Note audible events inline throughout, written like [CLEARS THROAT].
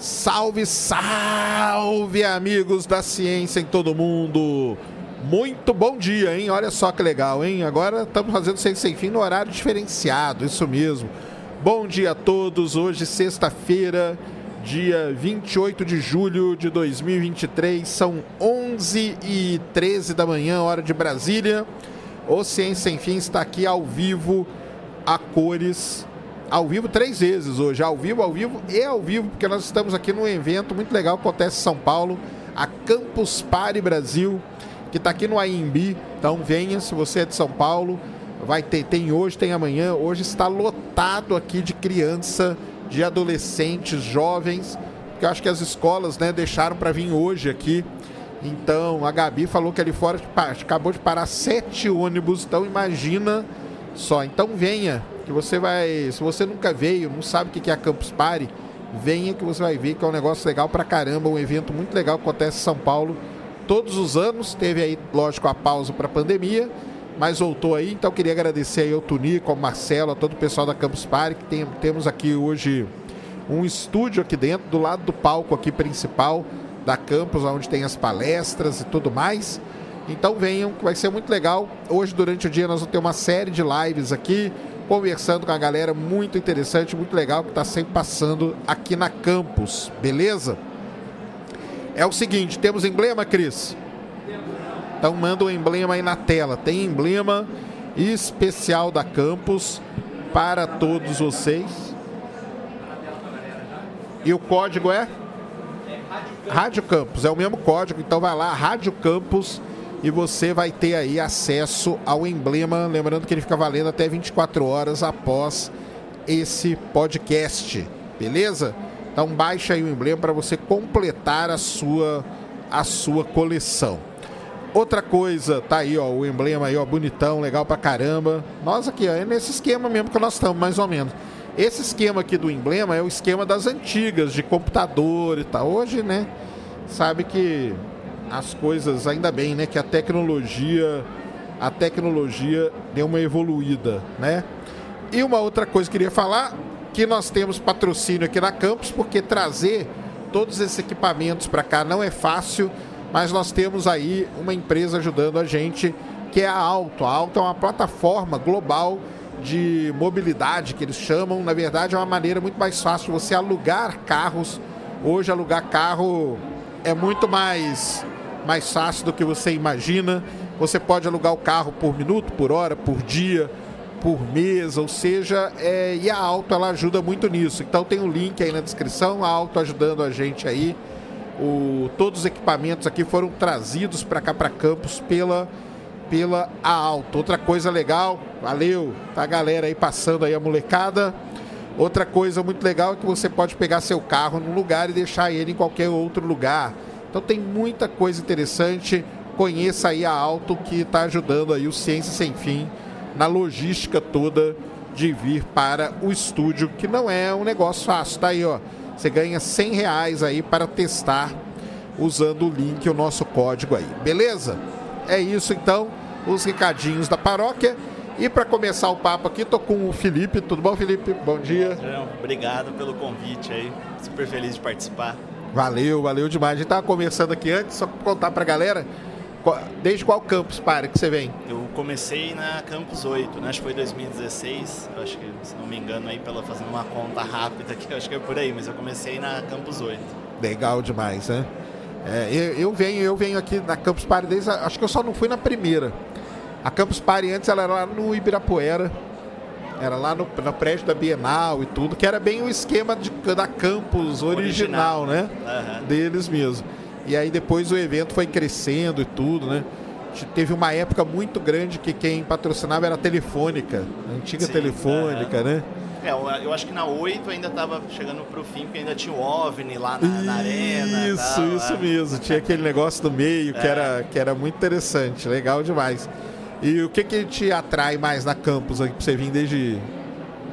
Salve, salve, amigos da ciência em todo mundo! Muito bom dia, hein? Olha só que legal, hein? Agora estamos fazendo Ciência Sem Fim no horário diferenciado, isso mesmo. Bom dia a todos, hoje sexta-feira, dia 28 de julho de 2023, são 11 e 13 da manhã, hora de Brasília. O Ciência Sem Fim está aqui ao vivo, a cores, ao vivo três vezes hoje, ao vivo, ao vivo e ao vivo, porque nós estamos aqui num evento muito legal que acontece em São Paulo, a Campus Party Brasil, que está aqui no AIMB. Então venha, se você é de São Paulo, vai ter, tem hoje, tem amanhã. Hoje está lotado aqui de criança, de adolescentes, jovens, que eu acho que as escolas, né, deixaram para vir hoje aqui. Então a Gabi falou que ali fora acabou de parar sete ônibus, então imagina só. Então venha, que você vai. Se você nunca veio, não sabe o que é a Campus Party, venha que você vai ver que é um negócio legal pra caramba, um evento muito legal que acontece em São Paulo todos os anos. Teve aí, lógico, a pausa para a pandemia, mas voltou aí. Então queria agradecer aí ao Tunico, ao Marcelo, a todo o pessoal da Campus Party, que tem, temos aqui hoje um estúdio aqui dentro, do lado do palco aqui principal da campus, onde tem as palestras e tudo mais. Então venham, que vai ser muito legal. Hoje, durante o dia, nós vamos ter uma série de lives aqui, conversando com a galera muito interessante, muito legal, que está sempre passando aqui na campus, beleza? É o seguinte, temos emblema, Cris? Então manda o um emblema aí na tela. Tem emblema especial da campus para todos vocês. E o código é? Rádio Campus, é o mesmo código, então vai lá, Rádio Campus, e você vai ter aí acesso ao emblema. Lembrando que ele fica valendo até 24 horas após esse podcast, beleza? Então baixa aí o emblema para você completar a sua a sua coleção. Outra coisa, tá aí, ó, o emblema aí, ó, bonitão, legal pra caramba. Nós aqui, ó, é nesse esquema mesmo que nós estamos, mais ou menos. Esse esquema aqui do emblema é o esquema das antigas, de computador e tal. Hoje, né, sabe que as coisas, ainda bem, né, que a tecnologia, a tecnologia deu uma evoluída, né? E uma outra coisa que eu queria falar, que nós temos patrocínio aqui na Campus, porque trazer todos esses equipamentos para cá não é fácil, mas nós temos aí uma empresa ajudando a gente, que é a Alto. A Alto é uma plataforma global de mobilidade que eles chamam. Na verdade, é uma maneira muito mais fácil você alugar carros. Hoje, alugar carro é muito mais, mais fácil do que você imagina. Você pode alugar o carro por minuto, por hora, por dia por mês, ou seja, é, e a Auto ela ajuda muito nisso. Então tem um link aí na descrição, a Auto ajudando a gente aí. O, todos os equipamentos aqui foram trazidos para cá para campus pela pela a Auto. Outra coisa legal, valeu, tá a galera aí passando aí a molecada. Outra coisa muito legal é que você pode pegar seu carro num lugar e deixar ele em qualquer outro lugar. Então tem muita coisa interessante. Conheça aí a Auto que está ajudando aí o Ciência Sem Fim na logística toda de vir para o estúdio, que não é um negócio fácil. Tá aí, ó. Você ganha 100 reais aí para testar usando o link, o nosso código aí. Beleza? É isso então, os recadinhos da paróquia. E para começar o papo aqui, tô com o Felipe. Tudo bom, Felipe? Bom dia. Obrigado pelo convite aí. Super feliz de participar. Valeu, valeu demais. A gente tava conversando aqui antes, só para contar para a galera. Desde qual campus para que você vem? Eu comecei na Campus 8, né? acho que foi 2016, acho que, se não me engano, aí pela fazendo uma conta rápida aqui, [LAUGHS] acho que é por aí, mas eu comecei na Campus 8. Legal demais, né? É, eu, eu, venho, eu venho aqui na Campus Party desde, acho que eu só não fui na primeira. A Campus Party antes ela era lá no Ibirapuera, era lá no, no prédio da Bienal e tudo, que era bem o esquema de, da campus original, original. né? Uhum. Deles mesmo. E aí depois o evento foi crescendo e tudo, né? Teve uma época muito grande que quem patrocinava era a Telefônica, a antiga Sim, Telefônica, né? É, eu acho que na 8 ainda estava chegando pro fim, porque ainda tinha o OVNI lá na, na arena. Isso, isso é. mesmo. Tinha aquele negócio do meio que, é. era, que era muito interessante, legal demais. E o que, que te atrai mais na campus aqui pra você vir desde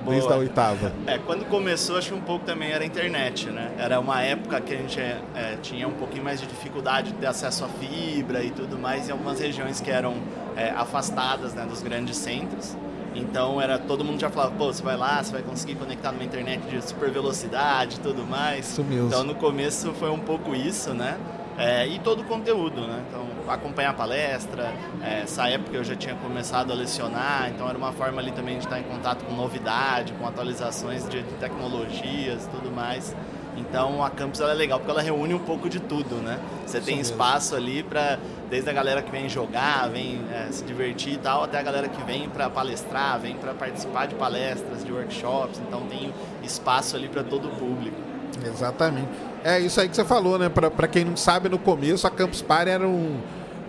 desde a oitava? É, quando começou, acho que um pouco também era a internet, né? Era uma época que a gente é, é, tinha um pouquinho mais de dificuldade de ter acesso à fibra e tudo mais em algumas regiões que eram é, afastadas né, dos grandes centros. Então era todo mundo já falava, pô, você vai lá, você vai conseguir conectar numa internet de super velocidade e tudo mais. Mesmo. Então no começo foi um pouco isso, né? É, e todo o conteúdo, né? Então acompanhar a palestra, é, essa época eu já tinha começado a lecionar, então era uma forma ali também de estar em contato com novidade, com atualizações de, tecnologias e tudo mais. Então a campus é legal porque ela reúne um pouco de tudo, né? Você tem espaço ali para desde a galera que vem jogar, vem é, se divertir e tal, até a galera que vem para palestrar, vem para participar de palestras, de workshops. Então tem espaço ali para todo o público. Exatamente. É isso aí que você falou, né? Para quem não sabe, no começo a Campus Party era um.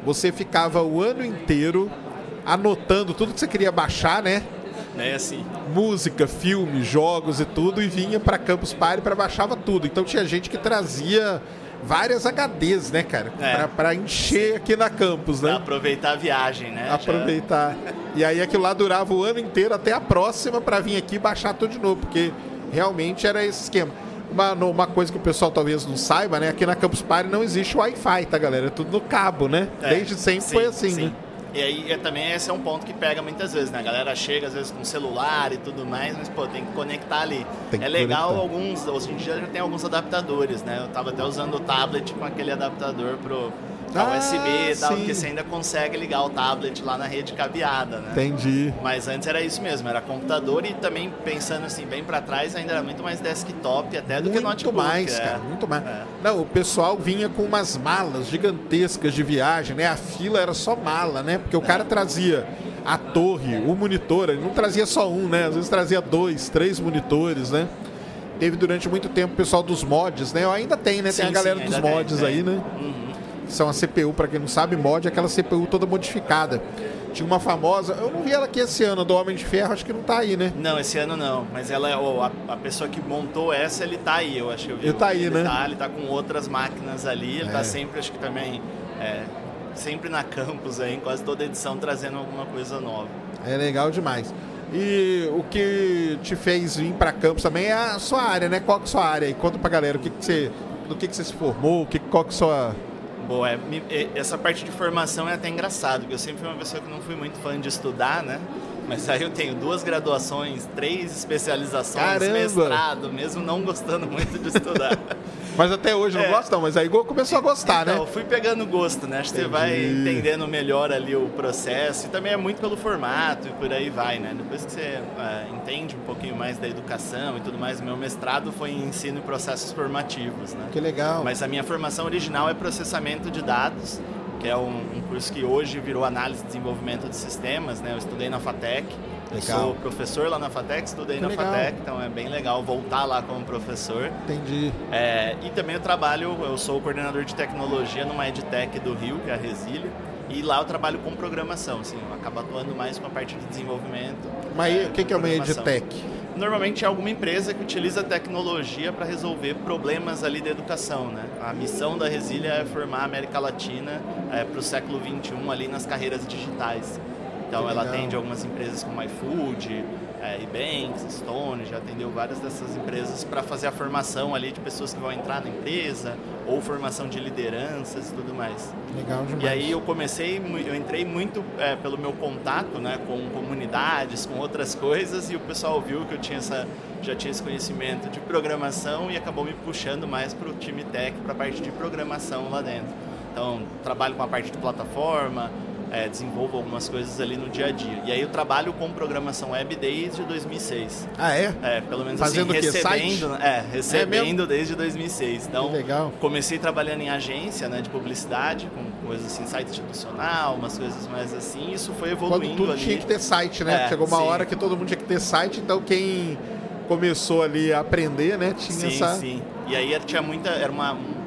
Você ficava o ano inteiro anotando tudo que você queria baixar, né? É assim. Música, filmes, jogos e tudo, e vinha para Campus Party para baixava tudo. Então tinha gente que trazia várias HDs, né, cara? É. Para encher aqui na campus, né? Pra aproveitar a viagem, né? Aproveitar. E aí aquilo lá durava o ano inteiro até a próxima para vir aqui e baixar tudo de novo, porque realmente era esse esquema. Uma, uma coisa que o pessoal talvez não saiba, né? Aqui na Campus Party não existe Wi-Fi, tá, galera? É tudo no cabo, né? É, Desde sempre sim, foi assim, sim. né? E aí é, também esse é um ponto que pega muitas vezes, né? A galera chega às vezes com celular e tudo mais, mas pô, tem que conectar ali. Que é legal conectar. alguns, hoje em dia já tem alguns adaptadores, né? Eu tava até usando o tablet com aquele adaptador pro pra Ah, USB e tal, sim. porque você ainda consegue ligar o tablet lá na rede cabeada, né? Entendi. Mas antes era isso mesmo, era computador e também pensando assim, bem pra trás, ainda era muito mais desktop até do que Muito notebook. mais, é. cara, muito mais. É. Não, o pessoal vinha com umas malas gigantescas de viagem, né? A fila era só mala, né? Porque o cara trazia a torre, o monitor, ele não trazia só um, né? Às vezes trazia dois, três monitores, né? Teve durante muito tempo o pessoal dos mods, né? Ainda tem, né? Tem Sim, a galera sim, dos tem, mods tem. aí, né? Uhum. São a CPU, pra quem não sabe, mod é aquela CPU toda modificada. Tinha uma famosa, eu não vi ela aqui esse ano, do Homem de Ferro, acho que não tá aí, né? Não, esse ano não. Mas ela, é- ó, a, a pessoa que montou essa, ele tá aí, eu acho que eu vi. Ele tá aí, ele né? Tá, ele tá com outras máquinas ali, ele É. tá sempre, acho que também, é, sempre na campus aí, em quase toda edição, trazendo alguma coisa nova. É legal demais. E o que te fez vir para Campos também é a sua área, né? Qual que é a sua área? E conta pra galera o que, que você, do que, que você se formou, o que, qual que é a sua. Boa, é, essa parte de formação é até engraçado, porque eu sempre fui uma pessoa que não fui muito fã de estudar, né? Mas aí eu tenho duas graduações, três especializações, Caramba! mestrado, mesmo não gostando muito de estudar. [LAUGHS] Mas até hoje não É. gosta, não, mas aí começou a gostar, então, né? eu fui pegando gosto, né? Acho que você vai entendendo melhor ali o processo e também é muito pelo formato e por aí vai, né? Depois que você ah, entende um pouquinho mais da educação e tudo mais, meu mestrado foi em ensino e processos formativos, né? Que legal. Mas a minha formação original é processamento de dados, que é um, um curso que hoje virou análise e desenvolvimento de sistemas, né? Eu estudei na FATEC, sou professor lá na FATEC, estudei Que na legal. FATEC, então é bem legal voltar lá como professor. Entendi. É, e também eu trabalho, eu sou o coordenador de tecnologia numa EdTech do Rio, que é a Resília, e lá eu trabalho com programação, assim, eu acabo atuando mais com a parte de desenvolvimento. Mas aí, o que, que é uma. EdTech? Normalmente é alguma empresa que utiliza tecnologia para resolver problemas ali da educação, né? A missão da Resília é formar a América Latina para o século XXI ali nas carreiras digitais. Então ela atende algumas empresas como iFood, é, Ebanks, Stone, já atendeu várias dessas empresas para fazer a formação ali de pessoas que vão entrar na empresa ou formação de lideranças e tudo mais. Legal demais. E aí eu comecei, eu entrei muito é, pelo meu contato, né, com comunidades, com outras coisas, e o pessoal viu que eu tinha essa, já tinha esse conhecimento de programação e acabou me puxando mais para o time tech, para a parte de programação lá dentro. Então, trabalho com a parte de plataforma, é, desenvolvo algumas coisas ali no dia a dia. E aí eu trabalho com programação web desde 2006. Ah, é? É, pelo menos Fazendo o assim, recebendo, Site? é, recebendo mesmo? desde 2006. Então, Que legal. comecei trabalhando em agência, né, de publicidade, com coisas assim, site institucional, umas coisas mais assim. Isso foi Quando evoluindo tudo ali. tinha que ter site, né? É, Chegou uma sim. hora que todo mundo tinha que ter site, então quem começou ali a aprender, né? Tinha Sim, essa. sim. E aí tinha muita, era uma, um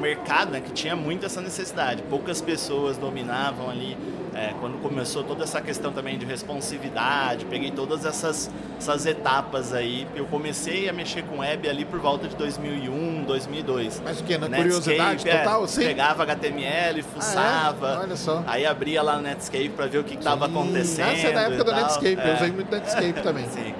mercado né, que tinha muito essa necessidade. Poucas pessoas dominavam ali. é, quando começou toda essa questão também de responsividade, peguei todas essas, essas etapas aí. Eu comecei a mexer com web ali por volta de 2001, 2002. Mas o quê? Na Netscape, curiosidade é, total, sim? Pegava HTML, fuçava. Ah, é? Olha só. Aí abria lá no Netscape para ver o que estava acontecendo. É da época do. Netscape, eu É. usei muito Netscape também. [LAUGHS] Sim.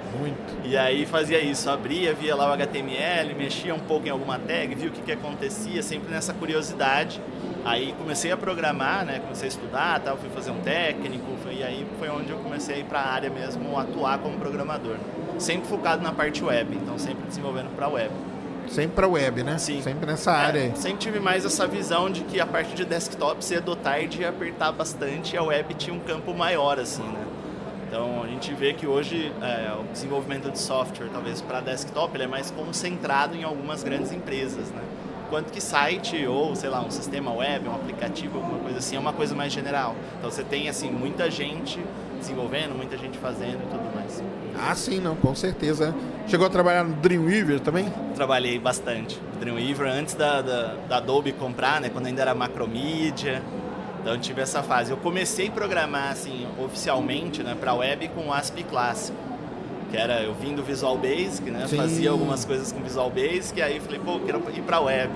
E aí fazia isso, abria, via lá o HTML, mexia um pouco em alguma tag, via o que, que acontecia, sempre nessa curiosidade. Aí comecei a programar, né? Comecei a estudar, tal, fui fazer um técnico, e aí foi onde eu comecei a ir para a área mesmo, atuar como programador. Sempre focado na parte web, então sempre desenvolvendo para web. Sempre para web, né? Sim. Sempre nessa área. É, sempre tive mais essa visão de que a parte de desktop cedo ou tarde ia apertar bastante e a web tinha um campo maior, assim, né? Então a gente vê que hoje é, o desenvolvimento de software, talvez para desktop, ele é mais concentrado em algumas grandes empresas, né? Quanto que site ou, sei lá, um sistema web, um aplicativo, alguma coisa assim, é uma coisa mais general. Então você tem, assim, muita gente desenvolvendo, muita gente fazendo e tudo mais. Ah, sim, não, com certeza. Chegou a trabalhar no Dreamweaver também? Trabalhei bastante. Dreamweaver antes da, da, da Adobe comprar, né? Quando ainda era Macromedia. Então eu tive essa fase. Eu comecei a programar assim oficialmente, né, para web com o ASP clássico, que era eu vim do Visual Basic, né, Sim. fazia algumas coisas com Visual Basic e aí falei, pô, eu quero ir para web.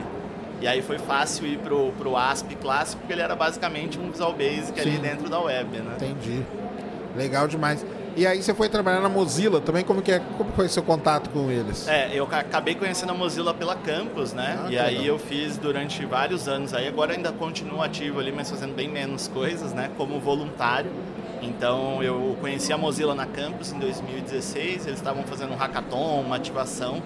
E aí foi fácil ir pro, pro ASP clássico, porque ele era basicamente um Visual Basic Sim. ali dentro da web, né? Entendi. Legal demais. E aí você foi trabalhar na Mozilla também, como que é, como foi seu contato com eles? É, eu acabei conhecendo a Mozilla pela Campus, né? Ah, e aí legal. eu fiz durante vários anos aí, agora ainda continuo ativo ali, mas fazendo bem menos coisas, né? Como voluntário. Então eu conheci a Mozilla na Campus em 2016, eles estavam fazendo um hackathon, uma ativação.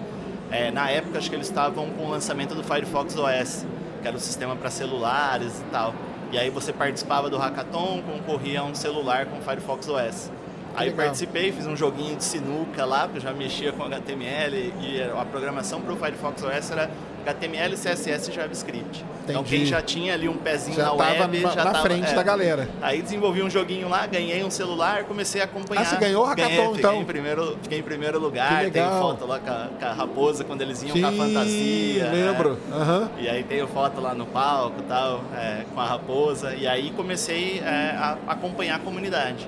É, na época acho que eles estavam com o lançamento do Firefox OS, que era o sistema para celulares e tal. E aí você participava do hackathon, concorria a um celular com o Firefox OS. Aí legal. participei, fiz um joguinho de sinuca lá, porque eu já mexia com HTML e a programação para o Firefox OS era HTML, CSS e JavaScript. Entendi. Então quem já tinha ali um pezinho já na web na, já na frente é. da galera. Aí desenvolvi um joguinho lá, ganhei um celular, comecei a acompanhar. Ah, você ganhou o hackathon ganhei, então? Fiquei em primeiro, fiquei em primeiro lugar, tem foto lá com a, com a, raposa quando eles iam Sim, com a fantasia. Né? lembro. É. Uhum. E aí tenho foto lá no palco tal, é, com a raposa. E aí comecei é, a acompanhar a comunidade.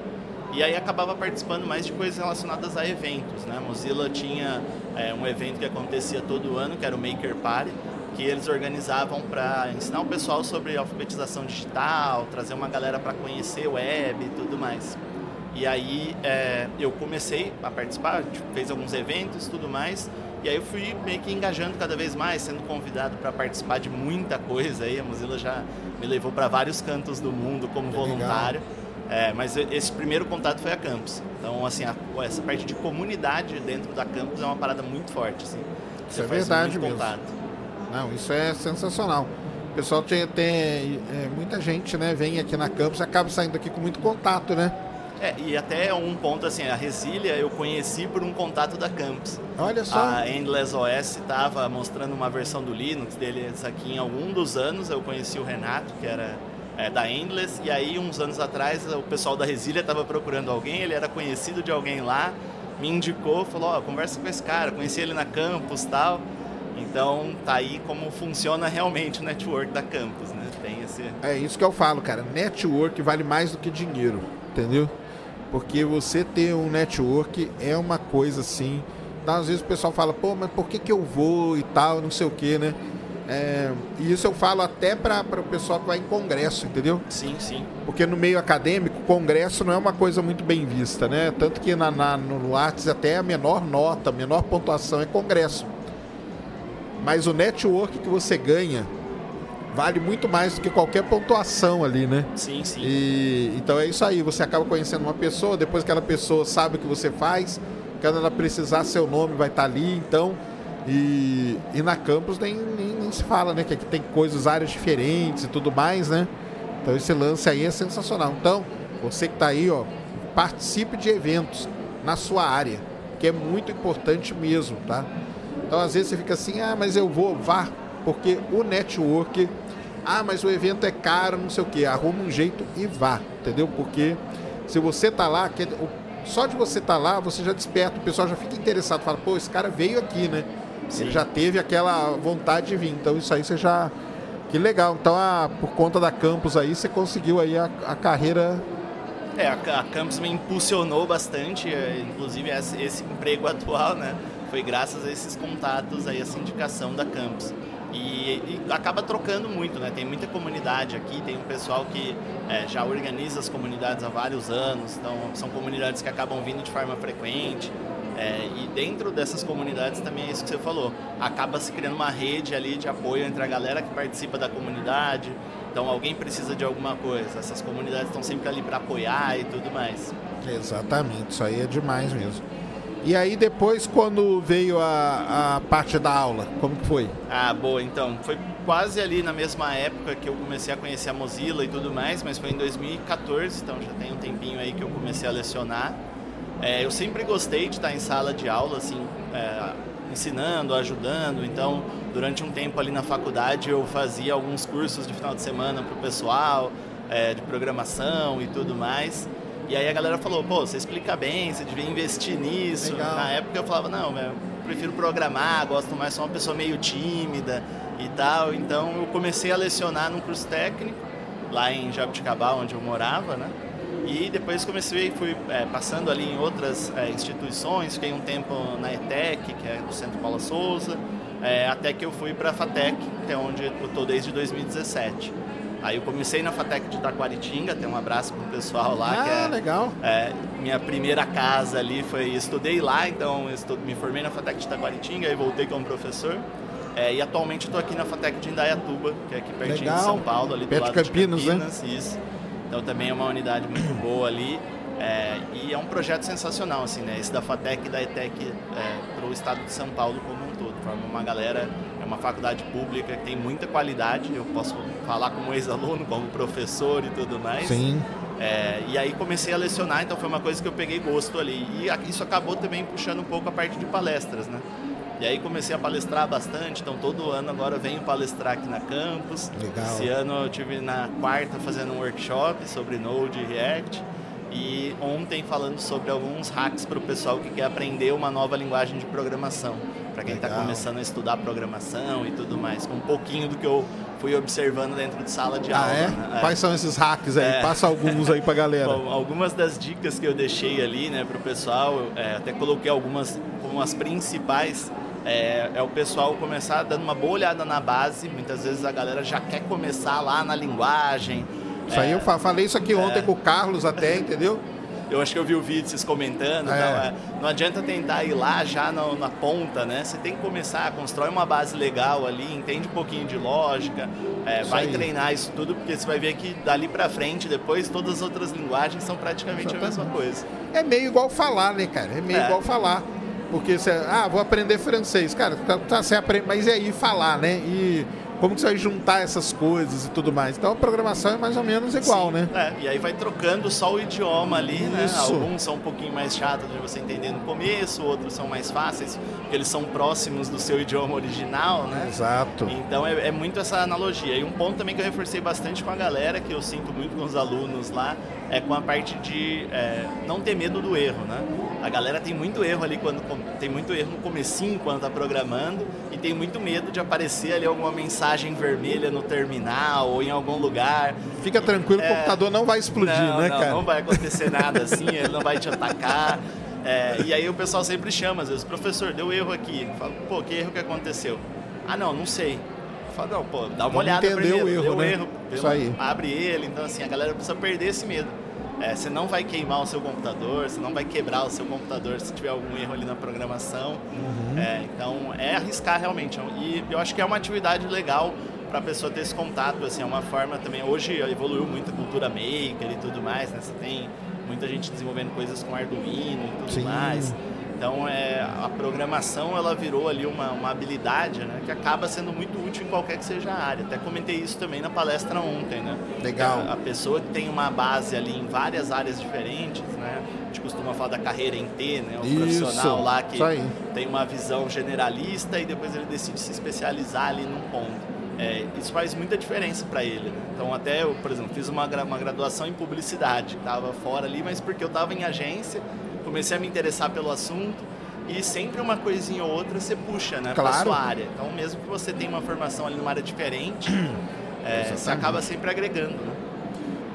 E aí acabava participando mais de coisas relacionadas a eventos, né? A Mozilla tinha é, um evento que acontecia todo ano, que era o Maker Party, que eles organizavam para ensinar o pessoal sobre alfabetização digital, trazer uma galera para conhecer web e tudo mais. E aí é, eu comecei a participar, tipo, fez alguns eventos tudo mais, e aí eu fui meio que engajando cada vez mais, sendo convidado para participar de muita coisa aí. A Mozilla já me levou para vários cantos do mundo como voluntário. Legal. É, mas esse primeiro contato foi a Campus. Então, assim, a, essa parte de comunidade dentro da Campus é uma parada muito forte. Assim. Isso é verdade mesmo. Contato. Não, isso é sensacional. O pessoal tem, tem é, muita gente, né, vem aqui na Campus e acaba saindo aqui com muito contato, né? É, e até um ponto assim, a Resília eu conheci por um contato da Campus. Olha só. A Endless OS estava mostrando uma versão do Linux deles aqui em algum dos anos. Eu conheci o Renato, que era é, da Endless, e aí uns anos atrás o pessoal da Resília estava procurando alguém, ele era conhecido de alguém lá, me indicou, falou, ó, oh, conversa com esse cara, conheci ele na campus tal. Então tá aí como funciona realmente o network da campus, né? Tem esse. É isso que eu falo, cara. Network vale mais do que dinheiro, entendeu? Porque você ter um network é uma coisa assim. Às vezes o pessoal fala, pô, mas por que, que eu vou e tal, não sei o que, né? É, e isso eu falo até para o pessoal que vai em congresso, entendeu? Sim, sim. Porque no meio acadêmico, congresso não é uma coisa muito bem vista, né? Tanto que na, na, no Arts até a menor nota, a menor pontuação é congresso. Mas o network que você ganha vale muito mais do que qualquer pontuação ali, né? Sim, sim. E, então é isso aí, você acaba conhecendo uma pessoa, depois aquela pessoa sabe o que você faz, quando ela precisar, seu nome vai estar ali, então e, e na campus nem, nem, nem, se fala, né? Que aqui tem coisas, áreas diferentes e tudo mais, né? Então esse lance aí é sensacional. Então, você que está aí, ó, participe de eventos na sua área, que é muito importante mesmo, tá? Então às vezes você fica assim, ah, mas eu vou, vá, porque o network, ah, mas o evento é caro, não sei o que, arruma um jeito e vá, entendeu? Porque se você tá lá, só de você tá lá, você já desperta, o pessoal já fica interessado, fala, pô, esse cara veio aqui, né? Sim. Ele já teve aquela vontade de vir. Então isso aí você já. Que legal. Então, a, por conta da campus aí, você conseguiu aí a, a carreira. É, a, a campus me impulsionou bastante, é, inclusive esse, esse emprego [LAUGHS] atual, né? Foi graças a esses contatos aí, essa indicação da campus. E, e, acaba trocando muito, né? Tem muita comunidade aqui, tem um pessoal que é, já organiza as comunidades há vários anos, então são comunidades que acabam vindo de forma frequente. É, e dentro dessas comunidades também é isso que você falou. Acaba se criando uma rede ali de apoio entre a galera que participa da comunidade. Então alguém precisa de alguma coisa. Essas comunidades estão sempre ali para apoiar e tudo mais. Exatamente, isso aí é demais mesmo. E aí depois quando veio a, a parte da aula, como que foi? Ah, boa, então, foi quase ali na mesma época que eu comecei a conhecer a Mozilla e tudo mais, mas foi em 2014, então já tem um tempinho aí que eu comecei a lecionar. É, eu sempre gostei de estar em sala de aula, assim, é, ensinando, ajudando, então durante um tempo ali na faculdade eu fazia alguns cursos de final de semana para o pessoal, é, de programação e tudo mais. E aí a galera falou, pô, você explica bem, você devia investir nisso. Legal. Na época eu falava, não, eu prefiro programar, gosto mais, sou uma pessoa meio tímida e tal. Então eu comecei a lecionar num curso técnico, lá em Jabuticabal, onde eu morava, né? E depois comecei, fui é, passando ali em outras é, instituições, fiquei um tempo na ETEC, que é do Centro Paula Souza, é, até que eu fui para a FATEC, que é onde eu estou desde 2017. Aí eu comecei na FATEC de Taquaritinga, tem um abraço pro pessoal lá. Ah, que é, legal. É, minha primeira casa ali foi, estudei lá, então estu, me formei na FATEC de Taquaritinga e voltei como professor. É, e atualmente estou aqui na FATEC de Indaiatuba, que é aqui pertinho legal. de São Paulo, ali do Perto lado Campinas, de Campinas. Né? Isso. Então também é uma unidade muito boa ali. É, e é um projeto sensacional, assim, né? Esse da FATEC e da ETEC é, para o estado de São Paulo como um todo. Forma uma galera uma faculdade pública que tem muita qualidade, eu posso falar como ex-aluno, como professor e tudo mais. Sim. É, e aí comecei a lecionar, então foi uma coisa que eu peguei gosto ali. E isso acabou também puxando um pouco a parte de palestras, né? E aí comecei a palestrar bastante, então todo ano agora venho palestrar aqui na campus. Legal. Esse ano eu tive na quarta fazendo um workshop sobre Node e React. E ontem falando sobre alguns hacks para o pessoal que quer aprender uma nova linguagem de programação para quem está começando a estudar programação e tudo mais, com um pouquinho do que eu fui observando dentro de sala de ah, aula. É? Né? Quais são esses hacks aí? É. Passa alguns aí para galera. [LAUGHS] Bom, algumas das dicas que eu deixei ali, né, para o pessoal, é, até coloquei algumas como as principais. É, é, o pessoal começar dando uma boa olhada na base. Muitas vezes a galera já quer começar lá na linguagem. Isso aí eu falei isso aqui ontem é. com o Carlos até, entendeu? eu acho que eu vi o vídeo vocês comentando. É. é. Não adianta tentar ir lá já na, na, ponta, né? Você tem que começar, constrói uma base legal ali, entende um pouquinho de lógica, é, vai aí. treinar isso tudo, porque você vai ver que dali para frente, depois, todas as outras linguagens são praticamente Exatamente. a mesma coisa. É meio igual falar, né, cara? É meio é. igual falar. Porque você, ah, vou aprender francês. Cara, tá, tá, você aprende, mas e aí falar, né? E como que você vai juntar essas coisas e tudo mais. Então a programação é mais ou menos igual, Sim, né? É, e aí vai trocando só o idioma ali, né? Isso. né? Alguns são um pouquinho mais chatos de você entender no começo, outros são mais fáceis, porque eles são próximos do seu [LAUGHS] idioma original, né? Exato. Então é, é muito essa analogia. E um ponto também que eu reforcei bastante com a galera, que eu sinto muito com os alunos lá, é com a parte de é, não ter medo do erro, né? A galera tem muito erro ali quando tem muito erro no comecinho quando está programando e tem muito medo de aparecer ali alguma mensagem vermelha no terminal ou em algum lugar. Fica tranquilo, é, o computador não vai explodir, não, né, não, cara? Não vai acontecer nada [LAUGHS] assim, ele não vai te atacar. É, e aí o pessoal sempre chama, às vezes, professor, deu erro aqui. Fala, pô, que erro que aconteceu? Ah, não, não sei. Fala, não, pô, dá uma Vamos olhada primeiro. O erro, deu né? erro, Isso aí. abre ele. Então, assim, a galera precisa perder esse medo. É, você não vai queimar o seu computador, você não vai quebrar o seu computador se tiver algum erro ali na programação. Uhum. É, então, é arriscar realmente. E eu acho que é uma atividade legal para a pessoa ter esse contato. Assim, é uma forma também. Hoje evoluiu muito a cultura maker e tudo mais, né? Você tem muita gente desenvolvendo coisas com Arduino e tudo Sim. mais. Então, é, a programação ela virou ali uma, uma habilidade né, que acaba sendo muito útil em qualquer que seja a área. Até comentei isso também na palestra ontem. Né? Legal. A, a pessoa que tem uma base ali em várias áreas diferentes, né? a gente costuma falar da carreira em T, né? o isso, profissional lá que tem uma visão generalista e depois ele decide se especializar ali num ponto. É, isso faz muita diferença para ele. Né? Então, até eu, por exemplo, fiz uma, uma graduação em publicidade, estava fora ali, mas porque eu estava em agência comecei a me interessar pelo assunto e sempre uma coisinha ou outra você puxa, né, claro. para sua área. Então, mesmo que você tenha uma formação ali numa área diferente, [CLEARS THROAT] é, você acaba sempre agregando, né?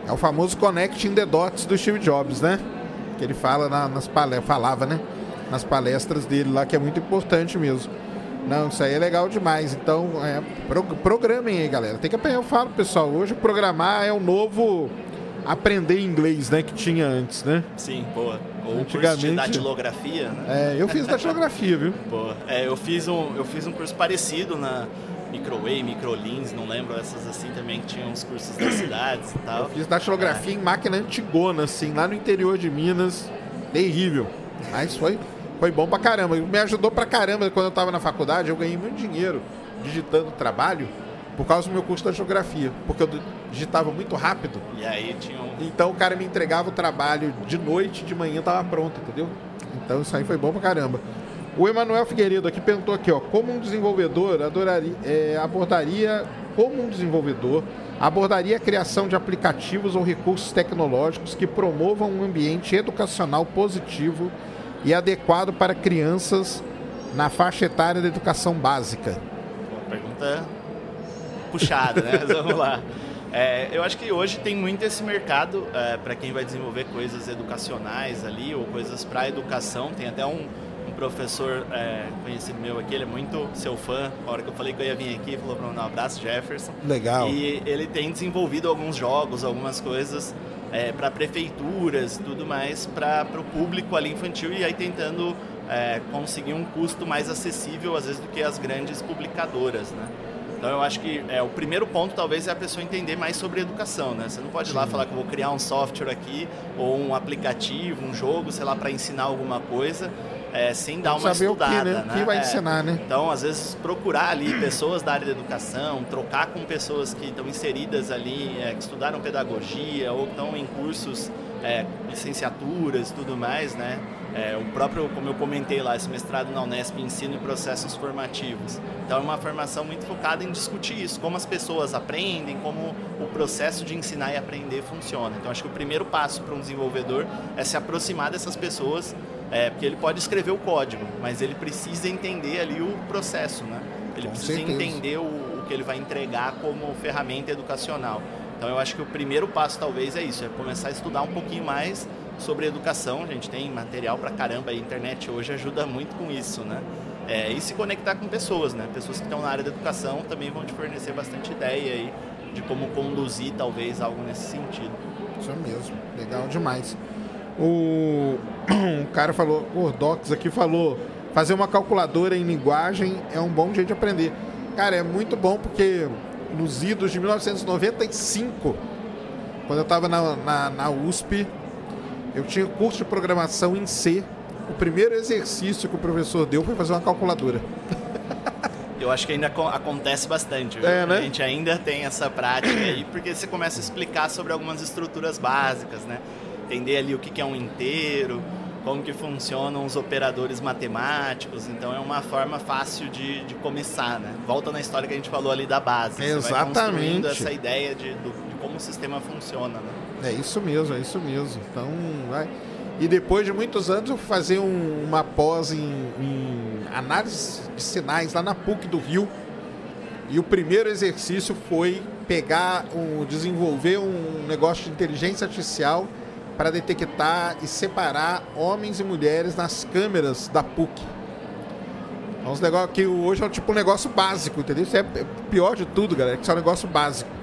É o famoso connecting the dots do Steve Jobs, né? Que ele fala na, nas palestras, falava, né? Nas palestras dele lá, que é muito importante mesmo. Não, isso aí é legal demais. Então, é, pro, programem aí, galera. Tem que aprender. Eu falo, pessoal, hoje programar é o novo aprender inglês, né? Que tinha antes, né? Sim, boa. Ou Antigamente, curso de datilografia, né? É, eu fiz datilografia, viu? Boa. É, eu fiz um, eu fiz um curso parecido na Microway, Microlins, não lembro essas assim também que tinham os cursos das cidades e tal. Eu fiz datilografia é. em máquina antigona, assim, lá no interior de Minas. Terrível. Mas foi, foi bom pra caramba. Me ajudou pra caramba quando eu tava na faculdade, eu ganhei muito dinheiro digitando trabalho por causa do meu curso da geografia, porque eu digitava muito rápido. E aí tinha um... Então o cara me entregava o trabalho de noite, de manhã tava pronto, entendeu? Então isso aí foi bom pra caramba. O Emanuel Figueiredo aqui perguntou aqui, ó, como um desenvolvedor adoraria, é, abordaria, como um desenvolvedor abordaria a criação de aplicativos ou recursos tecnológicos que promovam um ambiente educacional positivo e adequado para crianças na faixa etária da educação básica? pergunta puxada, né? [LAUGHS] Vamos lá. É, eu acho que hoje tem muito esse mercado é, para quem vai desenvolver coisas educacionais ali ou coisas para educação. Tem até um, um professor é, conhecido meu aqui, ele é muito seu fã. A hora que eu falei que eu ia vir aqui, falou para mandar um abraço, Jefferson. Legal. E ele tem desenvolvido alguns jogos, algumas coisas é, para prefeituras e tudo mais, para o público ali infantil e aí tentando é, conseguir um custo mais acessível, às vezes, do que as grandes publicadoras, né? Então eu acho que é, o primeiro ponto talvez é a pessoa entender mais sobre educação, né? Você não pode ir lá falar que eu vou criar um software aqui ou um aplicativo, um jogo, sei lá, para ensinar alguma coisa. É, sem dar uma Saber estudada, o que, né? né? O que vai é, ensinar, né? Então, às vezes, procurar ali pessoas da área da educação, trocar com pessoas que estão inseridas ali, é, que estudaram pedagogia ou estão em cursos, é, licenciaturas e tudo mais, né? É, o próprio, como eu comentei lá, esse mestrado na Unesp, ensino e processos formativos. Então é uma formação muito focada em discutir isso, como as pessoas aprendem, como o processo de ensinar e aprender funciona. Então acho que o primeiro passo para um desenvolvedor é se aproximar dessas pessoas, é, porque ele pode escrever o código, mas ele precisa entender ali o processo, né? Ele Com precisa certeza. entender o, o que ele vai entregar como ferramenta educacional. Então eu acho que o primeiro passo talvez é isso, é começar a estudar um pouquinho mais sobre educação. A gente tem material pra caramba, a internet hoje ajuda muito com isso, né? É, e se conectar com pessoas, né? Pessoas que estão na área da educação também vão te fornecer bastante ideia aí de como conduzir talvez algo nesse sentido. Isso mesmo, legal demais. O, [CLEARS THROAT] o cara falou, o Ordox aqui falou, fazer uma calculadora em linguagem é um bom jeito de aprender. Cara, é muito bom porque nos idos de 1995, quando eu estava na, na, na USP, eu tinha curso de programação em C. O primeiro exercício que o professor deu foi fazer uma calculadora. [LAUGHS] Eu acho que ainda acontece bastante. É, né? A gente ainda tem essa prática aí, porque você começa a explicar sobre algumas estruturas básicas, né? Entender ali o que é um inteiro, como que funcionam os operadores matemáticos. Então é uma forma fácil de, de começar, né? Volta na história que a gente falou ali da base. Exatamente. Você vai essa ideia de, de como o sistema funciona, né? É isso mesmo, é isso mesmo. Então, vai. E depois de muitos anos eu fui fazer um, uma pós em, em, análise de sinais lá na PUC do Rio. E o primeiro exercício foi pegar, um, desenvolver um negócio de inteligência artificial para detectar e separar homens e mulheres nas câmeras da PUC. É uns negócios que hoje é tipo um negócio básico, entendeu? Isso é pior de tudo, galera, que isso é um negócio básico.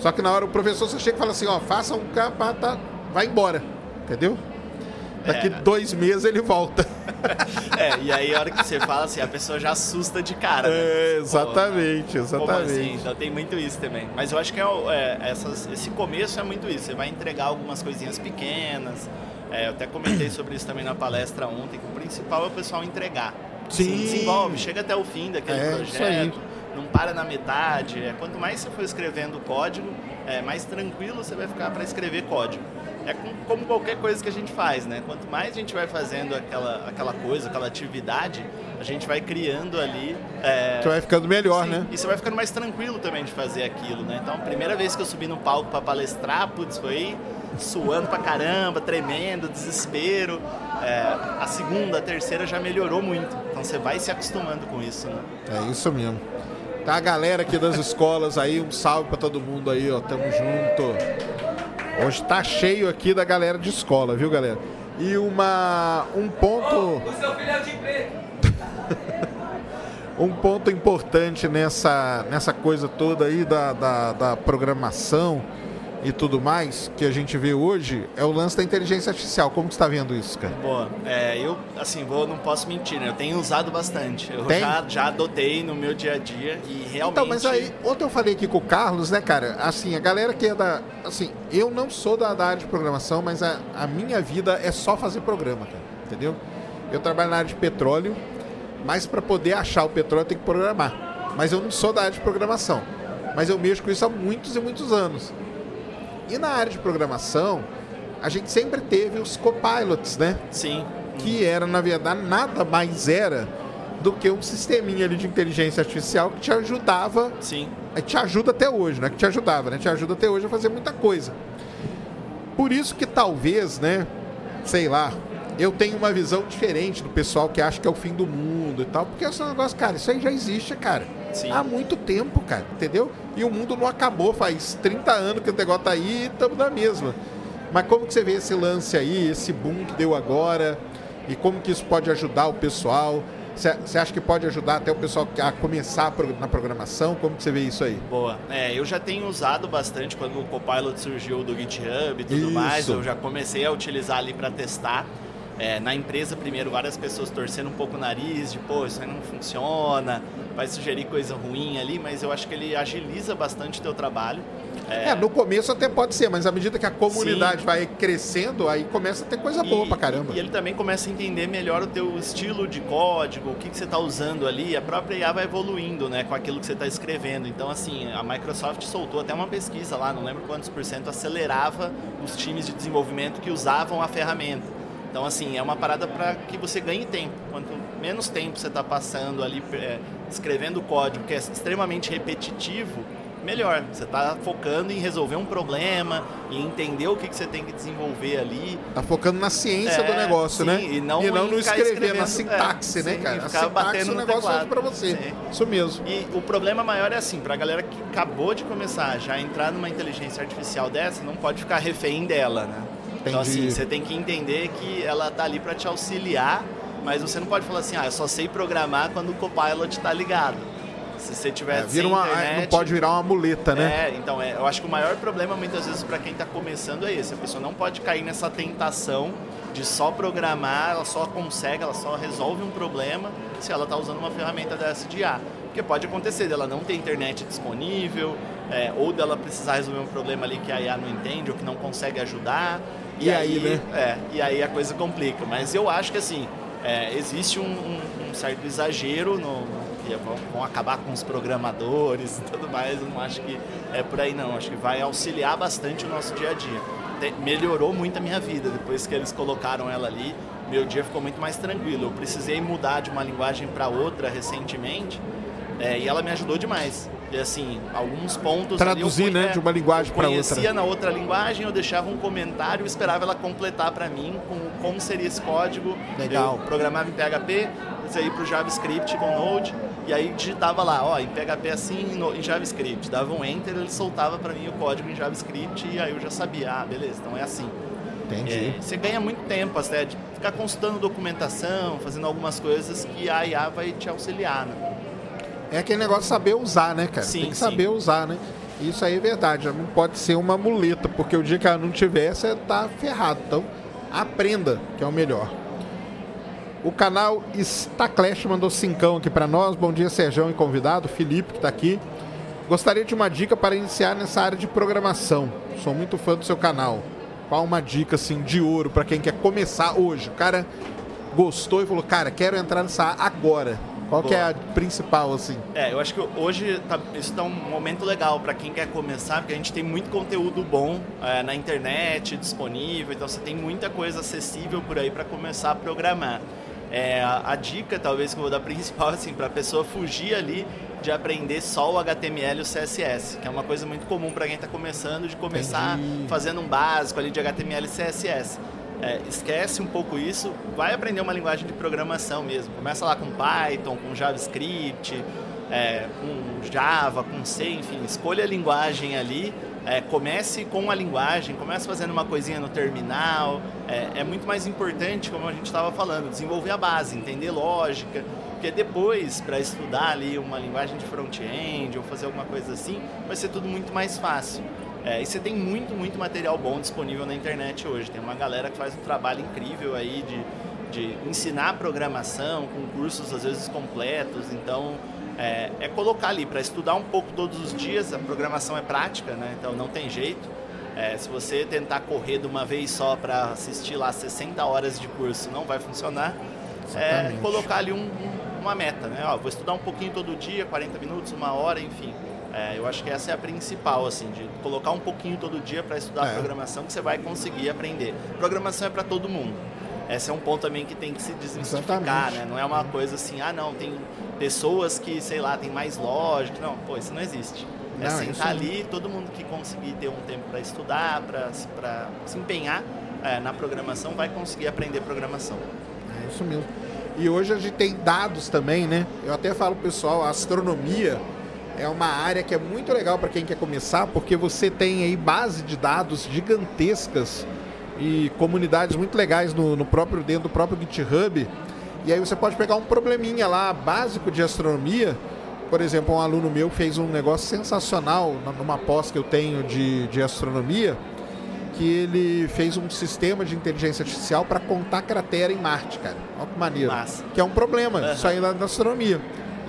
Só que na hora o professor só chega e fala assim, ó, faça um capa, tá, vai embora, entendeu? Daqui é. dois meses ele volta. [LAUGHS] É, e aí a hora que você fala assim, a pessoa já assusta de cara. Né? É, exatamente, Pô, exatamente. Assim? Então tem muito isso também. Mas eu acho que é, é, essas, esse começo é muito isso. Você vai entregar algumas coisinhas pequenas. É, eu até comentei sobre isso também na palestra ontem, que o principal é o pessoal entregar. Sim. Se desenvolve, chega até o fim daquele É, projeto, não para na metade. É, quanto mais você for escrevendo código, é, mais tranquilo você vai ficar para escrever código. É com- como qualquer coisa que a gente faz, né? Quanto mais a gente vai fazendo aquela, aquela coisa, aquela atividade, a gente vai criando ali. é, Você vai ficando melhor, Sim, né? E você vai ficando mais tranquilo também de fazer aquilo, né? Então, a primeira vez que eu subi no palco para palestrar, putz, foi suando pra caramba, tremendo, desespero. É, a segunda, a terceira já melhorou muito. Então, você vai se acostumando com isso, né? É isso mesmo. Tá a galera aqui das escolas aí, um salve pra todo mundo aí, ó. Tamo junto. Hoje tá cheio aqui da galera de escola, viu, galera? E uma um ponto O seu filho é de preto. [LAUGHS] um ponto importante nessa, nessa coisa toda aí da, da, da programação e tudo mais que a gente vê hoje é o lance da inteligência artificial. Como que você está vendo isso, cara? Boa. É, eu, assim, vou, não posso mentir, né? Eu tenho usado bastante. Eu já, já adotei no meu dia a dia e realmente... Então, mas aí, ontem eu falei aqui com o Carlos, né, cara? Assim, a galera que é da... Assim, eu não sou da, da área de programação, mas a, a minha vida é só fazer programa, cara. Entendeu? Eu trabalho na área de petróleo, mas para poder achar o petróleo tem que programar. Mas eu não sou da área de programação. Mas eu mexo com isso há muitos e muitos anos. E na área de programação, a gente sempre teve os copilots, né? Sim. Que era, na verdade, nada mais era do que um sisteminha ali de inteligência artificial que te ajudava. Sim. Te ajuda até hoje, né? Que te ajudava, né? Te ajuda até hoje a fazer muita coisa. Por isso que talvez, né? Sei lá, eu tenho uma visão diferente do pessoal que acha que é o fim do mundo e tal, porque esse negócio, cara, isso aí já existe, cara. Sim. Há muito tempo, cara, entendeu? E o mundo não acabou, faz 30 anos que o negócio tá aí e estamos na mesma. Mas como que você vê esse lance aí, esse boom que deu agora? E como que isso pode ajudar o pessoal? Você acha que pode ajudar até o pessoal a começar na programação? Como que você vê isso aí? Boa. É, eu já tenho usado bastante quando o Copilot surgiu do GitHub e tudo isso. mais. Eu já comecei a utilizar ali para testar. É, na empresa, primeiro, várias pessoas torcendo um pouco o nariz, de pô, isso aí não funciona, vai sugerir coisa ruim ali, mas eu acho que ele agiliza bastante o teu trabalho. É... é, no começo até pode ser, mas à medida que a comunidade Sim. vai crescendo, aí começa a ter coisa boa pra caramba. E, ele também começa a entender melhor o teu estilo de código, o que, que você está usando ali, a própria IA vai evoluindo, né, com aquilo que você está escrevendo. Então, assim, a Microsoft soltou até uma pesquisa lá, não lembro quantos por cento acelerava os times de desenvolvimento que usavam a ferramenta. Então, assim, é uma parada para que você ganhe tempo. Quanto menos tempo você está passando ali é, escrevendo código que é extremamente repetitivo, melhor. Você está focando em resolver um problema, em entender o que, que você tem que desenvolver ali. Está focando na ciência é, do negócio, sim, né? E não, e não no escrever, na sintaxe, é, né, sim, cara? E ficar batendo o negócio para você. Sim. Isso mesmo. E o problema maior é assim, para a galera que acabou de começar, já entrar numa inteligência artificial dessa, não pode ficar refém dela, né? Entendi. Então, assim, você tem que entender que ela tá ali para te auxiliar, mas você não pode falar assim, ah, eu só sei programar quando o Copilot está ligado. Se você tiver é, vira uma, internet, não pode virar uma muleta, né? É, então, é, eu acho que o maior problema muitas vezes para quem está começando é esse. A pessoa não pode cair nessa tentação de só programar, ela só consegue, ela só resolve um problema se ela está usando uma ferramenta dessa de IA. Porque pode acontecer dela não ter internet disponível, é, ou dela precisar resolver um problema ali que a IA não entende ou que não consegue ajudar. E, e aí, aí, né? É, e aí a coisa complica. Mas eu acho que assim, é, existe um, um, um, certo exagero no, que vão, vão, acabar com os programadores e tudo mais. Eu não acho que é por aí não. Acho que vai auxiliar bastante o nosso dia a dia. melhorou muito a minha vida depois que eles colocaram ela ali. Meu dia ficou muito mais tranquilo. Eu precisei mudar de uma linguagem para outra recentemente é, e ela me ajudou demais. E assim, alguns pontos. Traduzir, fui, né? De uma linguagem para outra. conhecia na outra linguagem, eu deixava um comentário esperava ela completar para mim com como seria esse código. Legal. Eu programava em PHP, saí para o JavaScript com Node, e aí digitava lá, ó, em PHP assim, em JavaScript. Dava um enter, ele soltava para mim o código em JavaScript, e aí eu já sabia, ah, beleza, então é assim. Entendi. É, você ganha muito tempo até de ficar consultando documentação, fazendo algumas coisas que a IA vai te auxiliar, né? É aquele negócio de saber usar, né, cara? Sim, Tem que sim. saber usar, né? Isso aí é verdade, não pode ser uma muleta, porque o dia que ela não tiver, você tá ferrado. Então, aprenda, que é o melhor. O canal Staclash mandou cincão aqui para nós. Bom dia, Serjão e convidado, Felipe, que está aqui. Gostaria de uma dica para iniciar nessa área de programação. Sou muito fã do seu canal. Qual uma dica assim de ouro para quem quer começar hoje? O cara gostou e falou: "Cara, quero entrar nessa área agora". Qual Boa. que é a principal, assim? É, eu acho que hoje tá, isso está um momento legal para quem quer começar, porque a gente tem muito conteúdo bom é, na internet disponível, então você tem muita coisa acessível por aí para começar a programar. É, a, a, dica, talvez, que eu vou dar [LAUGHS] principal, assim, para a pessoa fugir ali de aprender só o HTML e o CSS, que é uma coisa muito comum para quem está começando, de começar Entendi. fazendo um básico ali de HTML e CSS é, esquece um pouco isso, vai aprender uma linguagem de programação mesmo. Começa lá com Python, com JavaScript, é, com Java, com C, enfim, escolha a linguagem ali. É, comece com a linguagem, comece fazendo uma coisinha no terminal. É, é muito mais importante, como a gente estava falando, desenvolver a base, entender lógica, porque depois, para estudar ali uma linguagem de front-end ou fazer alguma coisa assim, vai ser tudo muito mais fácil. É, e você tem muito, muito material bom disponível na internet hoje. Tem uma galera que faz um trabalho incrível aí de, de ensinar programação com cursos às vezes completos. Então, é, é colocar ali para estudar um pouco todos os dias. A programação é prática, né? então não tem jeito. É, se você tentar correr de uma vez só para assistir lá 60 horas de curso, não vai funcionar. É, colocar ali um, um, uma meta, né? Ó, vou estudar um pouquinho todo dia, 40 minutos, uma hora, enfim. É, eu acho que essa é a principal, assim, de colocar um pouquinho todo dia para estudar é. programação que você vai conseguir aprender. Programação é para todo mundo. Esse é um ponto também que tem que se desmistificar, né? Não é uma coisa assim, ah, não, tem pessoas que, sei lá, tem mais lógica. Não, pô, isso não existe. É não, sentar ali, todo mundo que conseguir ter um tempo para estudar, para se empenhar é, na programação, vai conseguir aprender programação. É isso mesmo. E hoje a gente tem dados também, né? Eu até falo pessoal, a astronomia é uma área que é muito legal para quem quer começar, porque você tem aí base de dados gigantescas e comunidades muito legais no, no próprio dentro do próprio GitHub. E aí você pode pegar um probleminha lá básico de astronomia. Por exemplo, um aluno meu fez um negócio sensacional numa pós que eu tenho de, de astronomia, que ele fez um sistema de inteligência artificial para contar cratera em Marte, cara. Olha que maneiro. Massa. Que é um problema, uhum. isso aí lá na astronomia.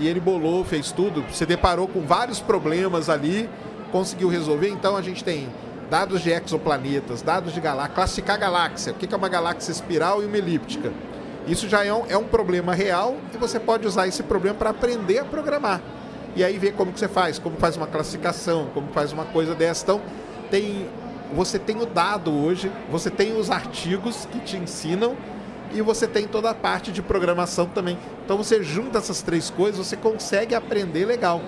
E ele bolou, fez tudo, se deparou com vários problemas ali, conseguiu resolver. Então a gente tem dados de exoplanetas, dados de galáxias, classificar galáxia, o que é uma galáxia espiral e uma elíptica. Isso já é um, é um problema real e você pode usar esse problema para aprender a programar. E aí ver como que você faz, como faz uma classificação, como faz uma coisa dessa. Então, tem, você tem o dado hoje, você tem os artigos que te ensinam e você tem toda a parte de programação também. Então você junta essas três coisas, você consegue aprender legal.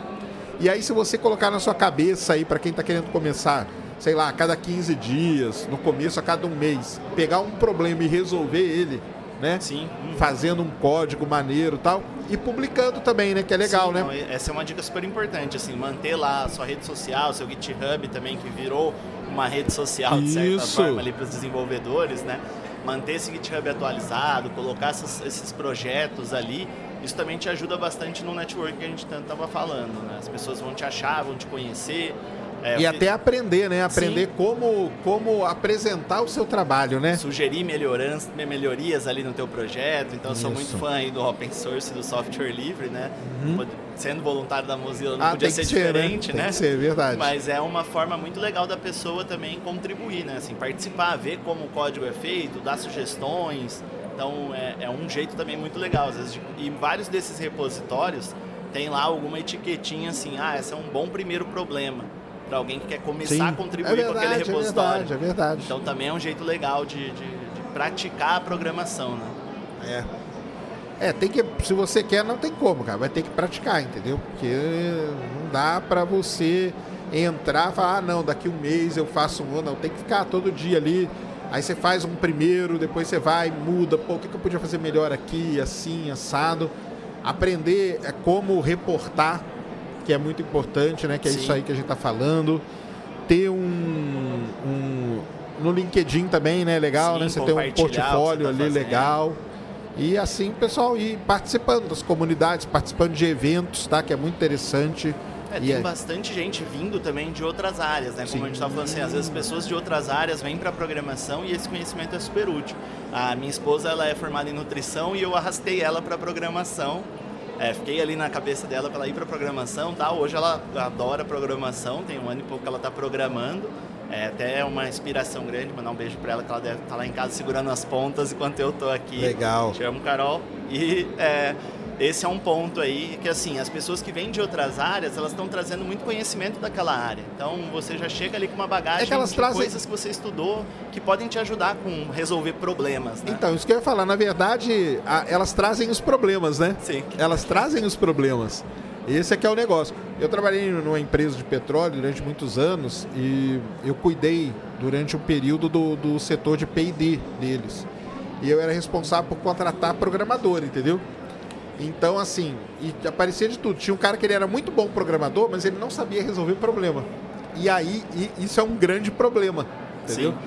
E aí se você colocar na sua cabeça aí para quem está querendo começar, sei lá, a cada 15 dias, no começo a cada um mês, pegar um problema e resolver ele, né? Sim. Fazendo um código maneiro tal. E publicando também, né? Que é legal, Sim, né? Não, essa é uma dica super importante, assim, manter lá a sua rede social, seu GitHub também, que virou uma rede social, de certa Isso. forma, ali para os desenvolvedores, né? Manter esse GitHub atualizado, colocar esses, esses projetos ali isso também te ajuda bastante no network que a gente tanto estava falando, né? As pessoas vão te achar, vão te conhecer, é, e até aprender, né? Aprender como, como apresentar o seu trabalho, né? Sugerir melhoranças, melhorias ali no teu projeto. Então, eu sou muito fã aí do open source e do software livre, né? Uhum. Sendo voluntário da Mozilla não ah, podia ser, ser, diferente, né? né? Tem que ser, verdade. Mas é uma forma muito legal da pessoa também contribuir, né? Assim, participar, ver como o código é feito, dar sugestões. Então, é, é um jeito também muito legal. Às vezes, e vários desses repositórios tem lá alguma etiquetinha assim, ah, esse é um bom primeiro problema para alguém que quer começar Sim. a contribuir é verdade, com aquele repositório. É verdade, é verdade. Então também é um jeito legal de, de, de praticar a programação, né? É. É, tem que. Se você quer, não tem como, cara. Vai ter que praticar, entendeu? Porque não dá para você entrar e falar, ah, não, daqui um mês eu faço um ano. Não, tem que ficar todo dia ali. Aí você faz um primeiro, depois você vai, muda, pô, o que, que eu podia fazer melhor aqui, assim, assado. Aprender é como reportar que é muito importante, né? Que é Sim. isso aí que a gente está falando. Ter um, um, no LinkedIn também, né? Legal, Sim, né? Você ter um portfólio tá ali fazendo. legal. E assim, pessoal, ir participando das comunidades, participando de eventos, tá? Que é muito interessante. É, tem é... bastante gente vindo também de outras áreas, né? Como Sim. a gente estava falando assim, às vezes pessoas de outras áreas vêm para a programação e esse conhecimento é super útil. A minha esposa ela é formada em nutrição e eu arrastei ela para programação é, fiquei ali na cabeça dela para ela ir para programação tal. Hoje ela adora programação, tem um ano e pouco que ela está programando. É até uma inspiração grande, mandar um beijo para ela, que ela deve estar tá lá em casa segurando as pontas enquanto eu estou aqui. Legal. Te amo, Carol. E é, esse é um ponto aí que assim as pessoas que vêm de outras áreas elas estão trazendo muito conhecimento daquela área. Então você já chega ali com uma bagagem é que elas de trazem... coisas que você estudou que podem te ajudar com resolver problemas né? então isso que eu ia falar na verdade a, elas trazem os problemas né? Sim. Elas trazem os problemas. Esse é que é o negócio. Eu trabalhei numa empresa de petróleo durante muitos anos e eu cuidei durante um período do, do setor de P&D deles. E eu era responsável por contratar programador entendeu então, assim, e aparecia de tudo. Tinha um cara que ele era muito bom programador, mas ele não sabia resolver o problema. E aí, e isso é um grande problema, entendeu? Sim.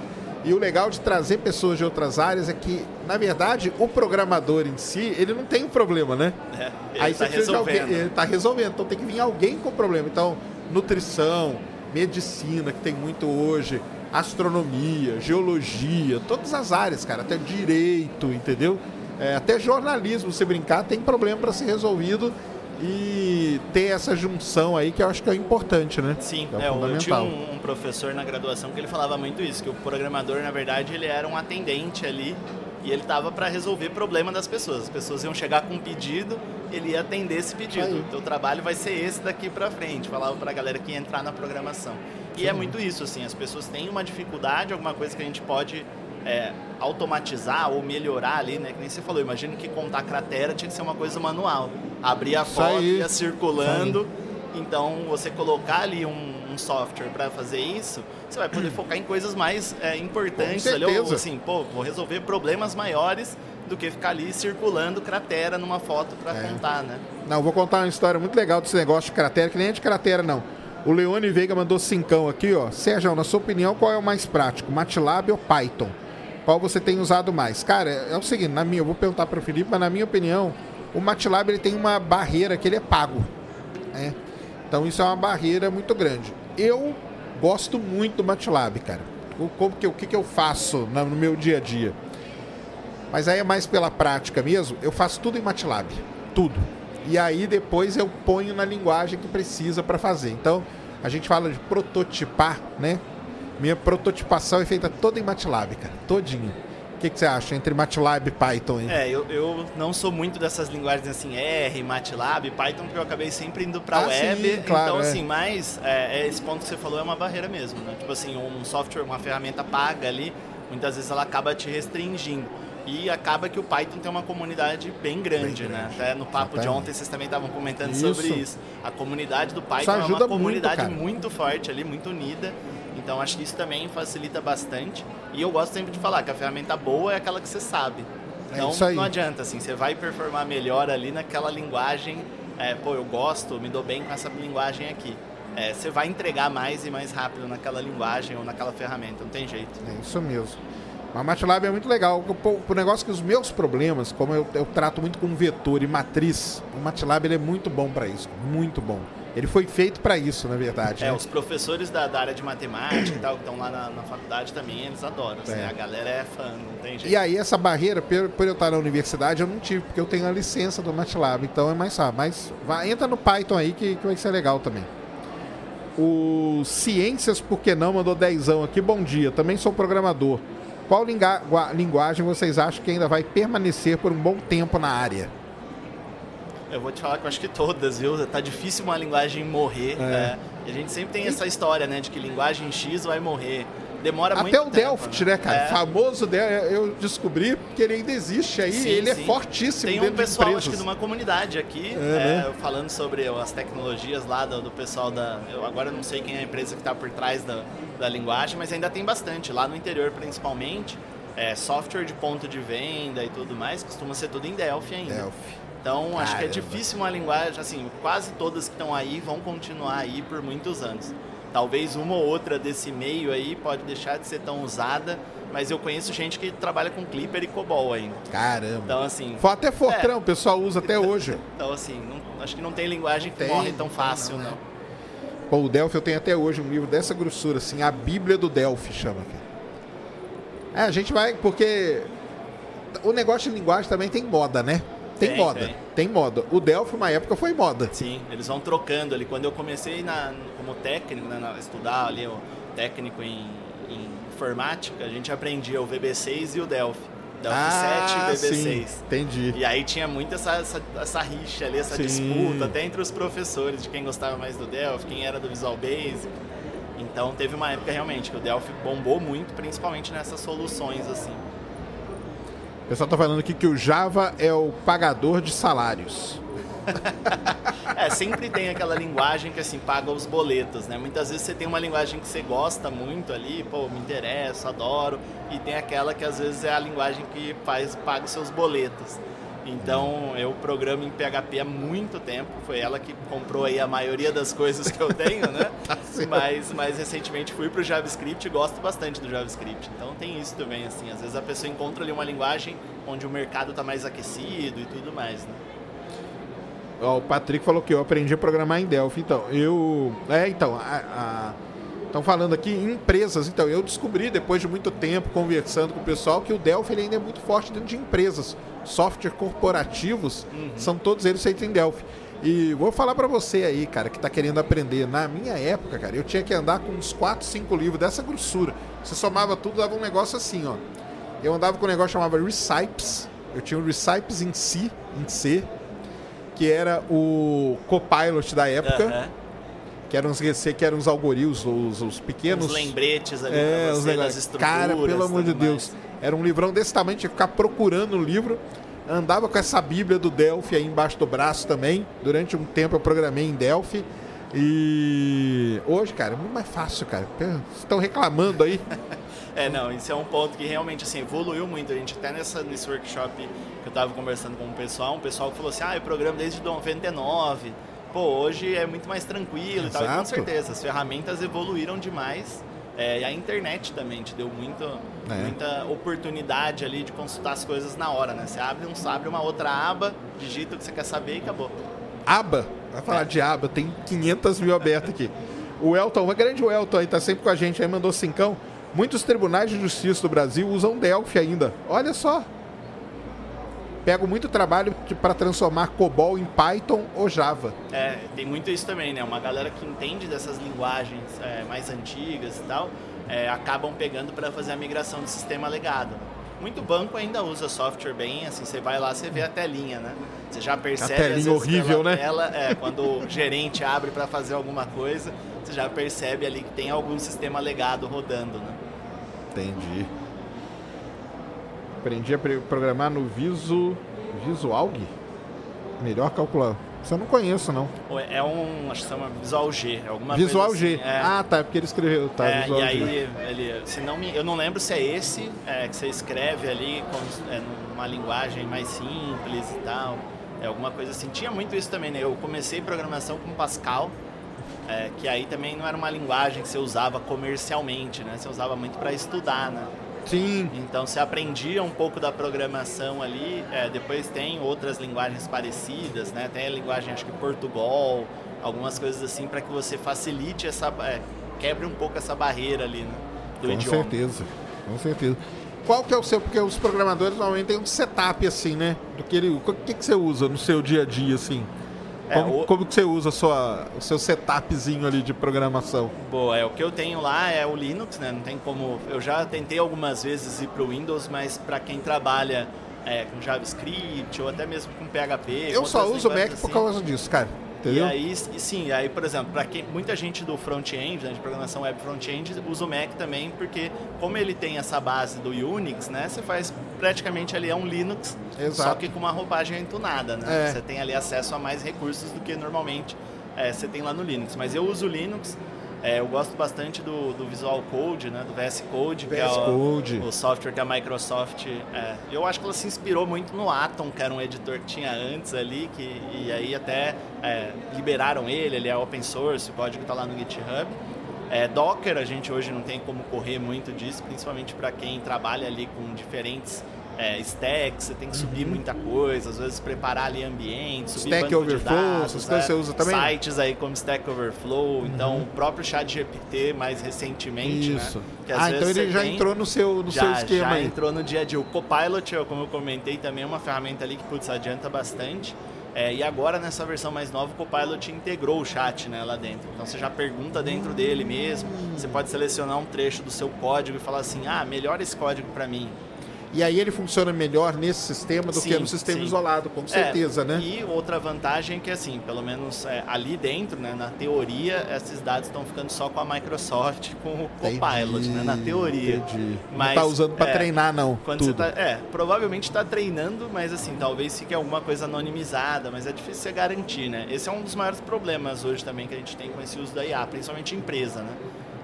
E o legal de trazer pessoas de outras áreas é que, na verdade, o programador em si, ele não tem um problema, né? É, ele está resolvendo. Alguém, ele está resolvendo. Então tem que vir alguém com problema. Então, nutrição, medicina, que tem muito hoje, astronomia, geologia, todas as áreas, cara, até direito, entendeu? É, até jornalismo, se brincar, tem problema para ser resolvido e ter essa junção aí que eu acho que é importante, né? Sim, é, é eu tinha um, um, professor na graduação que ele falava muito isso, que o programador, na verdade, ele era um atendente ali e ele estava para resolver problema das pessoas. As pessoas iam chegar com um pedido, ele ia atender esse pedido. O teu trabalho vai ser esse daqui para frente. Falava para a galera que ia entrar na programação. E Sim. é muito isso, assim, as pessoas têm uma dificuldade, alguma coisa que a gente pode é, automatizar ou melhorar ali, né? Que nem você falou, imagina que contar cratera tinha que ser uma coisa manual. Abrir a foto, ia circulando. Então, você colocar ali um, um software para fazer isso, você vai poder focar em coisas mais é, importantes ali, ou assim, pô, vou resolver problemas maiores do que ficar ali circulando cratera numa foto para é. contar, né? Não, vou contar uma história muito legal desse negócio de cratera, que nem é de cratera, não. O Leone Veiga mandou cincão aqui, ó. Sérgio, na sua opinião, qual é o mais prático, MATLAB ou Python? Qual você tem usado mais? Cara, é o seguinte, na minha, eu vou perguntar para o Felipe, mas na minha opinião, o MATLAB ele tem uma barreira que ele é pago. Né? Então isso é uma barreira muito grande. Eu gosto muito do MATLAB, cara. O, como que, o que, que eu faço no meu dia a dia? Mas aí é mais pela prática mesmo. Eu faço tudo em MATLAB. Tudo. E aí depois eu ponho na linguagem que precisa para fazer. Então, a gente fala de prototipar, né? Minha prototipação é feita toda em MATLAB, cara, todinha. O que, que, você acha entre MATLAB e Python? Hein? É, eu, eu não sou muito dessas linguagens assim, R, MATLAB, Python, porque eu acabei sempre indo para ah, web. Sim, claro, então, é. assim, mas é, é, esse ponto que você falou é uma barreira mesmo, né? Tipo assim, um software, uma ferramenta paga ali, muitas vezes ela acaba te restringindo. E acaba que o Python tem uma comunidade bem grande, bem né? Até no papo de ontem vocês também estavam comentando isso. sobre isso. A comunidade do Python é uma comunidade muito, muito forte ali, muito unida. Então acho que isso também facilita bastante. E eu gosto sempre de falar que a ferramenta boa é aquela que você sabe. É então é não adianta, assim, você vai performar melhor ali naquela linguagem. É, pô, eu gosto, me dou bem com essa linguagem aqui. É, você vai entregar mais e mais rápido naquela linguagem ou naquela ferramenta, não tem jeito. É isso mesmo. Mas MATLAB é muito legal. O, negócio que os meus problemas, como eu, eu trato muito com vetor e matriz, o MATLAB ele é muito bom para isso. Muito bom. Ele foi feito para isso, na verdade. É, né? os professores da, da, área de matemática e tal, que estão lá na, na, faculdade também, eles adoram. Assim, é. A galera é fã, não tem jeito. E aí, essa barreira, por, por, eu estar na universidade, eu não tive, porque eu tenho a licença do MATLAB, então é mais fácil. Mas vai, entra no Python aí que, que vai ser legal também. O Ciências, por que não, mandou dezão aqui. Bom dia, também sou programador. Qual linguagem vocês acham que ainda vai permanecer por um bom tempo na área? Eu vou te falar que eu acho que todas, viu? Tá difícil uma linguagem morrer. É. Né? E a gente sempre tem essa história, né? De que linguagem X vai morrer. Demora Até muito. Até o Delphi, né, né cara? É. Famoso, eu descobri que ele ainda existe aí. Sim, ele é sim. é fortíssimo. Tem um pessoal, acho que numa comunidade aqui, é, né? É, falando sobre as tecnologias lá do, do, pessoal da. Eu agora não sei quem é a empresa que está por trás da, da linguagem, mas ainda tem bastante. Lá no interior, principalmente, é, software de ponto de venda e tudo mais, costuma ser tudo em Delphi ainda. Delphi. Então, Caramba. acho que é difícil uma linguagem, assim, quase todas que estão aí vão continuar aí por muitos anos. Talvez uma ou outra desse meio aí pode deixar de ser tão usada, mas eu conheço gente que trabalha com Clipper e COBOL ainda. Caramba. Então, assim... Até Fortran, é. o pessoal usa até hoje. [LAUGHS] então, assim, não, acho que não tem linguagem que tem, morre tão fácil, não. não. Né? Pô, o Delphi eu tenho até hoje um livro dessa grossura, assim, a Bíblia do Delphi chama. É, a gente vai, porque o negócio de linguagem também tem moda, né? Tem, tem moda. Tem. tem. moda. O Delphi, uma época, foi moda. Sim, eles vão trocando ali. Quando eu comecei na, como técnico, né, na, estudar ali, o técnico em, em, informática, a gente aprendia o VB6 e o Delphi. Delphi ah, 7 e VB6. Sim, entendi. E aí tinha muito essa, essa, essa rixa ali, essa sim. disputa, até entre os professores, de quem gostava mais do Delphi, quem era do Visual Basic. Então teve uma época realmente que o Delphi bombou muito, principalmente nessas soluções assim. O pessoal está falando aqui que o Java é o pagador de salários. [LAUGHS] é, sempre tem aquela linguagem que assim paga os boletos, né? Muitas vezes você tem uma linguagem que você gosta muito ali, pô, me interessa, adoro, e tem aquela que às vezes é a linguagem que faz paga os seus boletos. Então eu programo em PHP há muito tempo. Foi ela que comprou aí a maioria das coisas que eu tenho, né? [LAUGHS] Tá mas, mas recentemente fui para o JavaScript e gosto bastante do JavaScript. Então tem isso também, assim. Às vezes a pessoa encontra ali uma linguagem onde o mercado está mais aquecido e tudo mais, né? o Patrick falou que eu aprendi a programar em Delphi. Então, eu. É, então, a, a Estão falando aqui em empresas. Então, eu descobri, depois de muito tempo conversando com o pessoal, que o Delphi ele ainda é muito forte dentro de empresas. Software corporativos, uhum. são todos eles feitos em Delphi. E vou falar para você aí, cara, que tá querendo aprender. Na minha época, cara, eu tinha que andar com uns 4, 5 livros dessa grossura. Você somava tudo, dava um negócio assim, ó. Eu andava com um negócio que chamava Recipes. Eu tinha um Recipes em si, em C, que era o Copilot da época. Uh -huh. Que eram os GC, que eram os algoritmos, os, os pequenos. Os lembretes ali é, pra você, das estruturas. Cara, pelo amor de Deus. Mais. Era um livrão desse tamanho, tinha que ficar procurando o livro andava com essa Bíblia do Delphi aí embaixo do braço também. Durante um tempo eu programei em Delphi. E hoje, cara, é muito mais fácil, cara. Estão reclamando aí. [LAUGHS] é, não, isso é um ponto que realmente assim, evoluiu muito. A gente até nessa, nesse workshop que eu estava conversando com o pessoal, um pessoal que falou assim, ah, eu programo desde 99. Pô, hoje é muito mais tranquilo Exato. e tal. E com certeza, as ferramentas evoluíram demais. É, e a internet também te deu muito, é. muita oportunidade ali de consultar as coisas na hora, né? Você abre, um, abre uma outra aba, digita o que você quer saber e acabou. Aba? Vai falar é. de aba, tem 500 mil abertas aqui. O Elton, o grande Elton aí, tá sempre com a gente aí, mandou cincão. Muitos tribunais de justiça do Brasil usam Delphi ainda. Olha só, pego muito trabalho para transformar COBOL em Python ou Java. É, tem muito isso também, né? Uma galera que entende dessas linguagens é, mais antigas e tal, é, acabam pegando para fazer a migração do sistema legado. Muito banco ainda usa software bem, assim, você vai lá, você vê a telinha, né? Você já percebe... A telinha horrível, né? Tela, é, quando o gerente abre para fazer alguma coisa, você já percebe ali que tem algum sistema legado rodando, né? Entendi. Aprendi a programar no Visu, Visualg. Melhor calcular. Isso eu não conheço, não. É um, acho que chama Visual G, é alguma Visual G. Assim, é. Ah, tá, é porque ele escreveu, tá, é, Visual e aí, G. ele, se não me, eu não lembro se é esse é, que você escreve ali com é, numa linguagem mais simples e tal. É alguma coisa assim. Tinha muito isso também, né? Eu comecei programação com Pascal, é, que aí também não era uma linguagem que você usava comercialmente, né? Você usava muito para estudar, né? Sim. Então você aprendia um pouco da programação ali. É, depois tem outras linguagens parecidas, né? Tem a linguagem acho que Portugal, algumas coisas assim para que você facilite essa, é, quebre um pouco essa barreira ali, né? Do com idioma. Certeza, com certeza. Qual que é o seu? Porque os programadores normalmente têm um setup assim, né? Do que ele, o que, que você usa no seu dia a dia assim? Como, é, o... como que você usa sua, o seu setupzinho ali de programação? Boa, é o que eu tenho lá é o Linux, né? Não tem como. Eu já tentei algumas vezes ir para o Windows, mas para quem trabalha é, com JavaScript ou até mesmo com PHP. Eu só uso o Mac assim, por causa disso, cara. Entendeu? E aí, e sim, aí, por exemplo, para quem muita gente do front-end, né, de programação web front-end, usa o Mac também, porque como ele tem essa base do Unix, né, você faz praticamente ali é um Linux, Exato. só que com uma roupagem entunada, né? É. Você tem ali acesso a mais recursos do que normalmente é, você tem lá no Linux. Mas eu uso o Linux é, eu gosto bastante do, do Visual Code, né, do VS Code, VS que é o, o, software que a Microsoft. É, eu acho que ela se inspirou muito no Atom, que era um editor que tinha antes ali, que, e aí até é, liberaram ele, ele é open source, o código está lá no GitHub. É, Docker, a gente hoje não tem como correr muito disso, principalmente para quem trabalha ali com diferentes é, stack, você tem que subir uhum. muita coisa, às vezes preparar ali ambiente, subir Stack Overflow, dados, essas coisas é, você usa também? Sites aí como Stack Overflow, uhum. então o próprio chat GPT mais recentemente, né? Isso. Né? ah, então ele já tem, entrou no seu, no já, seu esquema já aí. entrou no dia a dia. O Copilot, como eu comentei, também é uma ferramenta ali que, putz, adianta bastante. É, e agora nessa versão mais nova o Copilot integrou o chat né, lá dentro. Então você já pergunta dentro dele mesmo. Você pode selecionar um trecho do seu código e falar assim: ah, melhora esse código para mim. E aí ele funciona melhor nesse sistema do sim, que no sistema sim. isolado, com certeza, é, né? E outra vantagem é que, assim, pelo menos é, ali dentro, né, na teoria, esses dados estão ficando só com a Microsoft, com o Copilot, né, na teoria. Entendi. Mas, não tá usando para é, treinar, não. Quando tudo. Tá, é, provavelmente está treinando, mas assim, talvez fique alguma coisa anonimizada, mas é difícil você garantir, né? Esse é um dos maiores problemas hoje também que a gente tem com esse uso da IA, principalmente empresa, né?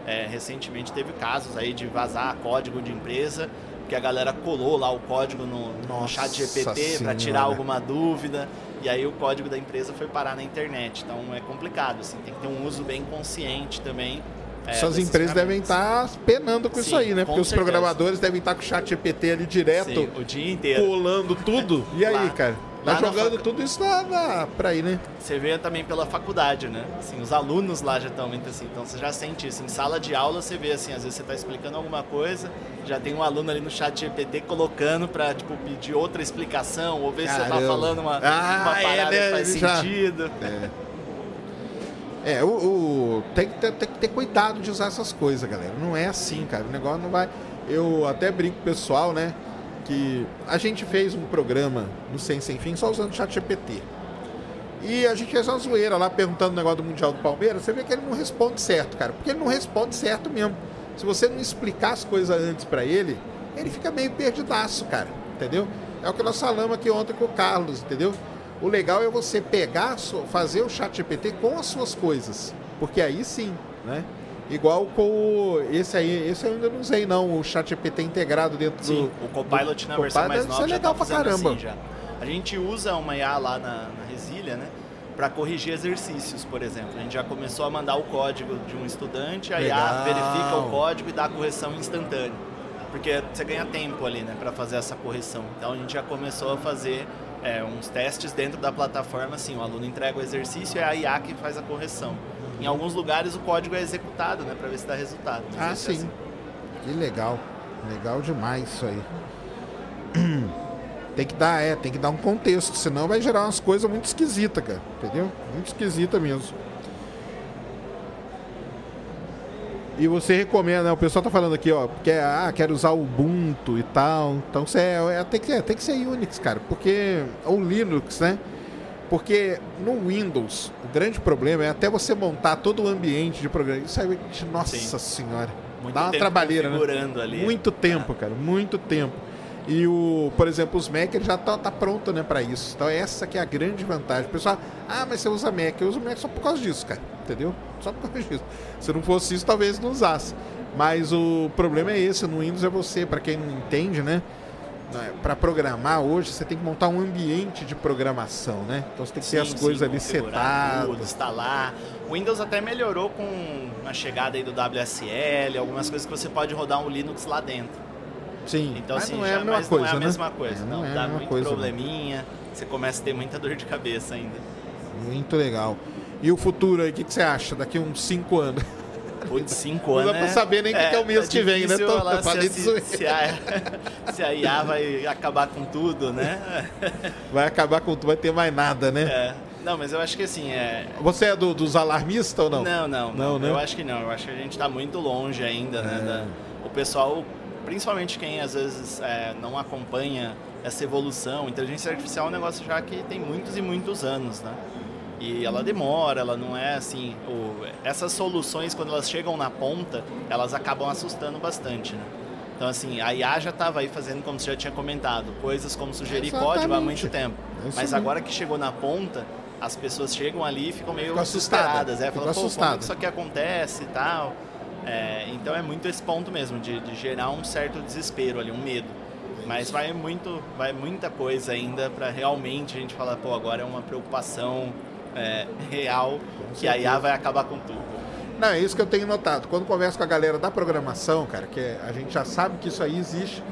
É, recentemente teve casos aí de vazar código de empresa que a galera colou lá o código no, no chat GPT para tirar alguma dúvida. E aí o código da empresa foi parar na internet. Então é complicado, assim, tem que ter um uso bem consciente também. É, Essas empresas devem estar tá penando com Sim, isso aí, né? Porque certeza. os programadores devem estar tá com o chat GPT ali direto. Sim, o dia inteiro. Colando tudo. E aí, cara? Tá jogando fac... tudo isso na, na, pra ir, né? Você vê também pela faculdade, né? Assim, os alunos lá já estão muito assim, então você já sente isso. Em sala de aula você vê assim, às vezes você está explicando alguma coisa, já tem um aluno ali no chat GPT colocando para tipo, pedir outra explicação, ou ver Caramba. se você tá falando uma, ah, uma parada é, né? que faz já... sentido. É. É, o, o, tem, que ter, tem que ter cuidado de usar essas coisas, galera. Não é assim, cara. O negócio não vai. Eu até brinco com o pessoal, né? Que a gente fez um programa no Sem Sem Fim só usando o chat GPT. E a gente fez uma zoeira lá perguntando o negócio do Mundial do Palmeiras. Você vê que ele não responde certo, cara. Porque ele não responde certo mesmo. Se você não explicar as coisas antes para ele, ele fica meio perdidaço, cara. Entendeu? É o que nós falamos aqui ontem com o Carlos, entendeu? O legal é você pegar, fazer o chat GPT com as suas coisas. Porque aí sim, né? Igual com esse aí, esse eu ainda não usei não, o chat GPT integrado dentro Sim, do. o Copilot do, na versão mais nova. Isso é legal tá pra caramba. Assim a gente usa uma IA lá na, na Resília, né? Para corrigir exercícios, por exemplo. A gente já começou a mandar o código de um estudante, a legal. IA verifica o código e dá a correção instantânea. Porque você ganha tempo ali, né, para fazer essa correção. Então a gente já começou a fazer é, uns testes dentro da plataforma, assim, o aluno entrega o exercício e é a IA que faz a correção. Em alguns lugares o código é executado, né, para ver se dá resultado. ah, é sim. Assim. Que legal. Legal demais isso aí. Tem que dar, é, tem que dar um contexto, senão vai gerar umas coisas muito esquisitas, cara. Entendeu? Muito esquisita mesmo. E você recomenda, né? O pessoal tá falando aqui, ó, que é, ah, quero usar o Ubuntu e tal. Então você é, é, tem, que, é, tem que ser Unix, cara, porque. Ou Linux, né? Porque no Windows, o grande problema é até você montar todo o ambiente de programa. Isso aí, nossa Sim. senhora. Muito dá uma trabalheira, né? Ali. Muito tempo, cara, muito tempo. E o, por exemplo, os Mac já tá, tá pronto, né, para isso. Então essa que é a grande vantagem. O pessoal, ah, mas você usa Mac. Eu uso Mac só por causa disso, cara. Entendeu? Só por causa disso. Se não fosse isso, talvez não usasse. Mas o problema é esse, no Windows é você, para quem não entende, né? Né, para programar hoje, você tem que montar um ambiente de programação, né? Então você tem que sim, ter as sim, coisas ali setadas. Tudo, instalar. O Windows até melhorou com a chegada aí do WSL, algumas coisas que você pode rodar um Linux lá dentro. Sim, então, mas assim, não é mesma coisa, não é a né? mesma coisa. É, não, não é dá muito coisa, probleminha, você começa a ter muita dor de cabeça ainda. Muito legal. E o futuro aí, o que, que você acha daqui uns 5 anos? Putz, cinco anos. Não dá pra saber nem o é, que é o mês é que vem, né? Tô, lá, se, se, se, a, [LAUGHS] se a IA vai acabar com tudo, né? [LAUGHS] Vai acabar com tudo, vai ter mais nada, né? É. Não, mas eu acho que assim. É... Você é do, dos alarmistas ou não? Não, não. Não, não né? Eu acho que não. Eu acho que a gente está muito longe ainda, né? Da... O pessoal, principalmente quem às vezes é, não acompanha essa evolução, inteligência artificial é um negócio já que tem muitos e muitos anos, né? E ela demora, ela não é assim. O, essas soluções, quando elas chegam na ponta, elas acabam assustando bastante, né? Então, assim, a IA já estava aí fazendo, como você já tinha comentado, coisas como sugerir Exatamente. código há muito tempo. É Mas agora que chegou na ponta, as pessoas chegam ali e ficam meio assustadas. É, falam, pô, como isso aqui acontece e tal. É, então é muito esse ponto mesmo, de, de gerar um certo desespero ali, um medo. Mas vai muito, vai muita coisa ainda para realmente a gente falar, pô, agora é uma preocupação é, real que a IA vai acabar com tudo. Não, é isso que eu tenho notado. Quando converso com a galera da programação, cara, que a gente já sabe que isso aí existe.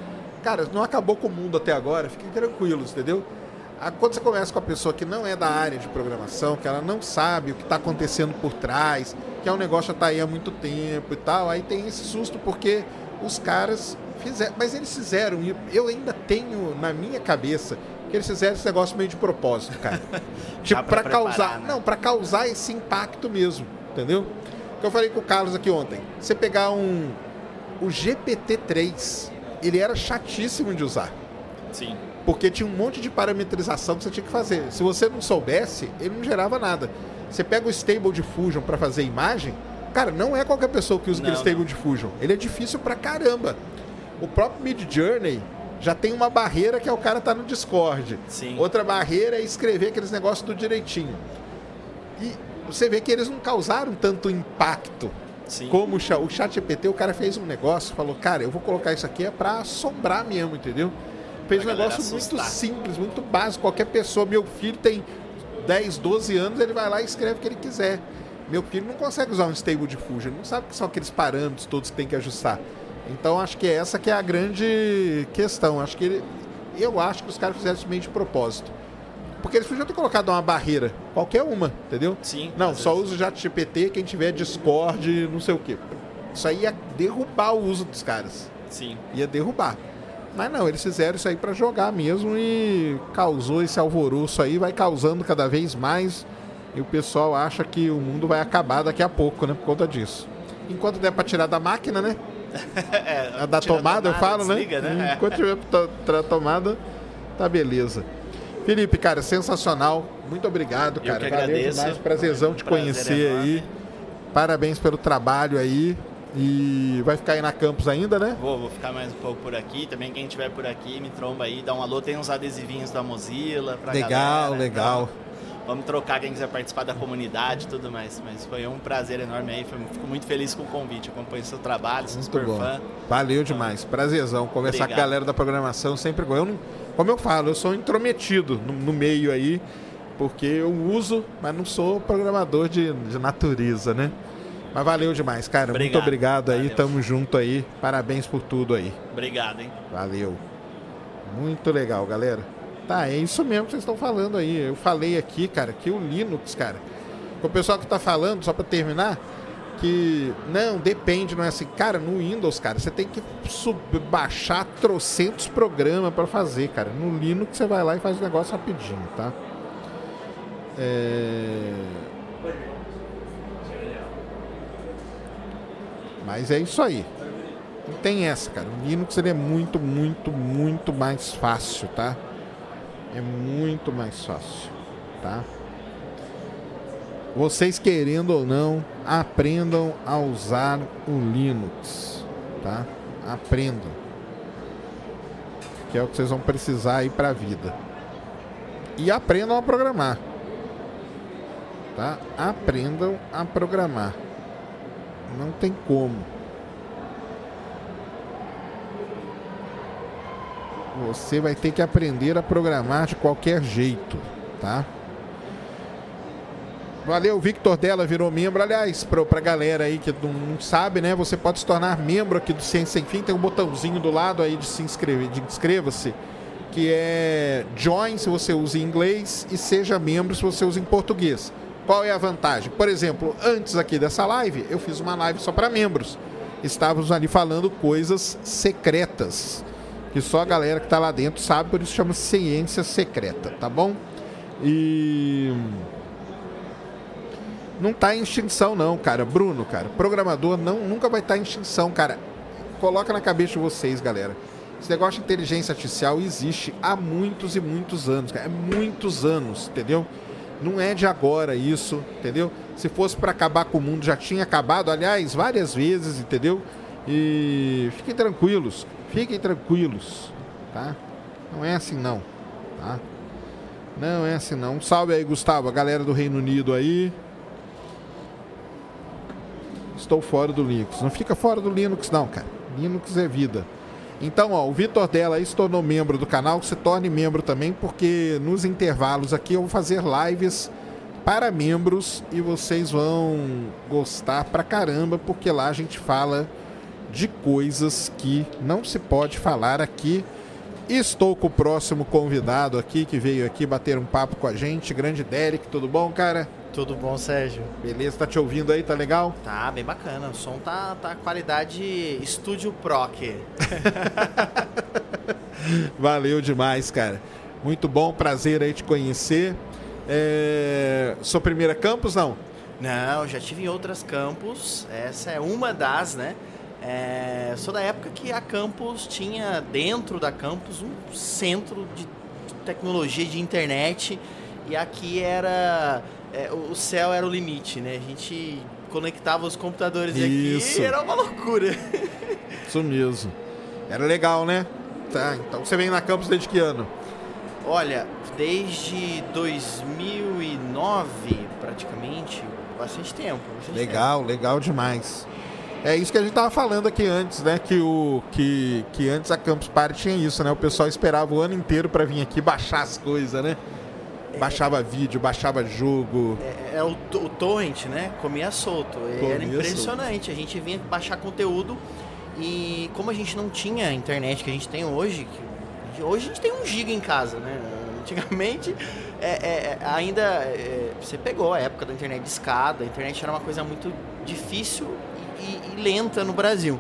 Cara, não acabou com o mundo até agora, fiquem tranquilos, entendeu? Quando você conversa com a pessoa que não é da área de programação, que ela não sabe o que está acontecendo por trás, que é um negócio já está aí há muito tempo e tal, aí tem esse susto porque os caras fizeram, mas eles fizeram, eu ainda tenho na minha cabeça que eles fizeram esse negócio meio de propósito, cara. [LAUGHS] tipo, para causar. Né? Não, para causar esse impacto mesmo, entendeu? Que eu falei com o Carlos aqui ontem. Você pegar um. O GPT-3, ele era chatíssimo de usar. Sim. Porque tinha um monte de parametrização que você tinha que fazer. Se você não soubesse, ele não gerava nada. Você pega o Stable Diffusion para fazer imagem, cara, não é qualquer pessoa que usa não, aquele Stable não. Diffusion. Ele é difícil pra caramba. O próprio Mid Journey, já tem uma barreira que é o cara tá no Discord. Sim. Outra barreira é escrever aqueles negócios do direitinho. E você vê que eles não causaram tanto impacto. Sim. Como o chat, o chat GPT, o cara fez um negócio, falou, cara, eu vou colocar isso aqui é para assombrar mesmo, entendeu? Fez um negócio muito simples, muito básico. Qualquer pessoa, meu filho tem 10, 12 anos, ele vai lá e escreve o que ele quiser. Meu filho não consegue usar um Stable Diffusion, não sabe que são aqueles parâmetros todos que tem que ajustar. Então acho que essa que é a grande questão. Acho que ele, eu acho que os caras fizeram isso meio de propósito. Porque eles podiam ter colocado uma barreira, qualquer uma, entendeu? Sim. Não, só usa o ChatGPT quem tiver Discord, não sei o quê. Isso aí ia derrubar o uso dos caras. Sim. Ia derrubar. Mas não, eles fizeram isso aí pra jogar mesmo e causou esse alvoroço aí, vai causando cada vez mais. E o pessoal acha que o mundo vai acabar daqui a pouco, né? Por conta disso. Enquanto der pra tirar da máquina, né? É, [LAUGHS] A da tira a tomada, eu falo, desliga, né? né? Enquanto tiver tra- tomada, tá beleza. Felipe, cara, sensacional. Muito obrigado, Eu cara. que Valeu agradeço. demais. Prazerzão te Prazer conhecer enorme. aí. Parabéns pelo trabalho aí. E vai ficar aí na campus ainda, né? Vou, vou ficar mais um pouco por aqui. Também quem estiver por aqui, me tromba aí, dá um alô. Tem uns adesivinhos da Mozilla pra Legal, galera. legal. Então, vamos trocar quem quiser participar da comunidade e tudo mais. Mas foi um prazer enorme aí. Fico muito feliz com o convite. Acompanho seu trabalho, Muito super bom. fã. Valeu demais. Prazerzão. Conversar com a Obrigado. galera da programação sempre bom. Eu não, como eu falo, eu sou intrometido no, no meio aí, porque eu uso, mas não sou programador de, de natureza, né? Mas valeu demais, cara. Muito Obrigado. obrigado aí. Valeu. Tamo junto aí. Parabéns por tudo aí. Obrigado, hein? Valeu. Muito legal, galera. Tá, é isso mesmo que vocês estão falando aí. Eu falei aqui, cara, que o Linux, cara. O pessoal que tá falando, só pra terminar, que não, depende, não é assim. Cara, no Windows, cara, você tem que sub, baixar trocentos programas pra fazer, cara. No Linux você vai lá e faz o negócio rapidinho, tá? É... Mas é isso aí. Não tem essa, cara. O Linux ele é muito, muito, muito mais fácil, tá? É muito mais fácil, tá? Vocês querendo ou não, aprendam a usar o Linux, tá? Aprendam. Que é o que vocês vão precisar aí pra vida. E aprendam a programar. Tá? Aprendam a programar. Não tem como. Você vai ter que aprender a programar de qualquer jeito, tá? Valeu, Victor Della virou membro. Aliás, pra, pra galera aí que não, não sabe, né? Você pode se tornar membro aqui do Ciência Sem Fim. Tem um botãozinho do lado aí de se inscrever, de inscreva-se, que é Join se você usa em inglês e seja membro se você usa em português. Qual é a vantagem? Por exemplo, antes aqui dessa live, eu fiz uma live só para membros. Estávamos ali falando coisas secretas que só a galera que está lá dentro sabe, por isso chama ciência secreta, tá bom? E não tá em extinção não, cara. Bruno, cara, programador não nunca vai estar em extinção, cara. Coloca na cabeça de vocês, galera. Esse negócio de inteligência artificial existe há muitos e muitos anos, cara. É muitos anos, entendeu? Não é de agora isso, entendeu? Se fosse para acabar com o mundo, já tinha acabado, aliás, várias vezes, entendeu? E fiquem tranquilos, fiquem tranquilos, tá? Não é assim não, tá? Não é assim não. Um salve aí, Gustavo, a galera do Reino Unido aí. Estou fora do Linux. Não fica fora do Linux não, cara. Linux é vida. Então, ó, o Vitor Della aí se tornou membro do canal, se torne membro também, porque nos intervalos aqui eu vou fazer lives para membros e vocês vão gostar pra caramba, porque lá a gente fala de coisas que não se pode falar aqui. Estou com o próximo convidado aqui que veio aqui bater um papo com a gente, grande Derek, tudo bom, cara? Tudo bom, Sérgio? Beleza, tá te ouvindo aí, tá legal? Tá bem bacana. O som tá, tá qualidade Estúdio Pro aqui. [LAUGHS] Valeu demais, cara. Muito bom, prazer aí te conhecer. É... Sua primeira campus, não? Não, já tive em outras campus. Essa é uma das, né? É, sou da época que a campus tinha dentro da campus um centro de tecnologia de internet e aqui era é, o céu era o limite, né? A gente conectava os computadores Isso. aqui e era uma loucura. Isso mesmo. Era legal, né? Tá, então você vem na campus desde que ano? Olha, desde 2009 praticamente, bastante tempo. Bastante Legal, legal demais. É isso que a gente tava falando aqui antes, né? Que, o, que, que antes a Campus Party tinha isso, né? O pessoal esperava o ano inteiro para vir aqui baixar as coisas, né? Baixava vídeo, baixava jogo. É, é o, o torrent, né? Comia solto. Comia Era impressionante. A gente vinha baixar conteúdo e como a gente não tinha a internet que a gente tem hoje, que- hoje a gente tem um giga em casa, né? [LAUGHS] Antigamente, é, é, ainda é, você pegou a época da internet de escada, a internet era uma coisa muito difícil e, e lenta no Brasil.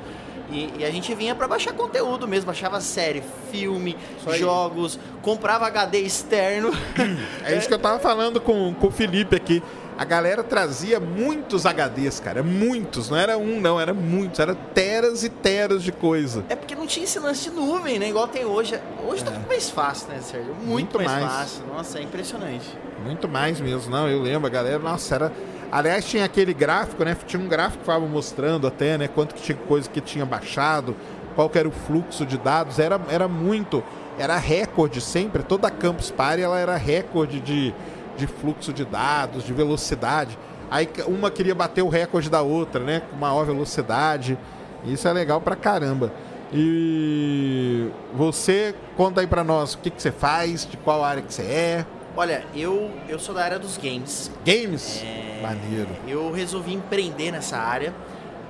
E, e, a gente vinha para baixar conteúdo mesmo, baixava série, filme, jogos, comprava HD externo. [LAUGHS] É isso que eu tava falando com, com o Felipe aqui. A galera trazia muitos HDs, cara. Muitos. Não era um, não. Era muitos. Era teras e teras de coisa. É porque não tinha esse lance de nuvem, né? Igual tem hoje. Hoje tá é. tá muito mais fácil, né, Sérgio? Muito, muito mais, mais, fácil. Nossa, é impressionante. Muito mais mesmo. Não, eu lembro. A galera, nossa, era... Aliás, tinha aquele gráfico, né? Tinha um gráfico que estava mostrando até, né? Quanto que tinha coisa que tinha baixado, qual era o fluxo de dados. Era, era muito... Era recorde sempre. Toda a Campus Party, ela era recorde de de fluxo de dados, de velocidade. Aí uma queria bater o recorde da outra, né? Com maior velocidade. Isso é legal pra caramba. E você conta aí pra nós o que, que você faz, de qual área que você é. Olha, eu, eu sou da área dos games. Games? É, Maneiro. Eu resolvi empreender nessa área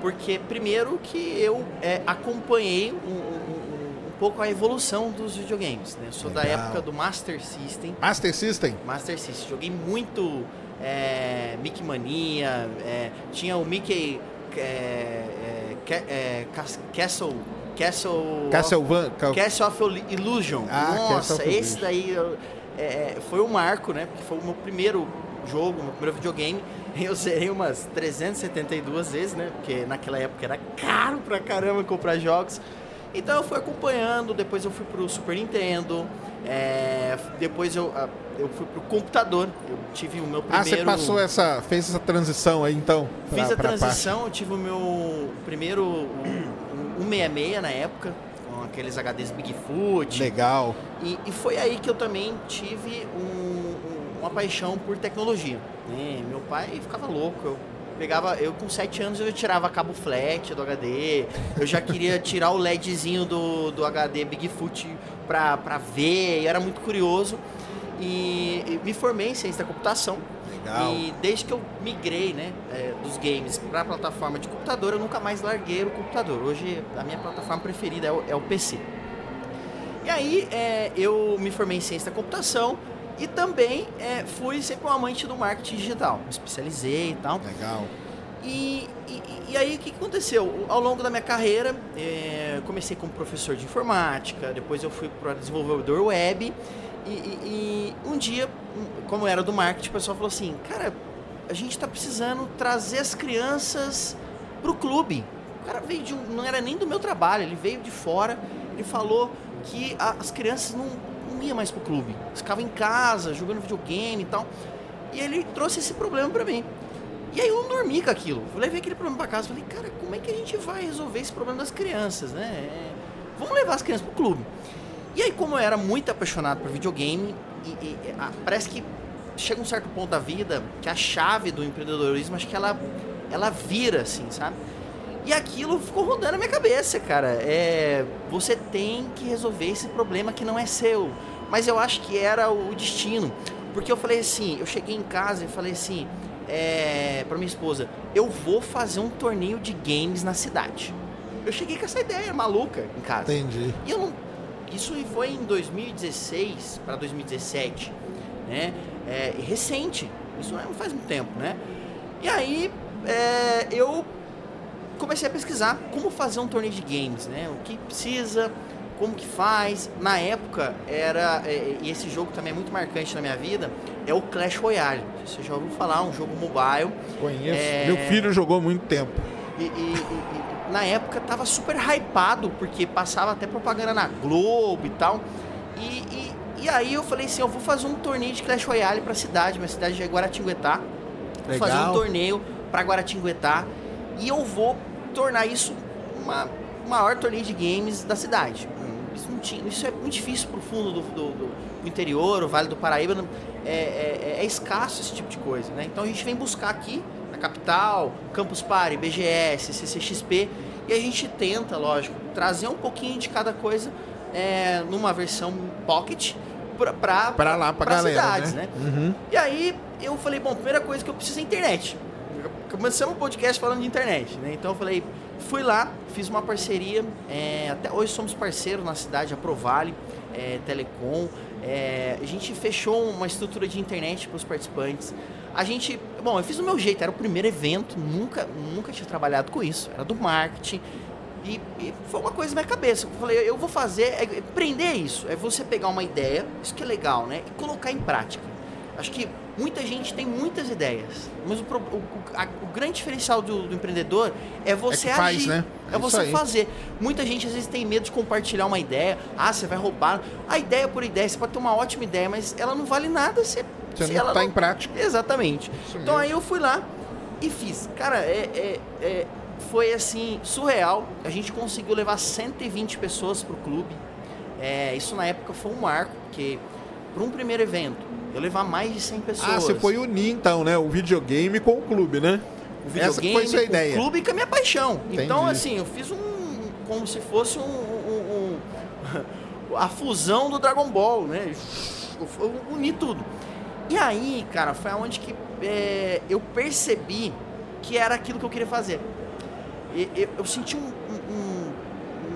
porque, primeiro, que eu é, acompanhei um, um, pouco a evolução dos videogames. Né? Eu sou Legal. da época do Master System. Master System? Master System. Joguei muito é, Mickey Mania, é, tinha o Mickey é, é, é Castle... Castle Castlevania. Of, Castle of Illusion. Ah, Nossa, esse daí é, foi um marco, né? Porque foi o meu primeiro jogo, meu primeiro videogame. [LAUGHS] Eu zerei umas 372 vezes, né? Porque naquela época era caro pra caramba comprar jogos. Então eu fui acompanhando, depois eu fui pro Super Nintendo, é, depois eu, eu fui pro computador, eu tive o meu primeiro... Ah, você passou essa, fez essa transição aí então? Pra, Fiz a transição, eu tive o meu primeiro 166 na época, aqueles HDs Bigfoot. Legal. E, e foi aí que eu também tive um, uma paixão por tecnologia. Né? Meu pai ficava louco, eu pegava, eu com 7 anos eu tirava cabo flat do HD, eu já queria [LAUGHS] tirar o LEDzinho do, do HD Bigfoot pra, pra ver, eu era muito curioso. E, e me formei em ciência da computação. Legal. E desde que eu migrei né, é, dos games para a plataforma de computador, eu nunca mais larguei o computador. Hoje a minha plataforma preferida é o, é o PC. E aí é, eu me formei em ciência da computação, e também é, fui sempre um amante do marketing digital. Me especializei e tal. Legal. E, e, e, aí o que aconteceu? Ao longo da minha carreira, é, comecei como professor de informática, depois eu fui para desenvolvedor web. E, e, um dia, como era do marketing, o pessoal falou assim: Cara, a gente está precisando trazer as crianças para o clube. O cara veio de um, não era nem do meu trabalho, ele veio de fora. Ele falou que as crianças não, não ia mais pro clube. Ficava em casa, jogando videogame e tal. E ele trouxe esse problema para mim. E aí eu não dormi com aquilo. Eu levei aquele problema para casa. Falei, cara, como é que a gente vai resolver esse problema das crianças, né? É, vamos levar as crianças pro clube. E aí, como eu era muito apaixonado por videogame, e, e, a, parece que chega um certo ponto da vida que a chave do empreendedorismo, acho que ela, ela vira, assim, sabe? E aquilo ficou rodando na minha cabeça, cara. É, você tem que resolver esse problema que não é seu. Mas eu acho que era o destino. Porque eu falei assim, eu cheguei em casa e falei assim, é, para minha esposa, eu vou fazer um torneio de games na cidade. Eu cheguei com essa ideia maluca em casa. Entendi. E eu não, isso foi em 2016 para 2017, né? É, recente. Isso não faz muito tempo, né? E aí é, eu comecei a pesquisar como fazer um torneio de games, né? O que precisa, como que faz. Na época era é, e esse jogo também é muito marcante na minha vida, é o Clash Royale. Você já ouviu falar, um jogo mobile. Conheço. É... Meu filho jogou há muito tempo. E, e, e, na época tava super hypado, porque passava até propaganda na Globo e tal. E, e, aí eu falei assim, eu vou fazer um torneio de Clash Royale pra cidade, minha cidade é Guaratinguetá. Vou fazer um torneio para Guaratinguetá e eu vou tornar isso uma maior torneio de games da cidade. Isso, tinha, isso é muito difícil para o fundo do, do, do, interior, o Vale do Paraíba. É, é, é, escasso esse tipo de coisa. Né? Então a gente vem buscar aqui, na capital, Campus Party, BGS, CCXP, e a gente tenta, lógico, trazer um pouquinho de cada coisa é, numa versão pocket para lá, para galera, cidades, né? né? Uhum. E aí eu falei, bom, primeira coisa que eu preciso é internet começamos um podcast falando de internet, né? Então eu falei, fui lá, fiz uma parceria, é, até hoje somos parceiros na cidade, a Provale, é, Telecom, É, a gente fechou uma estrutura de internet para os participantes. A gente, bom, eu fiz do meu jeito, era o primeiro evento, nunca, nunca tinha trabalhado com isso, era do marketing. E, e foi uma coisa na minha cabeça. Eu falei, eu vou fazer, é, prender isso, é você pegar uma ideia, isso que é legal, né? E colocar em prática. Acho que muita gente tem muitas ideias, mas o, o, a, o grande diferencial do, do, empreendedor é você é agir. Né? É, é você fazer. Muita gente às vezes tem medo de compartilhar uma ideia. Ah, você vai roubar. A ideia por ideia, você pode ter uma ótima ideia, mas ela não vale nada se, você se não ela está não... em prática. Exatamente. Então aí eu fui lá e fiz. Cara, é, é, é, foi assim, surreal. A gente conseguiu levar 120 pessoas pro clube. É, isso na época foi um marco, porque para um primeiro evento eu levar mais de 100 pessoas. Ah, você foi unir então, né? O videogame com o clube, né? O videogame Essa foi sua ideia. o clube com a minha paixão. Entendi. Então, assim, eu fiz um. como se fosse um. um, um [LAUGHS] a fusão do Dragon Ball, né? Eu uni tudo. E aí, cara, foi onde que é, eu percebi que era aquilo que eu queria fazer. Eu, eu, eu senti um, um, um,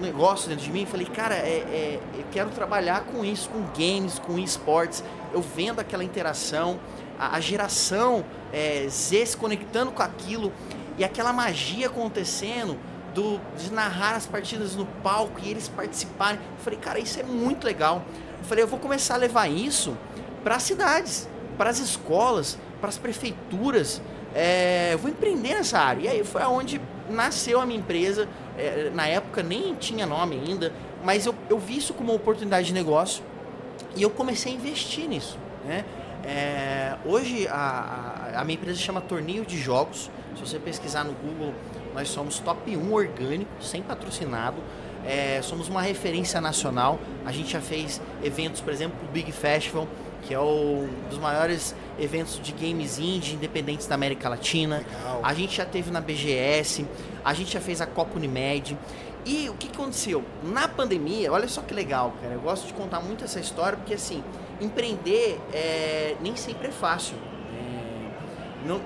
negócio dentro de mim falei, cara, é, é, eu quero trabalhar com isso, com games, com esportes eu vendo aquela interação, a, a geração é, Z se conectando com aquilo e aquela magia acontecendo do, de narrar as partidas no palco e eles participarem. Eu falei, cara, isso é muito legal. Eu falei, eu vou começar a levar isso para as cidades, para as escolas, para as prefeituras. É, eu vou empreender nessa área. E aí foi aonde nasceu a minha empresa. É, na época nem tinha nome ainda, mas eu, eu vi isso como uma oportunidade de negócio e eu comecei a investir nisso. Né? É, hoje a, a, minha empresa chama Torneio de Jogos. Se você pesquisar no Google, nós somos top 1 orgânico, sem patrocinado. É, somos uma referência nacional. A gente já fez eventos, por exemplo, o Big Festival, que é um dos maiores eventos de games indie independentes da América Latina. Legal. A gente já teve na BGS, a gente já fez a Copa Unimed. E o que aconteceu? Na pandemia, olha só que legal, cara. Eu gosto de contar muito essa história porque, assim, empreender é, nem sempre é fácil. É, não,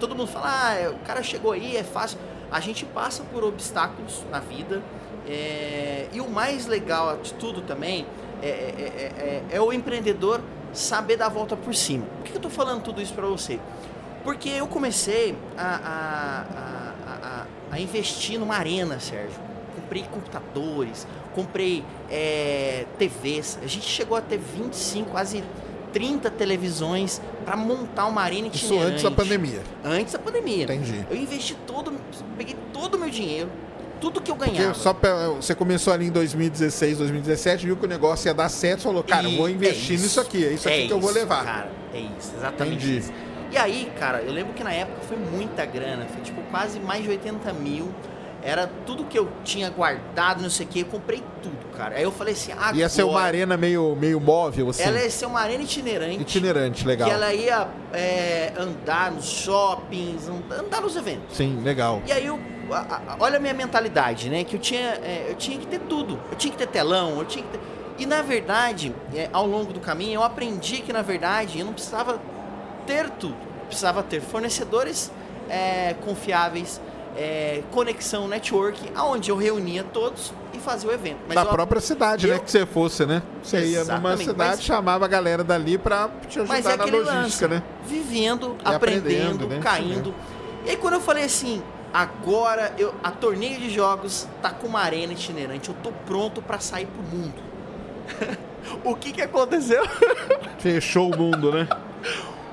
todo mundo fala, ah, o cara chegou aí, é fácil. A gente passa por obstáculos na vida. É, e o mais legal de tudo também é, é, é, é o empreendedor saber dar a volta por cima. Por que eu estou falando tudo isso para você? Porque eu comecei a, a, a, a investir numa arena, Sérgio comprei computadores, comprei é, TVs. A gente chegou a ter 25, quase 30 televisões para montar uma arena itinerante. Isso antes da pandemia. Antes da pandemia. Entendi. Eu investi todo, peguei todo o meu dinheiro, tudo que eu ganhava. Porque só pra, você começou ali em 2016, 2017, viu que o negócio ia dar certo, falou, cara, e vou investir é nisso aqui, é isso aqui é que eu vou levar. Cara, é isso, exatamente Entendi. isso. E aí, cara, eu lembro que na época foi muita grana, foi tipo quase mais de 80 mil era tudo que eu tinha guardado, não sei o que, eu comprei tudo, cara. Aí eu falei assim, agora... Ia ser uma arena meio, meio móvel, assim? Ela ia ser uma arena itinerante. Itinerante, legal. Que ela ia é, andar nos shoppings, andar nos eventos. Sim, legal. E aí eu... Olha a minha mentalidade, né? Que eu tinha, é, eu tinha que ter tudo. Eu tinha que ter telão, eu tinha que ter... E na verdade, é, ao longo do caminho, eu aprendi que na verdade eu não precisava ter tudo. Eu precisava ter fornecedores é, confiáveis, é, conexão network, aonde eu reunia todos e fazia o evento. Mas da eu, própria cidade, né, eu, né? Que você fosse, né? Você ia numa cidade, mas, chamava a galera dali para te ajudar é na logística, lance, né? Vivendo, e aprendendo, né? caindo. E aí quando eu falei assim, agora eu, a torneio de jogos tá com uma arena itinerante, eu tô pronto para sair pro mundo. [LAUGHS] o que que aconteceu? [LAUGHS] Fechou o mundo, né?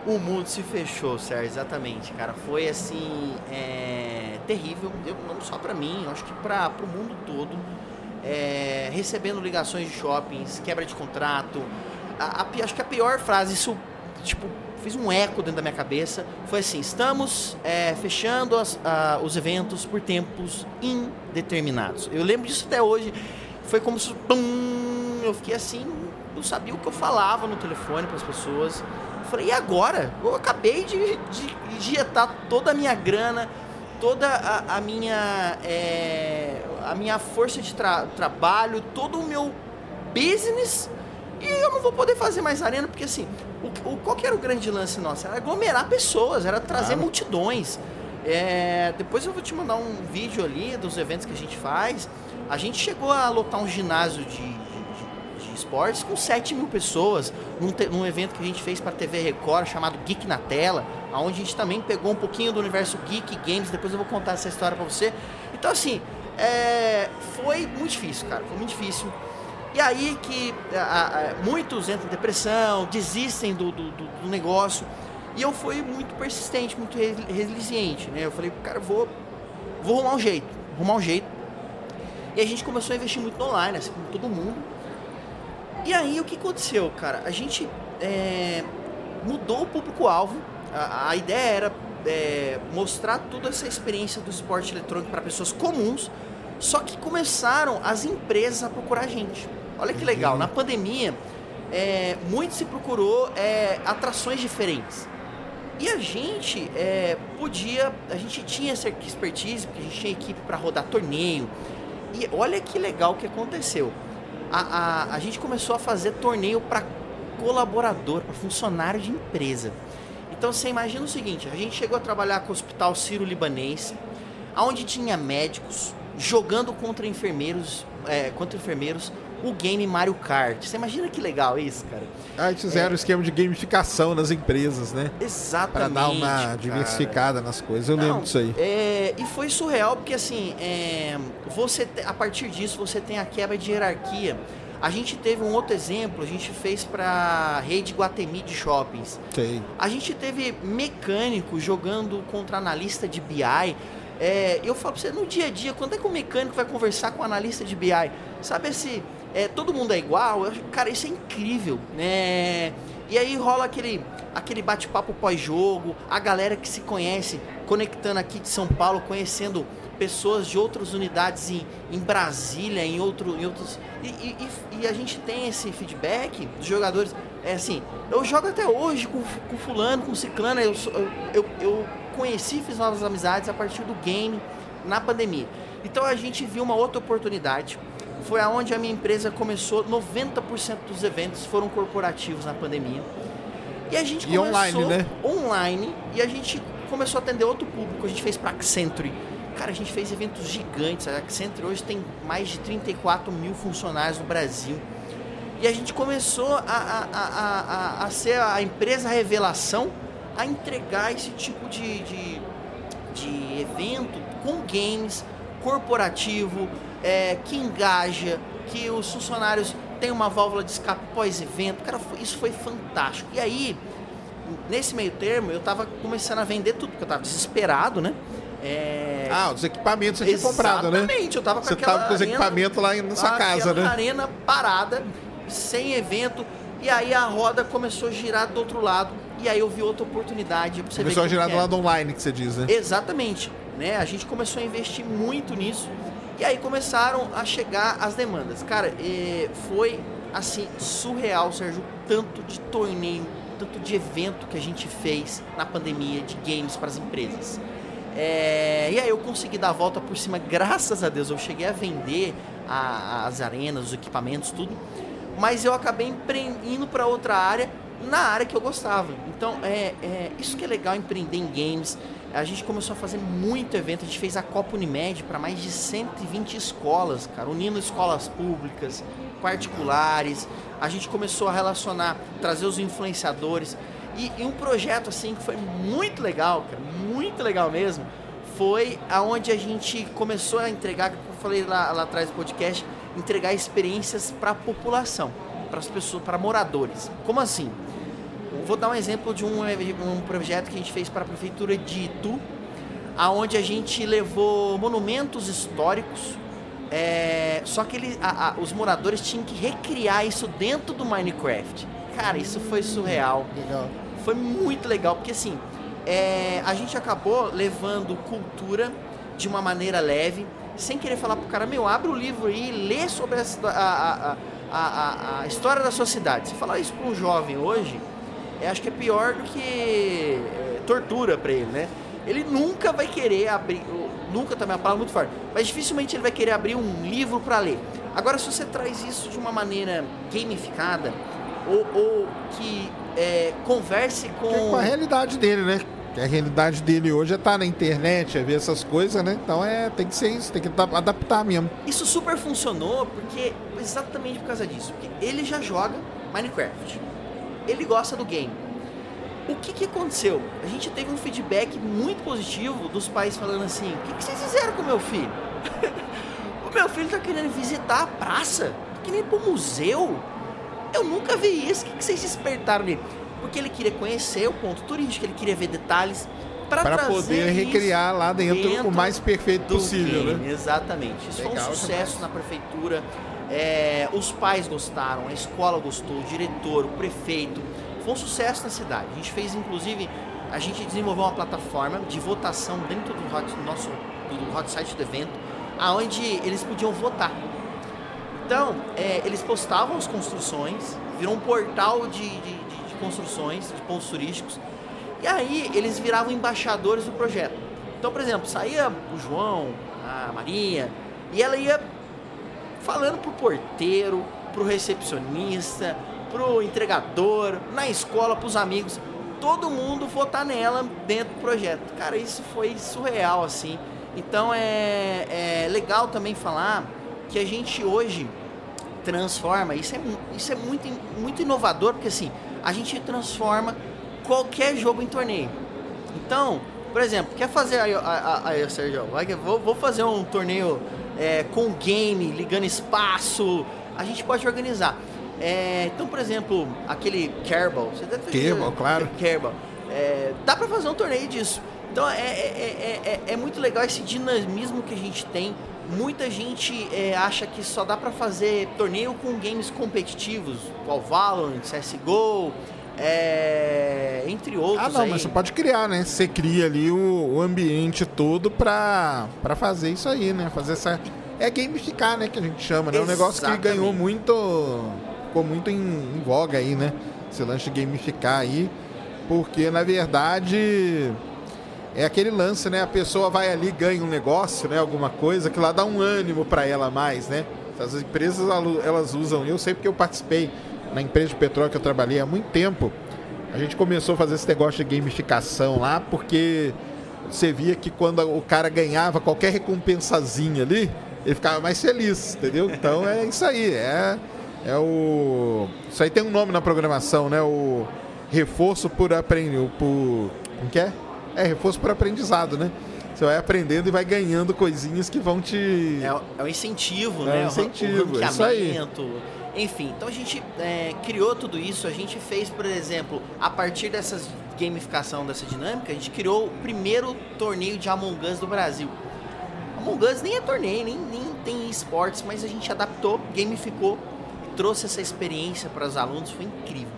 o mundo se fechou, Sérgio, exatamente, cara. Foi assim, é, terrível, eu, não só para mim, acho que para o mundo todo. É, recebendo ligações de shoppings, quebra de contrato. A, a, acho que a pior frase, isso, tipo, fez um eco dentro da minha cabeça. Foi assim: estamos é, fechando as, a, os eventos por tempos indeterminados. Eu lembro disso até hoje. Foi como se. Pum, eu fiquei assim, não sabia o que eu falava no telefone para as pessoas. Falei, e agora? Eu acabei de, de injetar toda a minha grana, toda a, a minha, é, a minha força de tra trabalho, todo o meu business e eu não vou poder fazer mais arena, porque assim, o, o, qual que era o grande lance nosso? Era aglomerar pessoas, era trazer claro. multidões. É, depois eu vou te mandar um vídeo ali dos eventos que a gente faz. A gente chegou a lotar um ginásio de, de, de esportes com 7 mil pessoas, num, te, num evento que a gente fez para TV Record chamado Geek na Tela, onde a gente também pegou um pouquinho do universo Geek Games, depois eu vou contar essa história para você. Então, assim, é, foi muito difícil, cara, foi muito difícil. E aí que a, a, muitos entram em depressão, desistem do, do, do, negócio. E eu fui muito persistente, muito resiliente, né? Eu falei, cara, vou, vou arrumar um jeito, arrumar um jeito. E a gente começou a investir muito no online, assim como todo mundo. E aí o que aconteceu, cara? A gente é, mudou o público-alvo. A, a, ideia era é, mostrar toda essa experiência do esporte eletrônico para pessoas comuns, só que começaram as empresas a procurar a gente. Olha que legal, na pandemia, é, muito se procurou é, atrações diferentes. E a gente é, podia, a gente tinha essa expertise, porque a gente tinha equipe para rodar torneio, e olha que legal que aconteceu. A, a, a gente começou a fazer torneio para colaborador, para funcionário de empresa. Então você imagina o seguinte: a gente chegou a trabalhar com o Hospital Sírio-Libanês, onde tinha médicos jogando contra enfermeiros, é, contra enfermeiros o game Mario Kart. Você imagina que legal isso, cara? Ah, eles fizeram é... um esquema de gamificação nas empresas, né? Exatamente. Para dar uma diversificada cara. nas coisas. Eu Não, lembro disso aí. É... E foi surreal porque assim, é... você a partir disso você tem a quebra de hierarquia. A gente teve um outro exemplo, a gente fez para rede Guatemi de shoppings. Sim. A gente teve mecânico jogando contra analista de BI. É, eu falo pra você, no dia a dia, quando é que o mecânico vai conversar com o analista de BI? Sabe esse é, todo mundo é igual, eu, cara, isso é incrível, né? E aí rola aquele, aquele bate-papo pós-jogo, a galera que se conhece, conectando aqui de São Paulo, conhecendo pessoas de outras unidades em, em Brasília, em, outro, em outros. E, e, e, a gente tem esse feedback dos jogadores. É assim, eu jogo até hoje com, com fulano, com ciclano, eu, eu, eu conheci, fiz novas amizades a partir do game na pandemia. Então a gente viu uma outra oportunidade foi aonde a minha empresa começou. 90% dos eventos foram corporativos na pandemia. E a gente e começou online, né? online e a gente começou a atender outro público. A gente fez para Accenture. Cara, a gente fez eventos gigantes. A Accenture hoje tem mais de 34 mil funcionários no Brasil. E a gente começou a, a, a, a, a ser a empresa revelação a entregar esse tipo de, de, de evento com games corporativo, é, que engaja, que os funcionários têm uma válvula de escape pós-evento. Cara, isso foi fantástico. E aí, nesse meio termo, eu tava começando a vender tudo, porque eu tava desesperado, né? É... Ah, os equipamentos você tinha comprado, né? Exatamente, eu tava com Você tava com os equipamentos lá na sua casa, né? arena parada, sem evento, e aí a roda começou a girar do outro lado, e aí eu vi outra oportunidade. Começou a girar do é. lado online, que você diz, né? Exatamente. Né? A gente começou a investir muito nisso. E aí começaram a chegar as demandas. Cara, foi assim, surreal, Sérgio, tanto de torneio, tanto de evento que a gente fez na pandemia de games para as empresas. É, e aí eu consegui dar a volta por cima, graças a Deus. Eu cheguei a vender a, as arenas, os equipamentos, tudo. Mas eu acabei indo para outra área, na área que eu gostava. Então, é, é isso que é legal empreender em games a gente começou a fazer muito evento. A gente fez a Copa Unimed para mais de 120 escolas, cara, unindo escolas públicas, particulares. A gente começou a relacionar, trazer os influenciadores. E, e um projeto assim que foi muito legal, cara, muito legal mesmo, foi aonde a gente começou a entregar, como eu falei lá, lá atrás do podcast, entregar experiências para a população, para as pessoas, para moradores. Como assim? Vou dar um exemplo de um, um projeto que a gente fez para a prefeitura de Itu, aonde a gente levou monumentos históricos, é, só que ele, a, a, os moradores tinham que recriar isso dentro do Minecraft. Cara, isso foi surreal. Legal. Foi muito legal, porque assim, é, a gente acabou levando cultura de uma maneira leve, sem querer falar pro cara, meu, abre o livro aí, lê sobre a, a, a, a história da sua cidade. Se falar isso para um jovem hoje, eu acho que é pior do que é, tortura para ele, né? Ele nunca vai querer abrir, nunca também é uma palavra muito forte, mas dificilmente ele vai querer abrir um livro para ler. Agora, se você traz isso de uma maneira gamificada, ou, ou que é, converse com... com a realidade dele, né? a realidade dele hoje é estar tá na internet, é ver essas coisas, né? Então é, tem que ser isso, tem que adaptar mesmo. Isso super funcionou porque exatamente por causa disso. Porque ele já joga Minecraft. Ele gosta do game. O que, que aconteceu? A gente teve um feedback muito positivo dos pais falando assim: o que, que vocês fizeram com o meu filho? [LAUGHS] o meu filho tá querendo visitar a praça, tá querendo ir pro museu. Eu nunca vi isso. O que, que vocês despertaram nele? Porque ele queria conhecer o ponto turístico, ele queria ver detalhes para poder recriar lá dentro, dentro, o mais perfeito possível, game. né? Exatamente. Isso Legal, foi um sucesso na prefeitura. É, os pais gostaram, a escola gostou, o diretor, o prefeito. Foi um sucesso na cidade. A gente fez, inclusive, a gente desenvolveu uma plataforma de votação dentro do hot, nosso do hot site do evento, aonde eles podiam votar. Então, é, eles postavam as construções, virou um portal de, de construções, de pontos turísticos. E aí eles viravam embaixadores do projeto. Então, por exemplo, saía o João, a Maria, e ela ia falando pro porteiro, pro recepcionista, pro entregador, na escola, pros amigos, todo mundo votar nela dentro do projeto. Cara, isso foi surreal, assim. Então é, é legal também falar que a gente hoje transforma, isso é, isso é muito, muito inovador, porque assim, a gente transforma qualquer jogo em torneio. Então, por exemplo, quer fazer aí, Sérgio, vou, vou fazer um torneio é, com game, ligando espaço, a gente pode organizar. É, então, por exemplo, aquele Kerbal, você deve Kerbal, claro. [LAUGHS] Kerbal. É, dá para fazer um torneio disso. Então é, é, é, é, muito legal esse dinamismo que a gente tem. Muita gente acha que só dá para fazer torneio com games competitivos, qual Valorant, CSGO, é, entre outros. Ah, não, aí. mas você pode criar, né? Você cria ali o, o ambiente todo pra, pra fazer isso aí, né? Fazer essa. É gamificar, né? Que a gente chama, né? É um negócio que ganhou muito. Ficou muito em, em voga aí, né? Esse lance de gamificar aí. Porque, na verdade é aquele lance, né? A pessoa vai ali, ganha um negócio, né? Alguma coisa que lá dá um ânimo para ela mais, né? As empresas elas usam, eu sei porque eu participei na empresa de petróleo que eu trabalhei há muito tempo. A gente começou a fazer esse negócio de gamificação lá porque você via que quando o cara ganhava qualquer recompensazinha ali, ele ficava mais feliz, entendeu? Então é isso aí, é é o isso aí tem um nome na programação, né? O reforço por aprender, por como que é? É reforço por aprendizado, né? Você vai aprendendo e vai ganhando coisinhas que vão te. É, é um incentivo, é né? Um incentivo, o isso aí. Enfim, então a gente é, criou tudo isso. A gente fez, por exemplo, a partir dessas gamificação dessa dinâmica, a gente criou o primeiro torneio de Among Us do Brasil. Among Us nem é torneio, nem, nem tem esportes, mas a gente adaptou, gamificou, trouxe essa experiência para os alunos, foi incrível.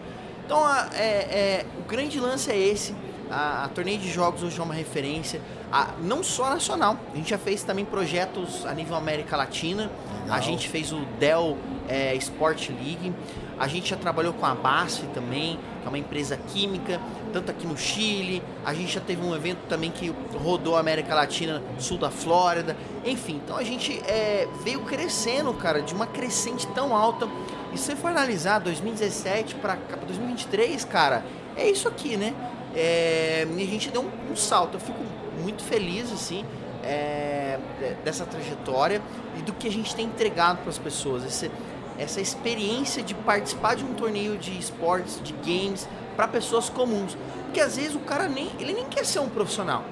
Então, a, é, é, o grande lance é esse a, a torneio de jogos hoje é uma referência, a, não só nacional, a gente já fez também projetos a nível América Latina, Legal. a gente fez o Dell é, Sport League, a gente já trabalhou com a BASF também, que é uma empresa química, tanto aqui no Chile, a gente já teve um evento também que rodou a América Latina, sul da Flórida, enfim, então a gente é, veio crescendo, cara, de uma crescente tão alta. E se você for analisar 2017 para 2023, cara, é isso aqui, né? é, a gente deu um, um, salto. Eu fico muito feliz, assim, é, dessa trajetória e do que a gente tem entregado para as pessoas. Esse, essa experiência de participar de um torneio de esportes, de games, para pessoas comuns. Porque às vezes o cara nem, ele nem quer ser um profissional.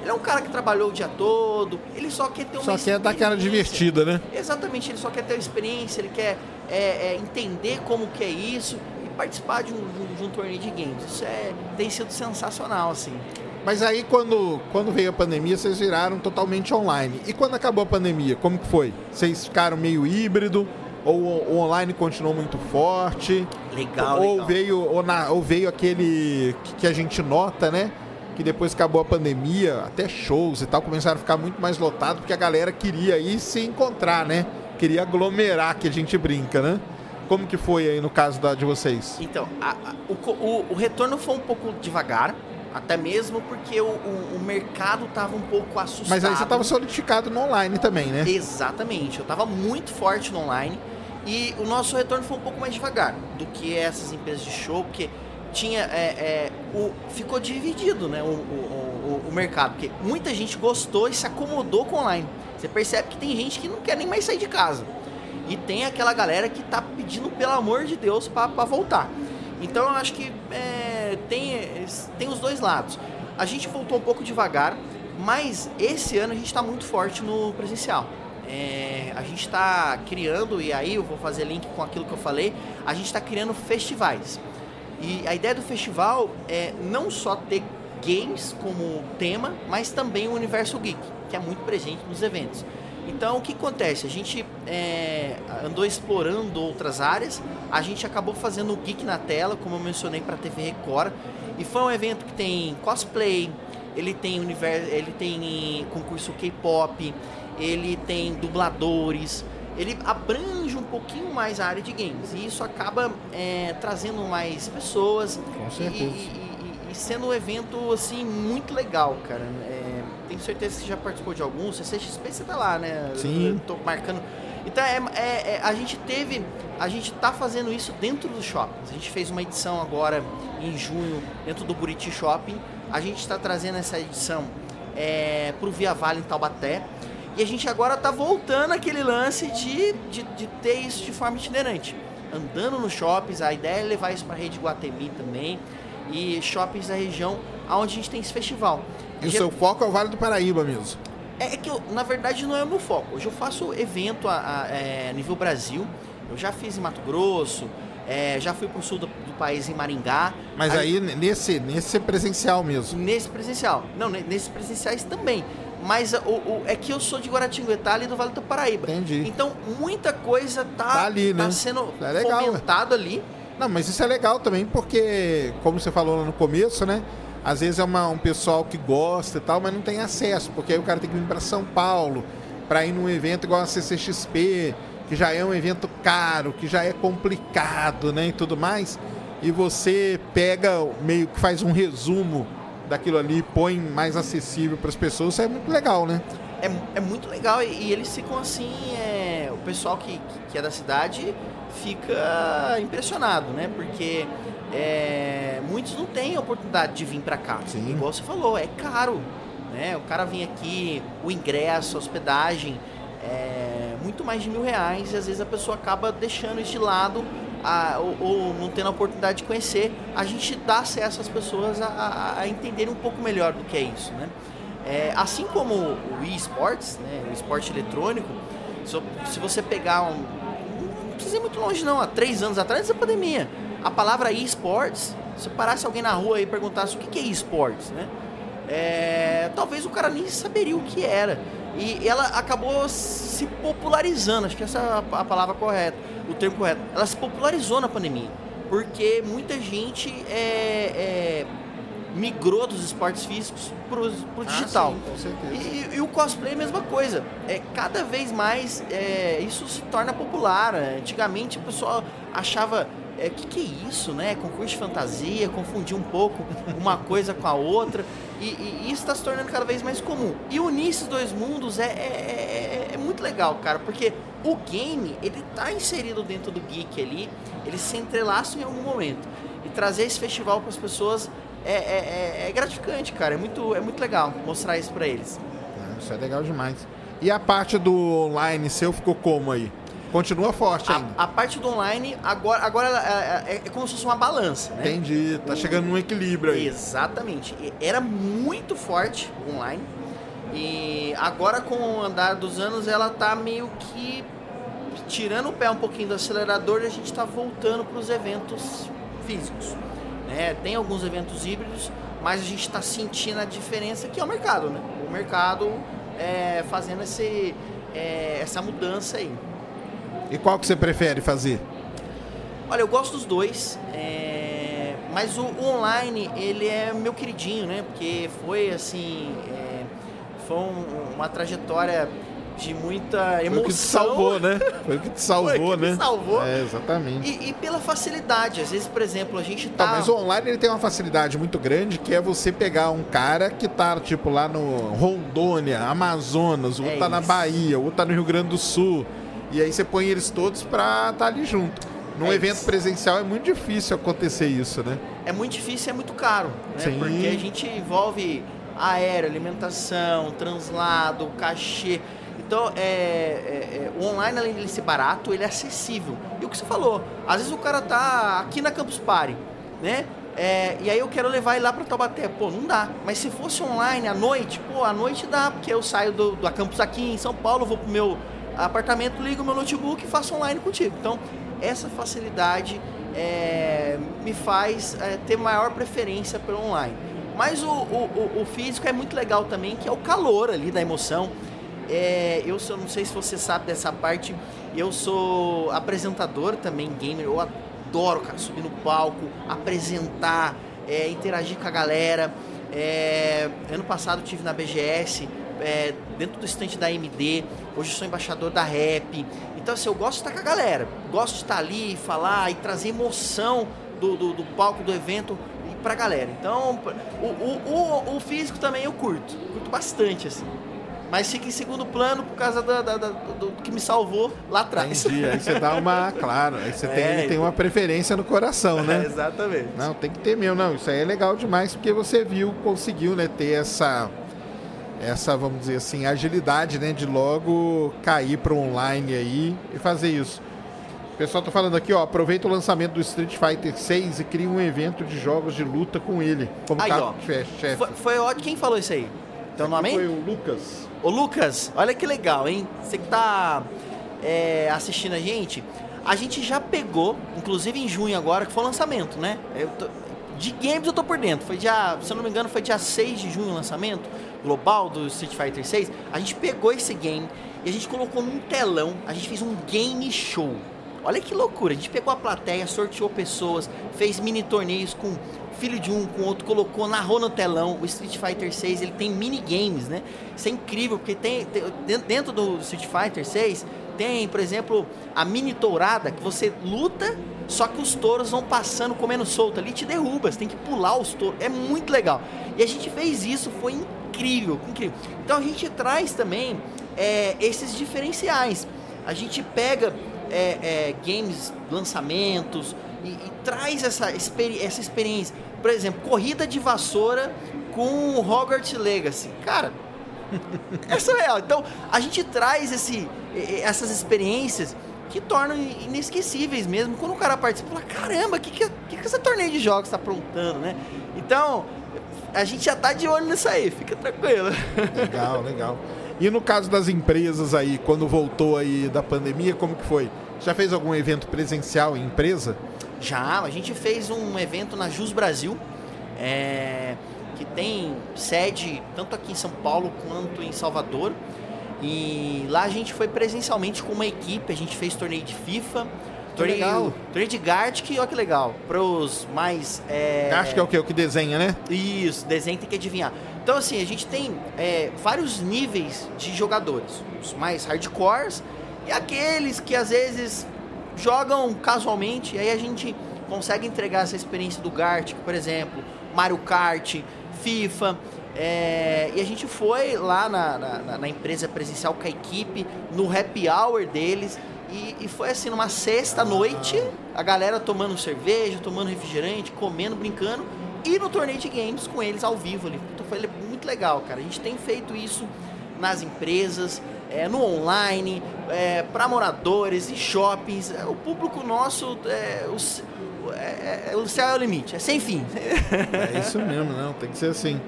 Ele é um cara que trabalhou o dia todo, ele só quer ter uma Só quer dar aquela divertida, né? Exatamente, ele só quer ter experiência, ele quer é, é, entender como que é isso participar de um, de um, torneio de games. Isso é, tem sido sensacional, assim. Mas aí quando, quando veio a pandemia, vocês viraram totalmente online. E quando acabou a pandemia, como que foi? Vocês ficaram meio híbrido? Ou o online continuou muito forte? Legal, ou legal. Veio, ou, na, ou veio aquele que, que a gente nota, né? que depois acabou a pandemia, até shows e tal, começaram a ficar muito mais lotados, porque a galera queria ir se encontrar, né? Queria aglomerar, que a gente brinca, né? Como que foi aí no caso da, de vocês? Então, a, a, o, o, o, retorno foi um pouco devagar, até mesmo porque o, o mercado estava um pouco assustado. Mas aí você estava solidificado no online também, né? Exatamente, eu estava muito forte no online e o nosso retorno foi um pouco mais devagar do que essas empresas de show, porque tinha é, é, o, ficou dividido né, o, o, o, o, mercado, porque muita gente gostou e se acomodou com online. Você percebe que tem gente que não quer nem mais sair de casa. E tem aquela galera que está pedindo, pelo amor de Deus, para voltar. Então eu acho que é, tem, tem os dois lados. A gente voltou um pouco devagar, mas esse ano a gente está muito forte no presencial. É, a gente está criando, e aí eu vou fazer link com aquilo que eu falei, a gente está criando festivais. E a ideia do festival é não só ter games como tema, mas também o universo geek, que é muito presente nos eventos. Então, o que acontece? A gente é, andou explorando outras áreas, a gente acabou fazendo o Geek na tela, como eu mencionei para a TV Record, e foi um evento que tem cosplay, ele tem universo, ele tem concurso K-pop, ele tem dubladores, ele abrange um pouquinho mais a área de games e isso acaba é, trazendo mais pessoas Com certeza. E, e, e, sendo um evento assim muito legal, cara. É, tenho certeza que você já participou de alguns. CCXP você tá lá, né? Sim. Eu tô marcando. Então é, é, é, a gente teve, a gente tá fazendo isso dentro do shopping. A gente fez uma edição agora em junho dentro do Buriti Shopping. A gente está trazendo essa edição é, para o Via Vale em Taubaté. E a gente agora está voltando aquele lance de, de, de, ter isso de forma itinerante. Andando nos shoppings, a ideia é levar isso para a rede Guatemi também. E shoppings da região onde a gente tem esse festival. E o seu foco é o Vale do Paraíba mesmo? É, é que, eu, na verdade, não é o meu foco. Hoje eu faço evento a, a, a é, nível Brasil. Eu já fiz em Mato Grosso, é, já fui para o sul do, do, país, em Maringá. Mas aí, aí, nesse, nesse presencial mesmo? Nesse presencial. Não, nesses presenciais também. Mas o, o, é que eu sou de Guaratinguetá, ali do Vale do Paraíba. Entendi. Então, muita coisa tá, tá, ali, né? tá sendo é legal, fomentado ali. Não, mas isso é legal também, porque, como você falou lá no começo, né? Às vezes é uma, um pessoal que gosta e tal, mas não tem acesso, porque aí o cara tem que vir para São Paulo para ir num evento igual a CCXP, que já é um evento caro, que já é complicado, né, e tudo mais. E você pega meio que faz um resumo daquilo ali, põe mais acessível para as pessoas, isso é muito legal, né? É, é muito legal e, e eles ficam assim, é, o pessoal que, que é da cidade fica impressionado, né? Porque é, muitos não têm a oportunidade de vir para cá. Sim. Igual você falou, é caro. Né? O cara vem aqui, o ingresso, a hospedagem, é muito mais de mil reais e às vezes a pessoa acaba deixando isso de lado a, ou, ou, não tendo a oportunidade de conhecer, a gente dá acesso às pessoas a, a, a entenderem um pouco melhor do que é isso, né? É, assim como o eSports, né, o esporte eletrônico, se, se você pegar um... Não precisa ir muito longe não, há três anos atrás da pandemia, a palavra eSports, se parasse alguém na rua e perguntasse o que é eSports, né? É, talvez o cara nem saberia o que era. E ela acabou se popularizando, acho que essa é a palavra correta o termo correto. Ela se popularizou na pandemia, porque muita gente é, é, migrou dos esportes físicos para o digital. Ah, sim, com certeza. E, e, o cosplay é a mesma coisa. É, cada vez mais é, isso se torna popular. Antigamente o pessoal achava é, que, que é isso, né? Concurso de fantasia, confundir um pouco uma coisa com a outra. E, e isso está se tornando cada vez mais comum. E unir esses dois mundos é, é, é, é muito legal, cara, porque o game, ele tá inserido dentro do geek ali, eles se entrelaçam em algum momento. E trazer esse festival para as pessoas é, é, é, é, gratificante, cara. É muito, é muito legal mostrar isso para eles. Isso é legal demais. E a parte do online seu ficou como aí? Continua forte ainda. A, a parte do online, agora, agora é, é, é, como se fosse uma balança, né? Entendi, tá chegando num equilíbrio aí. Exatamente. Era muito forte online. E agora com o andar dos anos ela tá meio que tirando o pé um pouquinho do acelerador e a gente está voltando para os eventos físicos. Né? Tem alguns eventos híbridos, mas a gente está sentindo a diferença que é o mercado, né? O mercado é, fazendo esse, é, essa mudança aí. E qual que você prefere fazer? Olha, eu gosto dos dois, é... mas o, o, online ele é meu queridinho, né? Porque foi assim, é... foi um, uma trajetória de muita emoção. Foi o que te salvou, né? Foi o que te [LAUGHS] salvou, foi que né? salvou. É, exatamente. E, e, pela facilidade. Às vezes, por exemplo, a gente tá... tá... Mas o online ele tem uma facilidade muito grande, que é você pegar um cara que tá, tipo, lá no Rondônia, Amazonas, ou é tá isso. na Bahia, ou tá no Rio Grande do Sul. E aí você põe eles todos pra estar tá ali junto. Num É evento isso. presencial é muito difícil acontecer isso, né? É muito difícil e é muito caro, né? Sim. Porque a gente envolve aéreo, alimentação, translado, cachê. Então, é, é- é, o online, além de ele ser barato, ele é acessível. E o que você falou, às vezes o cara tá aqui na Campus Party, né? É, e aí eu quero levar ele lá pra Taubaté. Pô, não dá. Mas se fosse online à noite, pô, à noite dá, porque eu saio do, da campus aqui em São Paulo, vou pro meu apartamento, ligo meu notebook e faço online contigo. Então, essa facilidade é, me faz é, ter maior preferência pelo online. Mas o, o, o- físico é muito legal também, que é o calor ali da emoção. É, eu sou, não sei se você sabe dessa parte, eu sou apresentador também, gamer, eu adoro, cara, subir no palco, apresentar, é, interagir com a galera. É, ano passado eu tive na BGS, é, dentro do estante da AMD, hoje sou embaixador da Rap. Então assim, eu gosto de estar com a galera, gosto de estar ali, falar e trazer emoção do, do, do palco do evento e pra galera. Então, o, o, o, o físico também eu curto, curto bastante, assim. Mas fica em segundo plano por causa da, da- da- do, do que me salvou lá atrás. Entendi. Aí você dá uma. [LAUGHS] Claro, aí você tem, É, tem uma preferência no coração, né? [LAUGHS] exatamente. Não, tem que ter mesmo. Não, isso aí é legal demais porque você viu, conseguiu, né, ter essa essa, vamos dizer assim, agilidade, né, de logo cair para online aí e fazer isso. O pessoal tá falando aqui, ó, aproveita o lançamento do Street Fighter 6 e cria um evento de jogos de luta com ele, como Aí, ó. carro-chefe. Foi, foi ótimo. Quem falou isso aí? Teu nome, Foi o Lucas. Ô Lucas, olha que legal, hein? Você que tá é, assistindo a gente, a gente já pegou, inclusive em junho agora, que foi o lançamento, né? Tô- de games eu tô por dentro. Foi dia, se eu não me engano, foi dia 6 de junho o lançamento global do Street Fighter 6. A gente pegou esse game e a gente colocou num telão, a gente fez um game show. Olha que loucura, a gente pegou a plateia, sorteou pessoas, fez mini torneios com filho de um, com outro, colocou, narrou no telão. O Street Fighter 6, ele tem minigames, né? Isso é incrível, porque tem, tem- dentro- do Street Fighter 6, tem, por exemplo, a mini tourada, que você luta, só que os touros vão passando, comendo solto ali, te derruba, você tem que pular os touros. É muito legal. E a gente fez isso, foi incrível, incrível. Então a gente traz também é, esses diferenciais. A gente pega é, é, games, lançamentos e, e traz essa, experi- essa experiência. Por exemplo, corrida de vassoura com Hogwarts Legacy. Cara, [LAUGHS] é surreal. Então, a gente traz esse, essas experiências que tornam inesquecíveis mesmo. Quando o cara participa, fala, caramba, o que, que, que, que esse torneio de jogos está aprontando, né? Então, a gente já tá de olho nisso aí, fica tranquilo. Legal, legal. E no caso das empresas aí, quando voltou aí da pandemia, como que foi? Já fez algum evento presencial em empresa? Já, a gente fez um evento na Jus Brasil, é, que tem sede tanto aqui em São Paulo quanto em Salvador. E lá a gente foi presencialmente com uma equipe, a gente fez torneio de FIFA, torneio, legal. torneio de Gartic, olha que legal, para os mais... é, Acho que é o que? O que desenha, né? Isso, desenho tem que adivinhar. Então, assim, a gente tem é, vários níveis de jogadores. Os mais hardcores e aqueles que às vezes jogam casualmente. E aí a gente consegue entregar essa experiência do Gartic, por exemplo, Mario Kart, FIFA. é, e a gente foi lá na, na- na- na empresa presencial com a equipe, no happy hour deles. E, e foi assim, numa sexta-noite, a galera tomando cerveja, tomando refrigerante, comendo, brincando e no torneio de games com eles ao vivo ali. Então foi muito legal, cara. A gente tem feito isso nas empresas, é, no online, é, para moradores e shoppings. É, O público nosso, é, o, c- é, é- o céu é o limite, é sem fim. É isso mesmo, não, tem que ser assim.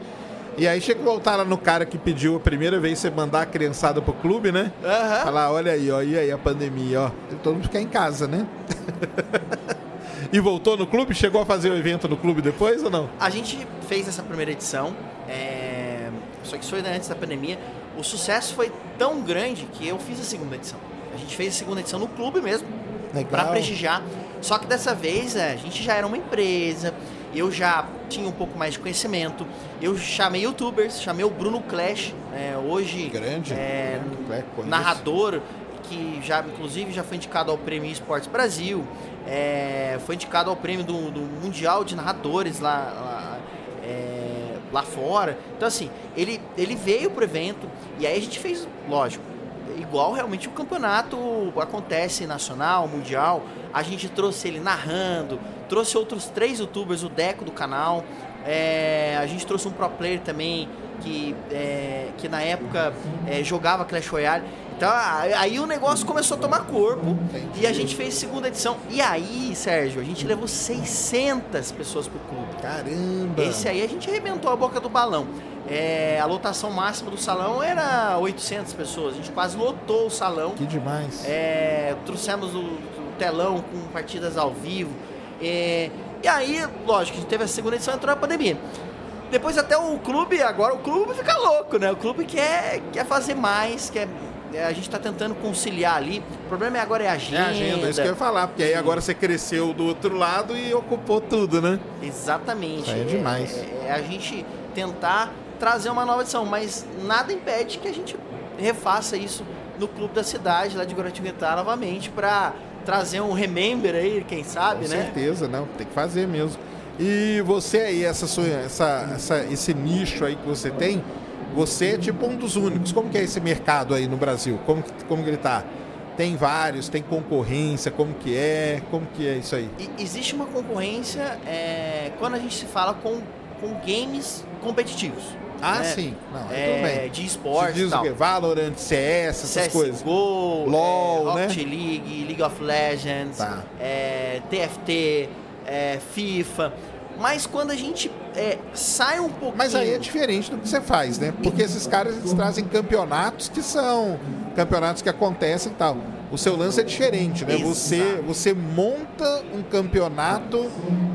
E aí chega que voltar lá no cara que pediu a primeira vez você mandar a criançada pro clube, né? Aham. Falar, olha aí, ó, e aí a pandemia, ó. Todo mundo ficar em casa, né? [LAUGHS] e voltou no clube? Chegou a fazer o evento no clube depois ou não? A gente fez essa primeira edição, é, só que isso foi antes da pandemia. O sucesso foi tão grande que eu fiz a segunda edição. A gente fez a segunda edição no clube mesmo, para prestigiar. Só que dessa vez é, a gente já era uma empresa, eu já tinha um pouco mais de conhecimento. Eu chamei youtubers, chamei o Bruno Clash, é, hoje Grande. é, conheço. narrador que já inclusive já foi indicado ao prêmio Esportes Brasil, é, foi indicado ao prêmio do, do mundial de narradores lá lá, é, lá fora. Então assim ele ele veio pro evento e aí a gente fez lógico igual realmente o campeonato acontece nacional, mundial. A gente trouxe ele narrando, trouxe outros três youtubers, o Deco do canal. É, a gente trouxe um pro player também que, é, que na época é, jogava Clash Royale. Então aí o negócio começou a tomar corpo Entendi. e a gente fez segunda edição. E aí, Sérgio, a gente levou 600 pessoas pro clube. Caramba! Esse aí a gente arrebentou a boca do balão. É, a lotação máxima do salão era 800 pessoas. A gente quase lotou o salão. Que demais. É, trouxemos o, o, telão com partidas ao vivo. É, e aí, lógico, a gente teve a segunda edição entrou a pandemia. Depois até o clube, agora o clube fica louco, né? O clube quer, quer fazer mais, quer é, a gente está tentando conciliar ali. O problema é agora é a agenda. É a agenda, isso que eu ia falar, porque aí agora você cresceu do outro lado e ocupou tudo, né? Exatamente. Aí é demais. É, é, a gente tentar trazer uma nova edição, mas nada impede que a gente refaça isso no clube da cidade, lá de Guaratinguetá, novamente, para trazer um remember aí, quem sabe, Com né? Com certeza, não, tem que fazer mesmo. E você aí, essa, sua, essa, essa, esse nicho aí que você tem, você é tipo um dos únicos. Como que é esse mercado aí no Brasil? Como, como que ele tá? Tem vários, tem concorrência, como que é? Como que é isso aí? E, existe uma concorrência é, quando a gente se fala com, com games competitivos. Ah, né? sim. Não, é, de esporte diz tal. o quê? Valorant, CS, essas CSGO, coisas. LOL, é, Rocket né? League, League of Legends, tá. é, TFT, é, FIFA. Mas quando a gente é, sai um pouquinho... Mas aí é diferente do que você faz, né? Porque esses caras eles trazem campeonatos que são campeonatos que acontecem e tal. O seu lance é diferente, né? Você, você monta um campeonato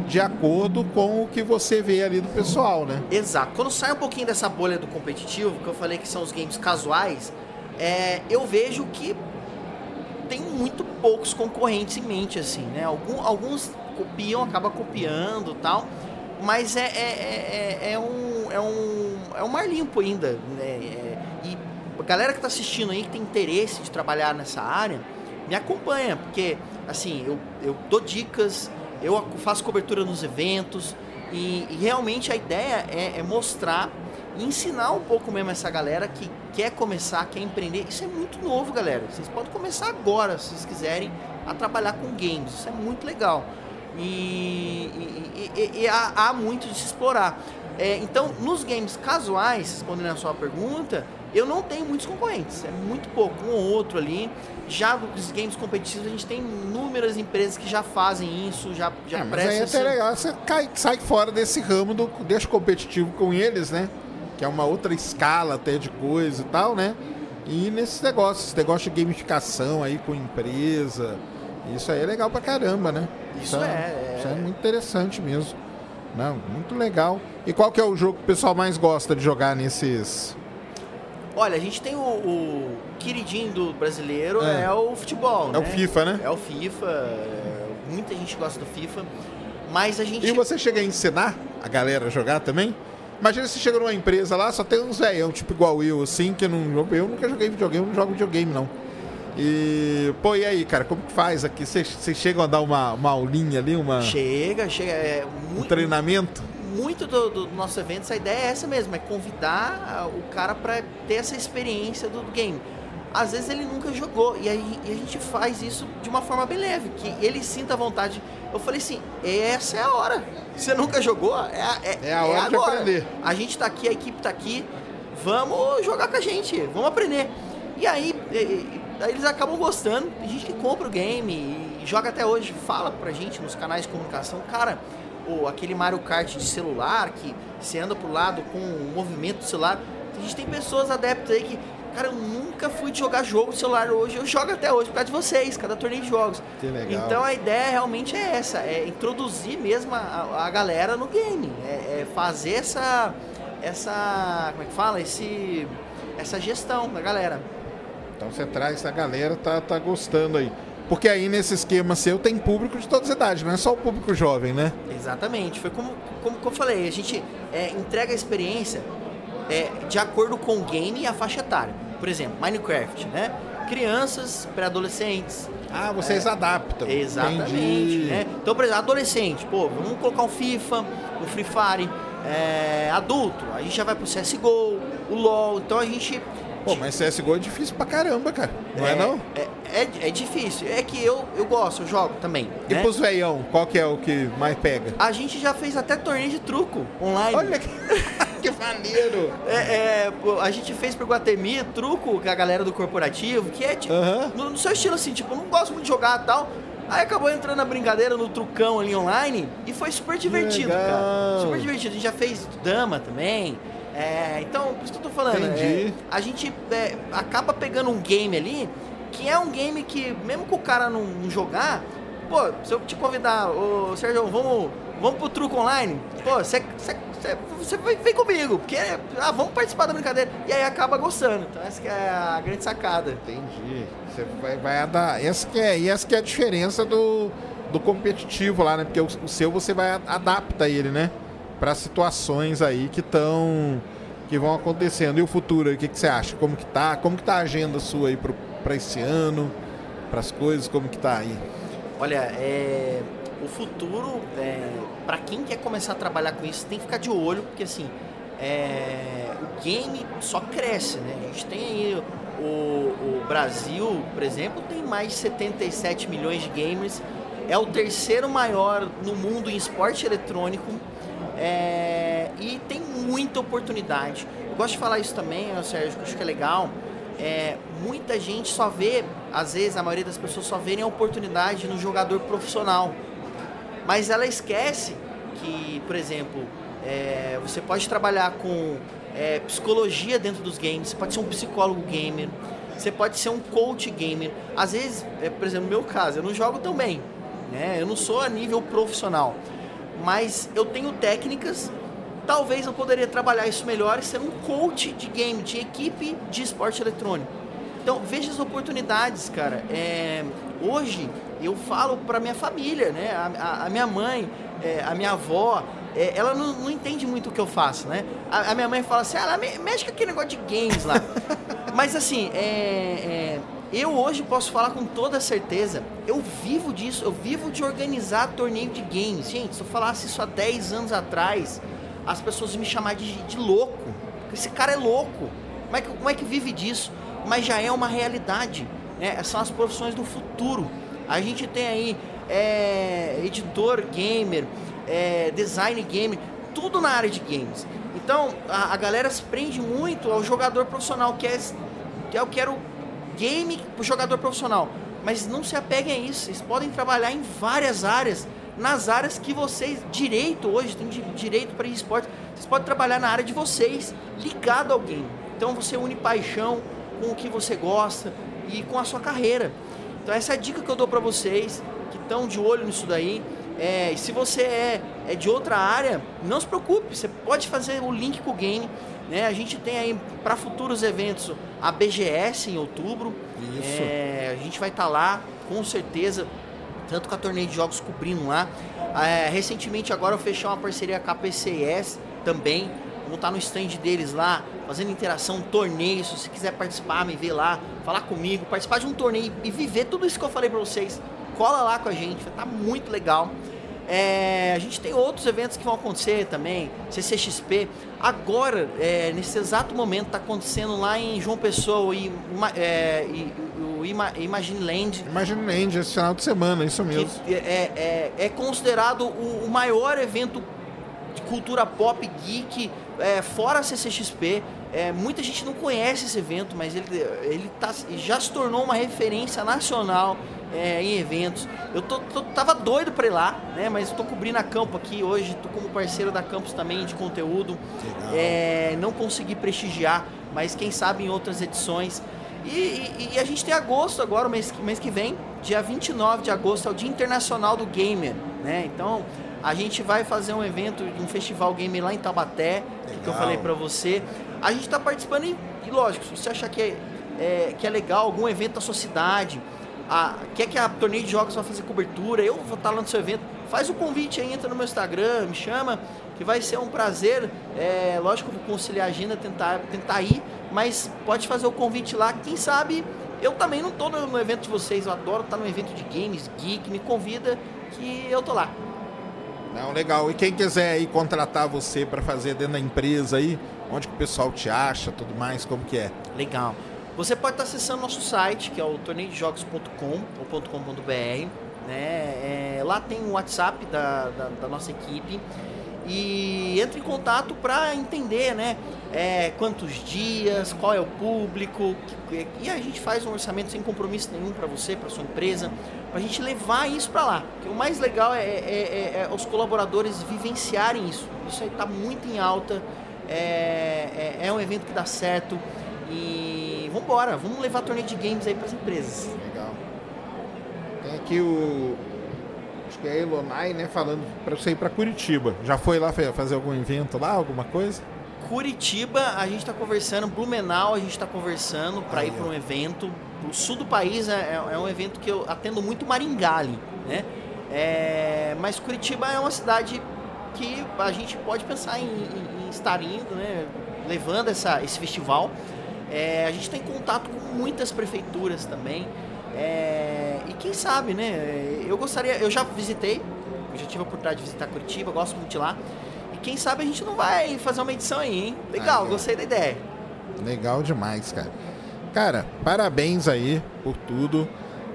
de acordo com o que você vê ali do pessoal, né? Exato. Quando sai um pouquinho dessa bolha do competitivo, que eu falei que são os games casuais, é, eu vejo que tem muito poucos concorrentes em mente, assim, né? Algum, alguns copiam, acaba copiando tal, mas é, é, é, é, um, é, um, é um mar limpo ainda, né? É, e a galera que está assistindo aí, que tem interesse de trabalhar nessa área, me acompanha, porque, assim, eu, eu dou dicas, eu faço cobertura nos eventos, e, e realmente a ideia é, é mostrar e ensinar um pouco mesmo essa galera que quer começar, quer empreender. Isso é muito novo, galera. Vocês podem começar agora, se vocês quiserem, a trabalhar com games. Isso é muito legal. E, e, e, e há, há, muito de se explorar. É, então, nos games casuais, respondendo a sua pergunta, eu não tenho muitos concorrentes, é muito pouco, um ou outro ali. Já nos games competitivos a gente tem inúmeras empresas que já fazem isso, já, já é, mas aí é até legal, você cai, sai fora desse ramo do deixa competitivo com eles, né? Que é uma outra escala até de coisa e tal, né? E nesses negócios, esse negócio de gamificação aí com empresa, isso aí é legal pra caramba, né? Isso, isso é, é, Isso é muito interessante mesmo. Não, muito legal. E qual que é o jogo que o pessoal mais gosta de jogar nesses... Olha, a gente tem o, o queridinho do brasileiro, é, é o futebol, É né? o FIFA, né? É o FIFA, é, muita gente gosta do FIFA, mas a gente... E você chega a ensinar a galera a jogar também? Imagina se chega numa empresa lá, só tem uns velhão, tipo igual eu, assim, que não... Eu nunca joguei videogame, não jogo videogame, não. E, pô, e aí, cara, como que faz aqui? Vocês chegam a dar uma, uma aulinha ali, uma... Chega, chega. É, muito, um treinamento? Muito do, do, nosso evento, a ideia é essa mesmo, é convidar o cara para ter essa experiência do game. Às vezes ele nunca jogou, e, aí, e a gente faz isso de uma forma bem leve, que ele sinta vontade. Eu falei assim, essa é a hora. Você nunca jogou? É, é, é a hora é de aprender. A gente tá aqui, a equipe tá aqui, vamos jogar com a gente, vamos aprender. E aí, Daí eles acabam gostando. Tem gente que compra o game e joga até hoje, fala pra gente nos canais de comunicação, cara, ou aquele Mario Kart de celular que você anda pro lado com o movimento do celular. A gente tem pessoas adeptas aí que, cara, eu nunca fui de jogar jogo de celular hoje, eu jogo até hoje por causa de vocês, cada torneio de jogos. Que legal. Então a ideia realmente é essa, é introduzir mesmo a, a galera no game, é, é fazer essa, essa, como é que fala, esse, essa gestão da galera. Então você traz a galera, tá, tá gostando aí. Porque aí nesse esquema seu tem público de todas as idades, não é só o público jovem, né? Exatamente. Foi como, como, como eu falei, a gente é, entrega a experiência é, de acordo com o game e a faixa etária. Por exemplo, Minecraft, né? Crianças, pré-adolescentes. Ah, vocês é, adaptam. Exatamente. Né? Então, por exemplo, adolescente, pô, vamos colocar um FIFA, um Free Fire. É, adulto, a gente já vai pro CSGO, o LoL. Então a gente Pô, mas CSGO é difícil pra caramba, cara. Não é, é não? É, é, é, difícil. É que eu, eu gosto, eu jogo também. E né? pros veião, qual que é o que mais pega? A gente já fez até torneio de truco online. Olha que, [LAUGHS] que maneiro! É, é, a gente fez pro Guatemi truco com a galera do corporativo, que é tipo, uh -huh. no, no, seu estilo assim, tipo, não gosto muito de jogar e tal. Aí acabou entrando na brincadeira no trucão ali online e foi super divertido, cara. Super divertido. A gente já fez dama também. É, então, por isso que eu tô falando. É, a gente é, acaba pegando um game ali, que é um game que, mesmo que o cara não, não jogar, pô, se eu te convidar, ô Sérgio, vamos, vamos pro truco online, pô, você você vem comigo, porque ah, vamos participar da brincadeira. E aí acaba gostando. Então essa que é a grande sacada. Entendi. Você vai, vai dar. Essa que é, essa que é a diferença do, do competitivo lá, né? Porque o, o seu você vai adapta ele, né? Para situações aí que estão que vão acontecendo. E o futuro, o que, que você acha? Como que tá? Como que tá a agenda sua aí para esse ano, para as coisas, como que tá aí? Olha, é, o futuro, é, para quem quer começar a trabalhar com isso, tem que ficar de olho, porque assim, é, o game só cresce, né? A gente tem aí o, o Brasil, por exemplo, tem mais de 77 milhões de gamers, é o terceiro maior no mundo em esporte eletrônico. É, e tem muita oportunidade. Eu gosto de falar isso também, Sérgio, que acho que é legal. É, muita gente só vê, às vezes a maioria das pessoas só vê a oportunidade no jogador profissional. Mas ela esquece que, por exemplo, é, você pode trabalhar com é, psicologia dentro dos games, você pode ser um psicólogo gamer, você pode ser um coach gamer. Às vezes, é, por exemplo, no meu caso, eu não jogo tão bem, né? eu não sou a nível profissional mas eu tenho técnicas. Talvez eu poderia trabalhar isso melhor sendo um coach de game, de equipe de esporte eletrônico. Então veja as oportunidades, cara. É, hoje eu falo para minha família, né? A, a, a minha mãe, é, a minha avó, é, ela não, não, entende muito o que eu faço, né? A, a minha mãe fala assim, ah, ela mexe com aquele negócio de games lá. [LAUGHS] Mas assim, é, é eu hoje posso falar com toda certeza, eu vivo disso, eu vivo de organizar torneio de games. Gente, se eu falasse isso há 10 anos atrás, as pessoas me chamar de, de louco. Esse cara é louco. Como é, que, como é que vive disso? Mas já é uma realidade. Né? São as profissões do futuro. A gente tem aí é, editor gamer, é, design gamer, tudo na área de games. Então a, a galera se prende muito ao jogador profissional, que é, que é eu quero game para o jogador profissional. Mas não se apeguem a isso. Vocês podem trabalhar em várias áreas. Nas áreas que vocês, direito hoje, tem direito para esporte. Vocês podem trabalhar na área de vocês, ligado ao game. Então você une paixão com o que você gosta e com a sua carreira. Então essa é a dica que eu dou para vocês que estão de olho nisso daí. É, se você é, é de outra área, não se preocupe, você pode fazer o link com o game. Né? A gente tem aí para futuros eventos a BGS em outubro. Isso. É, a gente vai estar tá lá, com certeza, tanto com a torneio de jogos cobrindo lá. É, recentemente agora eu fechei uma parceria com a PCS também. Vamos estar tá no stand deles lá, fazendo interação, torneio. Se você quiser participar, me ver lá, falar comigo, participar de um torneio e viver tudo isso que eu falei para vocês, cola lá com a gente, vai tá muito legal. É, a gente tem outros eventos que vão acontecer também, CCXP. Agora, é, nesse exato momento, está acontecendo lá em João Pessoa e, é, e, o Imagine Land. Imagine Land, esse final de semana, isso mesmo. É, é, é, considerado o, o, maior evento de cultura pop geek é, fora a CCXP. É, muita gente não conhece esse evento, mas ele, ele tá, já se tornou uma referência nacional é, em eventos. Eu tô, tô, tava doido para ir lá, né? Mas estou cobrindo a Campo aqui hoje, estou como parceiro da Campus também de conteúdo. É, não consegui prestigiar, mas quem sabe em outras edições. E, e, e, a gente tem agosto agora, o mês, mês que vem, dia 29 de agosto, é o Dia Internacional do Gamer, né? Então a gente vai fazer um evento, um festival gamer lá em Taubaté, que eu falei para você. A gente está participando e, e, lógico, se você achar que é, é, que é legal, algum evento da sua cidade, a, quer que a torneio de jogos vai fazer cobertura, eu vou estar lá no seu evento, faz o convite aí, entra no meu Instagram, me chama, que vai ser um prazer. É, lógico, vou conciliar a agenda, tentar, tentar ir, mas pode fazer o convite lá. Quem sabe eu também não estou no evento de vocês, eu adoro estar no evento de games, geek, me convida que eu tô lá. Não, legal. E quem quiser aí contratar você para fazer dentro da empresa aí, onde que o pessoal te acha, tudo mais, como que é? Legal. Você pode estar acessando nosso site, que é o torneiojogos.com ou .com.br. Né? É, lá tem o WhatsApp da, da, da nossa equipe e entre em contato para entender, né? É, quantos dias, qual é o público, que, e a gente faz um orçamento sem compromisso nenhum para você, para sua empresa, para a gente levar isso para lá. Porque o mais legal é, é, é, é, os colaboradores vivenciarem isso. Isso aí está muito em alta, é, é, é, um evento que dá certo e vamos embora, vamos levar torneio de games aí para as empresas. Legal. Tem aqui o acho que é a Elonai, né, falando para você ir para Curitiba. Já foi lá fazer algum evento lá, alguma coisa? Curitiba, a gente está conversando, Blumenau, a gente está conversando para ir para um evento. O sul do país é, é, um evento que eu atendo muito Maringá ali, né? É, mas Curitiba é uma cidade que a gente pode pensar em, em, em estar indo, né? Levando essa, esse festival. É, a gente tem contato com muitas prefeituras também. É, e quem sabe, né? Eu gostaria, eu já visitei, eu já tive a oportunidade de visitar Curitiba, gosto muito de lá. E quem sabe a gente não vai fazer uma edição aí, hein? Legal, ah, é. gostei da ideia. Legal demais, cara. Cara, parabéns aí por tudo.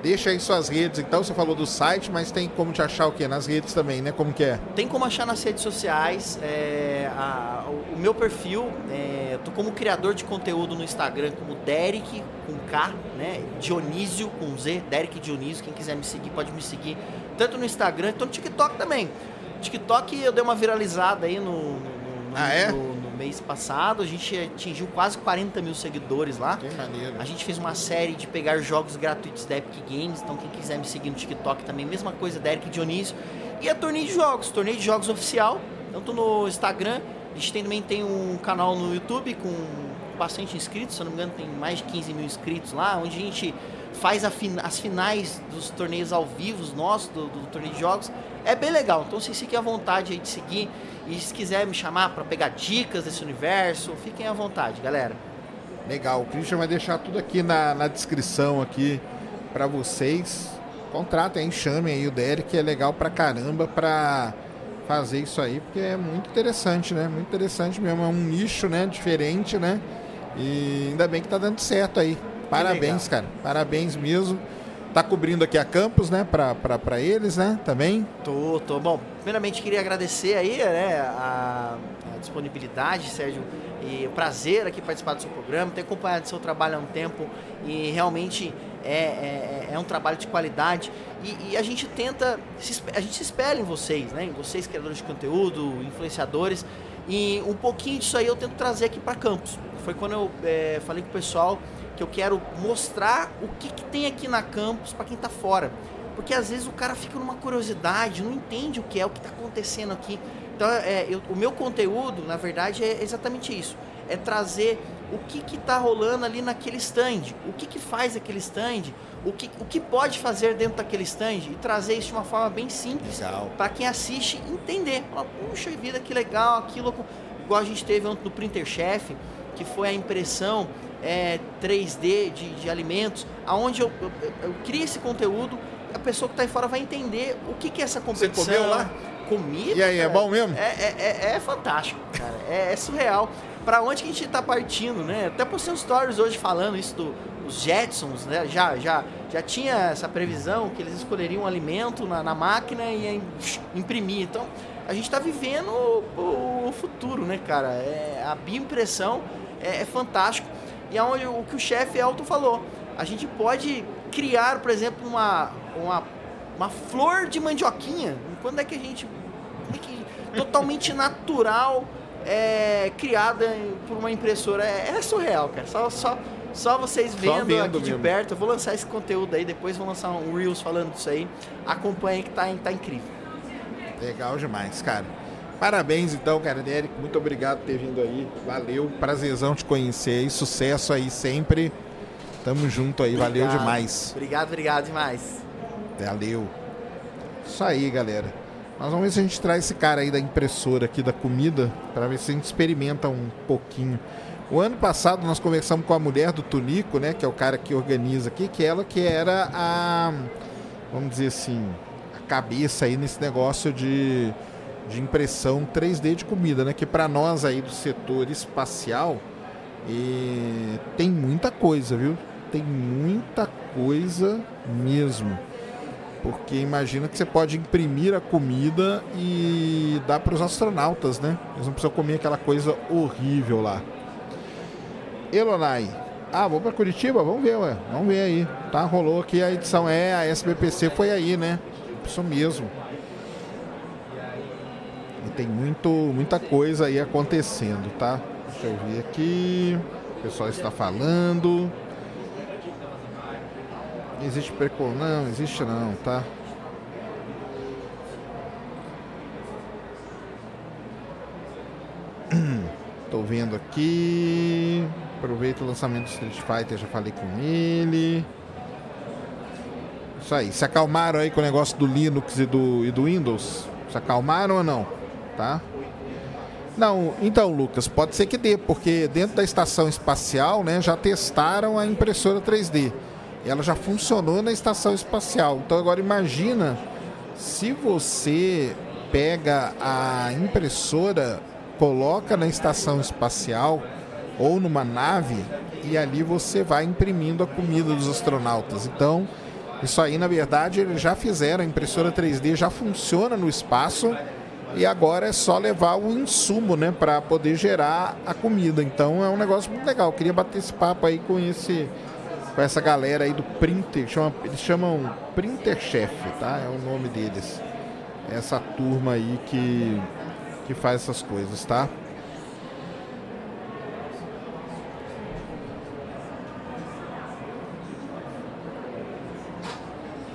Deixa aí suas redes, então você falou do site, mas tem como te achar o quê? Nas redes também, né? Como que é? Tem como achar nas redes sociais. É, a, o, o, meu perfil, é, eu tô como criador de conteúdo no Instagram, como Derek com K, né? Dionísio com Z, Derek Dionísio. Quem quiser me seguir, pode me seguir tanto no Instagram, quanto no TikTok também. TikTok eu dei uma viralizada aí no, no, no, ah, é? no, no mês passado. A gente atingiu quase 40 mil seguidores lá. Que maneiro. A gente fez uma série de pegar jogos gratuitos da Epic Games. Então, quem quiser me seguir no TikTok também, mesma coisa da Eric Dionísio. E a torneio de jogos, torneio de jogos oficial, tanto no Instagram. A gente também tem um canal no YouTube com bastante inscritos, se não me engano, tem mais de 15 mil inscritos lá, onde a gente faz as finais dos torneios ao vivo, nossos, do, do, torneio de jogos. É bem legal. Então, se fiquem à vontade aí de seguir. E se quiser me chamar para pegar dicas desse universo, fiquem à vontade, galera. Legal. O Christian vai deixar tudo aqui na, na descrição aqui para vocês. Contratem, chamem aí o Derek, é legal pra caramba pra fazer isso aí, porque é muito interessante, né? Muito interessante mesmo. É um nicho, né? Diferente, né? E ainda bem que tá dando certo aí. Parabéns, cara. Parabéns mesmo. Tá cobrindo aqui a campus, né? Pra eles, né? Também. Tô, tô. Bom, primeiramente queria agradecer aí, né? A, a disponibilidade, Sérgio. E o prazer aqui participar do seu programa, ter acompanhado o seu trabalho há um tempo e realmente é, é, é um trabalho de qualidade. E, e, a gente tenta, a gente se espelha em vocês, né? Em vocês, criadores de conteúdo, influenciadores. E um pouquinho disso aí eu tento trazer aqui para campus. Foi quando eu é, falei com o pessoal que eu quero mostrar o que, que tem aqui na campus para quem está fora. Porque às vezes o cara fica numa curiosidade, não entende o que é, o que está acontecendo aqui. Então, é, eu, o meu conteúdo, na verdade, é exatamente isso. É trazer o que está rolando ali naquele stand, o que, que faz aquele stand, o que, o que pode fazer dentro daquele stand e trazer isso de uma forma bem simples para quem assiste entender. Puxa vida, que legal, aquilo igual a gente teve ontem no Printer Chef, que foi a impressão é, 3D de, de alimentos, aonde eu, eu, eu, crio esse conteúdo, a pessoa que está aí fora vai entender o que, que é essa competição. Você comeu lá? Comida. E aí, cara, é bom mesmo? É, é, é, é fantástico, cara. É, é surreal. Para onde que a gente está partindo, né? Até postei um stories hoje falando isso dos do, Jetsons, né? Já, já, já tinha essa previsão que eles escolheriam um alimento na, na máquina e imprimir. Então, a gente está vivendo o, o, futuro, né, cara? É, a bioimpressão é, é fantástico. E é onde o que o chefe Elton falou. A gente pode criar, por exemplo, uma, uma, uma flor de mandioquinha. Quando é que a gente. É que, totalmente natural, é, criada por uma impressora. É, é surreal, cara. Só, só, só vocês vendo, só vendo aqui mesmo. de perto. Eu vou lançar esse conteúdo aí, depois vou lançar um Reels falando disso aí. Acompanhe que tá, tá incrível. Legal demais, cara. Parabéns então, cara, Derek. Muito obrigado por ter vindo aí. Valeu, prazerzão te conhecer e sucesso aí sempre. Tamo junto aí, obrigado. valeu demais. Obrigado, obrigado demais. Valeu. Isso aí, galera. Nós vamos ver se a gente traz esse cara aí da impressora aqui da comida para ver se a gente experimenta um pouquinho. O ano passado nós conversamos com a mulher do Tunico, né, que é o cara que organiza aqui, que ela que era a vamos dizer assim, a cabeça aí nesse negócio de de impressão 3D de comida, né? Que para nós aí do setor espacial e tem muita coisa, viu? Tem muita coisa mesmo. Porque imagina que você pode imprimir a comida e dar para os astronautas, né? Eles não precisam comer aquela coisa horrível lá. Elonai. Ah, vou para Curitiba? Vamos ver, ué. Vamos ver aí. Tá, rolou aqui a edição. É, a SBPC foi aí, né? Isso mesmo. E tem muito, muita coisa aí acontecendo, tá? Deixa eu ver aqui. O pessoal está falando. Existe preconceito? Não, existe não, tá? [CLEARS THROAT] Tô vendo aqui. Aproveita o lançamento do Street Fighter, já falei com ele. Isso aí. Se acalmaram aí com o negócio do Linux e do, e do Windows? Se acalmaram ou não? Tá? Não, então, Lucas, pode ser que dê, porque dentro da estação espacial, né, já testaram a impressora 3D. Ela já funcionou na estação espacial. Então agora imagina se você pega a impressora, coloca na estação espacial ou numa nave e ali você vai imprimindo a comida dos astronautas. Então, isso aí na verdade eles já fizeram, a impressora 3D já funciona no espaço e agora é só levar o insumo, né, para poder gerar a comida. Então é um negócio muito legal. Eu queria bater esse papo aí com esse com essa galera aí do Printer, chama, eles chamam Printer Chef, tá? É o nome deles. Essa turma aí que que faz essas coisas, tá?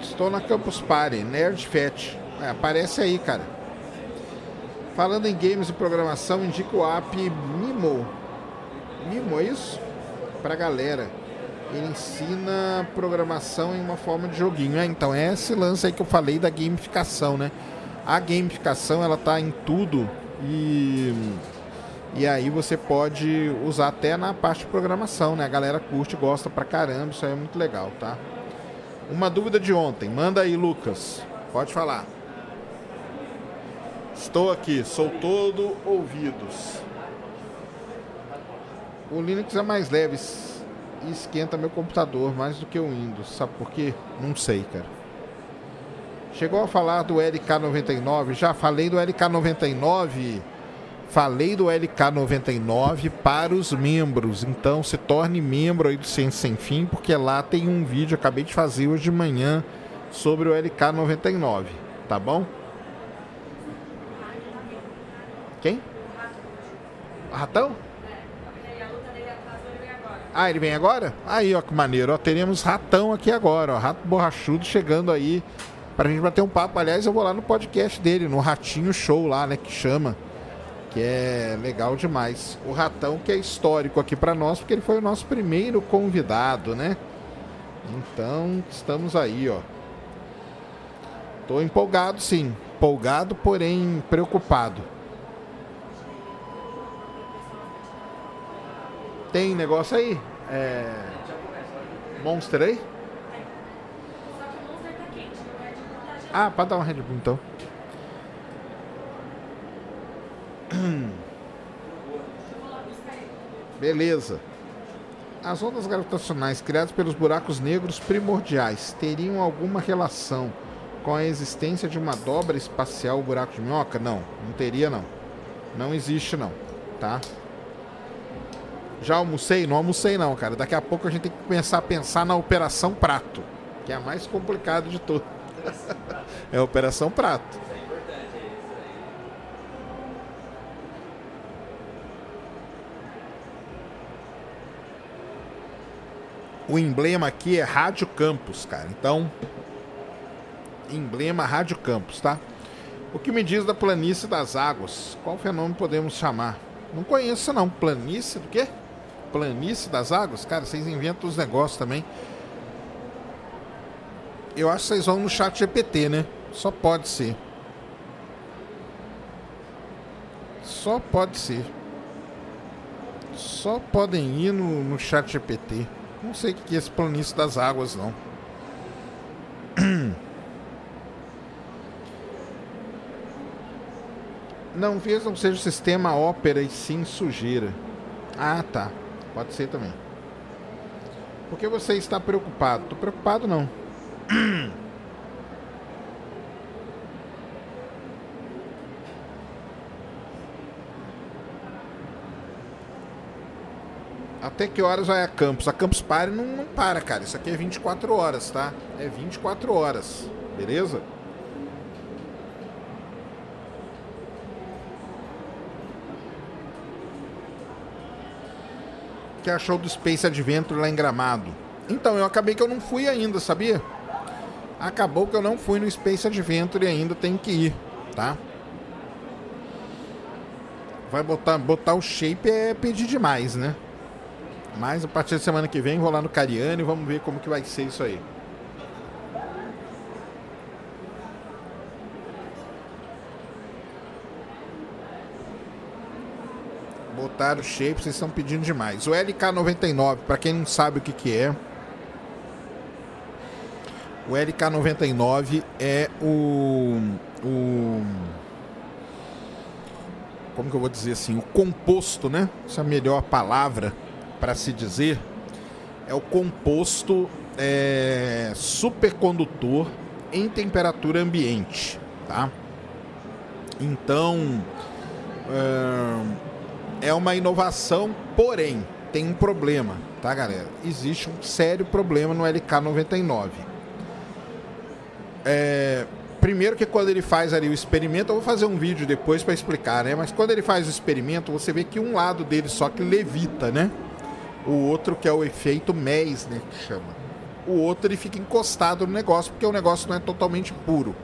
Estou na Campus Party, Nerd Fat. É, aparece aí, cara. Falando em games e programação, indico o app Mimo. Mimo, é isso? Pra galera. Ele ensina programação em uma forma de joguinho. É, então, é esse lance aí que eu falei da gamificação, né? A gamificação, ela tá em tudo e... E aí você pode usar até na parte de programação, né? A galera curte, gosta pra caramba, isso aí é muito legal, tá? Uma dúvida de ontem, manda aí, Lucas. Pode falar. Estou aqui, sou todo ouvidos. O Linux é mais leve e esquenta meu computador mais do que o Windows. Sabe por quê? Não sei, cara. Chegou a falar do LK99? Já falei do LK99. Falei do LK99 para os membros. Então se torne membro aí do Ciência Sem Fim, porque lá tem um vídeo, acabei de fazer hoje de manhã, sobre o LK99. Tá bom? Quem? Ratão? Ah, ele vem agora? Aí, ó, que maneiro. Ó, teremos ratão aqui agora, ó. Rato borrachudo chegando aí pra gente bater um papo. Aliás, eu vou lá no podcast dele, no Ratinho Show lá, né, que chama. Que é legal demais. O ratão que é histórico aqui para nós, porque ele foi o nosso primeiro convidado, né? Então, estamos aí, ó. Tô empolgado, sim. Empolgado, porém preocupado. Tem negócio aí? É... Monster aí? Ah, para dar uma Red Bull então. Beleza. As ondas gravitacionais criadas pelos buracos negros primordiais teriam alguma relação com a existência de uma dobra espacial buraco de minhoca? Não, não teria não. Não existe não, tá? Já almocei? Não almocei não, cara. Daqui a pouco a gente tem que começar a pensar na Operação Prato, que é a mais complicada de tudo. [LAUGHS] é a Operação Prato. O emblema aqui é Rádio Campus, cara. Então, emblema Rádio Campus, tá? O que me diz da planície das águas? Qual fenômeno podemos chamar? Não conheço não. Planície do quê? Planície das águas? Cara, vocês inventam os negócios também. Eu acho que vocês vão no chat GPT, né? Só pode ser. Só pode ser. Só podem ir no, no chat GPT. Não sei o que é esse planície das águas, não. [CLEARS THROAT] Não, talvez não seja o sistema ópera e sim sujeira. Ah, tá. Pode ser também. Por que você está preocupado? Tô preocupado não. [CLEARS THROAT] Até que horas vai a Campus? A Campus Party não, não para, cara. Isso aqui é 24 horas, tá? É 24 horas. Beleza? Que achou do Space Adventure lá em Gramado? Então, eu acabei que eu não fui ainda, sabia? Acabou que eu não fui no Space Adventure e ainda tem que ir, tá? Vai botar, botar o shape é pedir demais, né? Mas a partir da semana que vem vou lá no Cariani e vamos ver como que vai ser isso aí. Botar o shape, vocês estão pedindo demais. O LK99, para quem não sabe o que, que é, o LK99 é o, o. Como que eu vou dizer assim? O composto, né? Essa é a melhor palavra para se dizer. É o composto é, supercondutor em temperatura ambiente, tá? Então. É, é uma inovação, porém, tem um problema, tá, galera? Existe um sério problema no LK99. É, primeiro que quando ele faz ali o experimento, eu vou fazer um vídeo depois para explicar, né? Mas quando ele faz o experimento, você vê que um lado dele só que levita, né? O outro que é o efeito Meissner que chama. O outro ele fica encostado no negócio porque o negócio não é totalmente puro.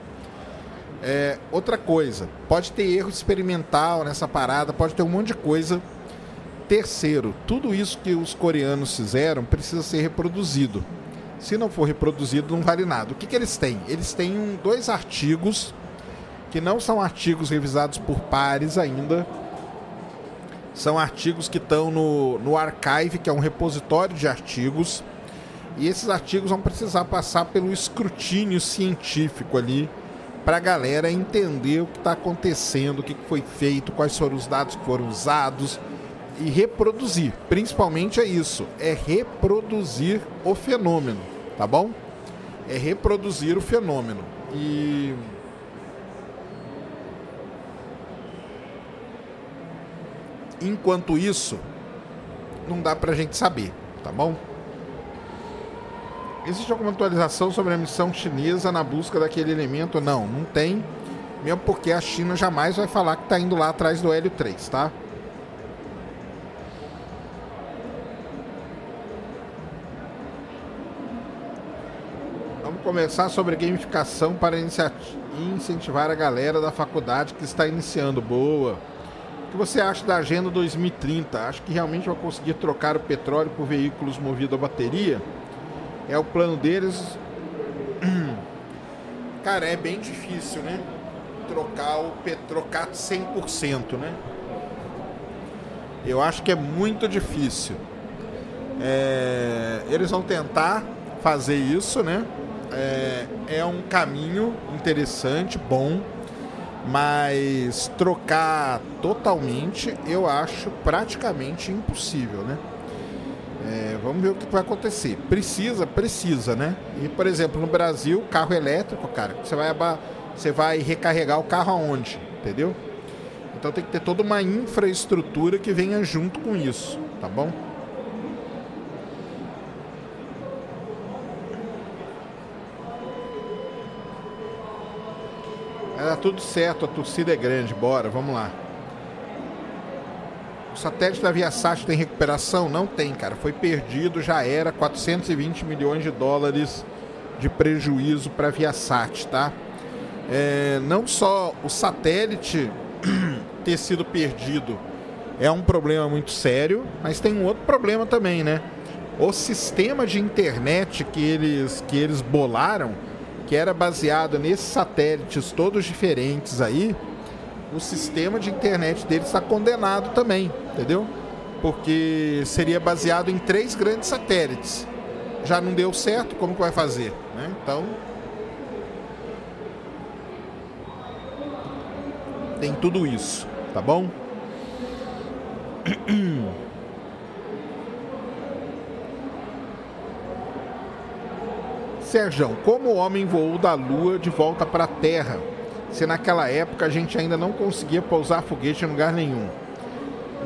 É, outra coisa, pode ter erro experimental nessa parada, pode ter um monte de coisa. Terceiro, tudo isso que os coreanos fizeram precisa ser reproduzido. Se não for reproduzido, não vale nada. O que, que eles têm? Eles têm um, dois artigos que não são artigos revisados por pares ainda. São artigos que estão no, no Archive, que é um repositório de artigos. E esses artigos vão precisar passar pelo escrutínio científico ali para a galera entender o que está acontecendo, o que foi feito, quais foram os dados que foram usados e reproduzir. Principalmente é isso, é reproduzir o fenômeno, tá bom? É reproduzir o fenômeno. E enquanto isso, não dá para a gente saber, tá bom? Existe alguma atualização sobre a missão chinesa na busca daquele elemento? Não, não tem. Mesmo porque a China jamais vai falar que está indo lá atrás do Hélio 3, tá? Vamos conversar sobre gamificação para incentivar a galera da faculdade que está iniciando. Boa. O que você acha da Agenda 2030? Acho que realmente vai conseguir trocar o petróleo por veículos movidos a bateria? É o plano deles. [CLEARS THROAT] Cara, é bem difícil, né? Trocar o trocar 100%, né? Eu acho que é muito difícil. É, eles vão tentar fazer isso, né? É, é um caminho interessante, bom, mas trocar totalmente eu acho praticamente impossível, né? É, vamos ver o que vai acontecer. Precisa, precisa, né? E, por exemplo, no Brasil, carro elétrico, cara, você vai, você vai recarregar o carro aonde? Entendeu? Então tem que ter toda uma infraestrutura que venha junto com isso, tá bom? Vai dar tudo certo, a torcida é grande, bora, vamos lá. Satélite da Viasat tem recuperação? Não tem, cara. Foi perdido, já era 420 milhões de dólares de prejuízo para a Viasat, tá? É, não só o satélite [CLEARS THROAT] ter sido perdido é um problema muito sério, mas tem um outro problema também, né? O sistema de internet que eles, que eles bolaram, que era baseado nesses satélites todos diferentes aí, o sistema de internet dele está condenado também, entendeu? Porque seria baseado em três grandes satélites. Já não deu certo, como que vai fazer? Né? Então. tem tudo isso, tá bom? Sérgio, como o homem voou da Lua de volta para a Terra, se naquela época a gente ainda não conseguia pousar foguete em lugar nenhum?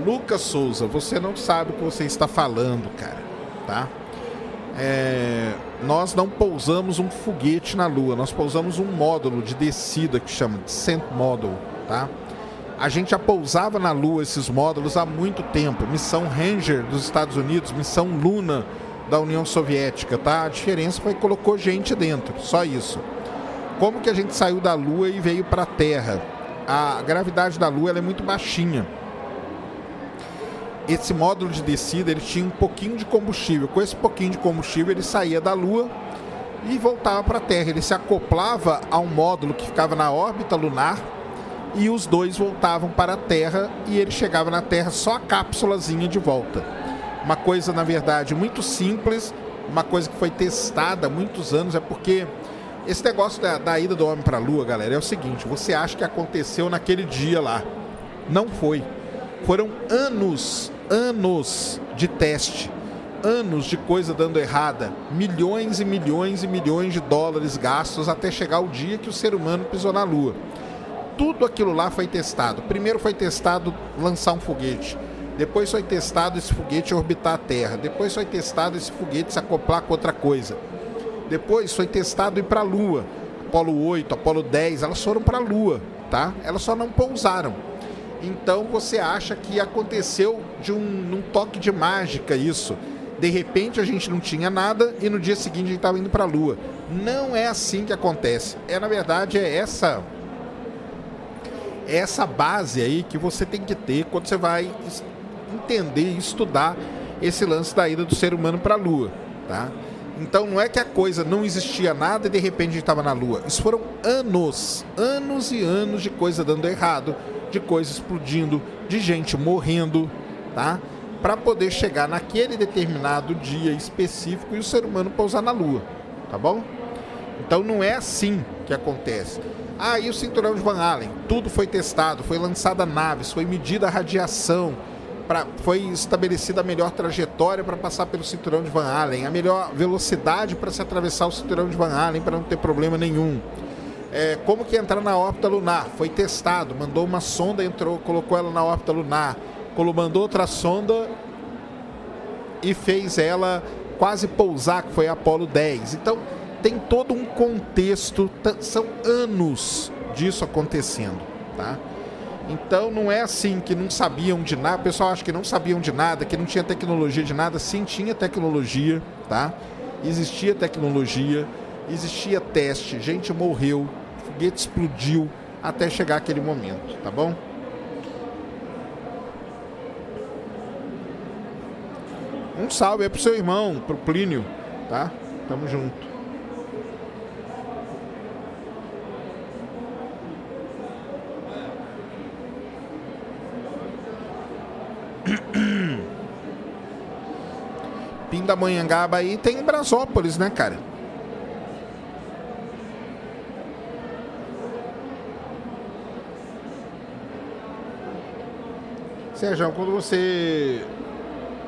Lucas Souza, você não sabe o que você está falando, cara, tá? É, nós não pousamos um foguete na Lua, nós pousamos um módulo de descida que chama Descent Model, tá? A gente já pousava na Lua esses módulos há muito tempo. Missão Ranger dos Estados Unidos, missão Luna da União Soviética, tá? A diferença foi que colocou gente dentro, só isso. Como que a gente saiu da Lua e veio para a Terra? A gravidade da Lua é muito baixinha. Esse módulo de descida ele tinha um pouquinho de combustível. Com esse pouquinho de combustível ele saía da Lua e voltava para a Terra. Ele se acoplava a um módulo que ficava na órbita lunar e os dois voltavam para a Terra e ele chegava na Terra só a cápsulazinha de volta. Uma coisa, na verdade, muito simples, uma coisa que foi testada há muitos anos, é porque esse negócio da, da ida do homem para a Lua, galera, é o seguinte: você acha que aconteceu naquele dia lá. Não foi. Foram anos, anos de teste, anos de coisa dando errada, milhões e milhões e milhões de dólares gastos até chegar o dia que o ser humano pisou na Lua. Tudo aquilo lá foi testado. Primeiro foi testado lançar um foguete. Depois foi testado esse foguete orbitar a Terra. Depois foi testado esse foguete se acoplar com outra coisa. Depois foi testado ir para a Lua. Apolo 8, Apolo 10, elas foram para a Lua, tá? Elas só não pousaram. Então você acha que aconteceu de um num toque de mágica isso? De repente a gente não tinha nada e no dia seguinte a gente estava indo para a Lua. Não é assim que acontece. É na verdade é essa essa base aí que você tem que ter quando você vai entender e estudar esse lance da ida do ser humano para a Lua, tá? Então não é que a coisa não existia nada e de repente a gente estava na Lua. Isso foram anos, anos e anos de coisa dando errado, de coisa explodindo, de gente morrendo, tá? Para poder chegar naquele determinado dia específico e o ser humano pousar na Lua, tá bom? Então não é assim que acontece. Ah, e o cinturão de Van Allen? Tudo foi testado, foi lançada naves, foi medida a radiação, pra, foi estabelecida a melhor trajetória para passar pelo cinturão de Van Allen, a melhor velocidade para se atravessar o cinturão de Van Allen para não ter problema nenhum. É, como que entrar na órbita lunar? Foi testado, mandou uma sonda, entrou, colocou ela na órbita lunar, mandou outra sonda e fez ela quase pousar, que foi a Apollo 10. Então tem todo um contexto, são anos disso acontecendo, tá? Então não é assim que não sabiam de nada. O pessoal acha que não sabiam de nada, que não tinha tecnologia de nada. Sim, tinha tecnologia, tá? Existia tecnologia, existia teste, gente morreu, foguete explodiu até chegar aquele momento, tá bom? Um salve aí pro seu irmão, pro Plínio, tá? Tamo junto. Pindamonhangaba aí tem Brasópolis, né, cara? Sérgio, quando você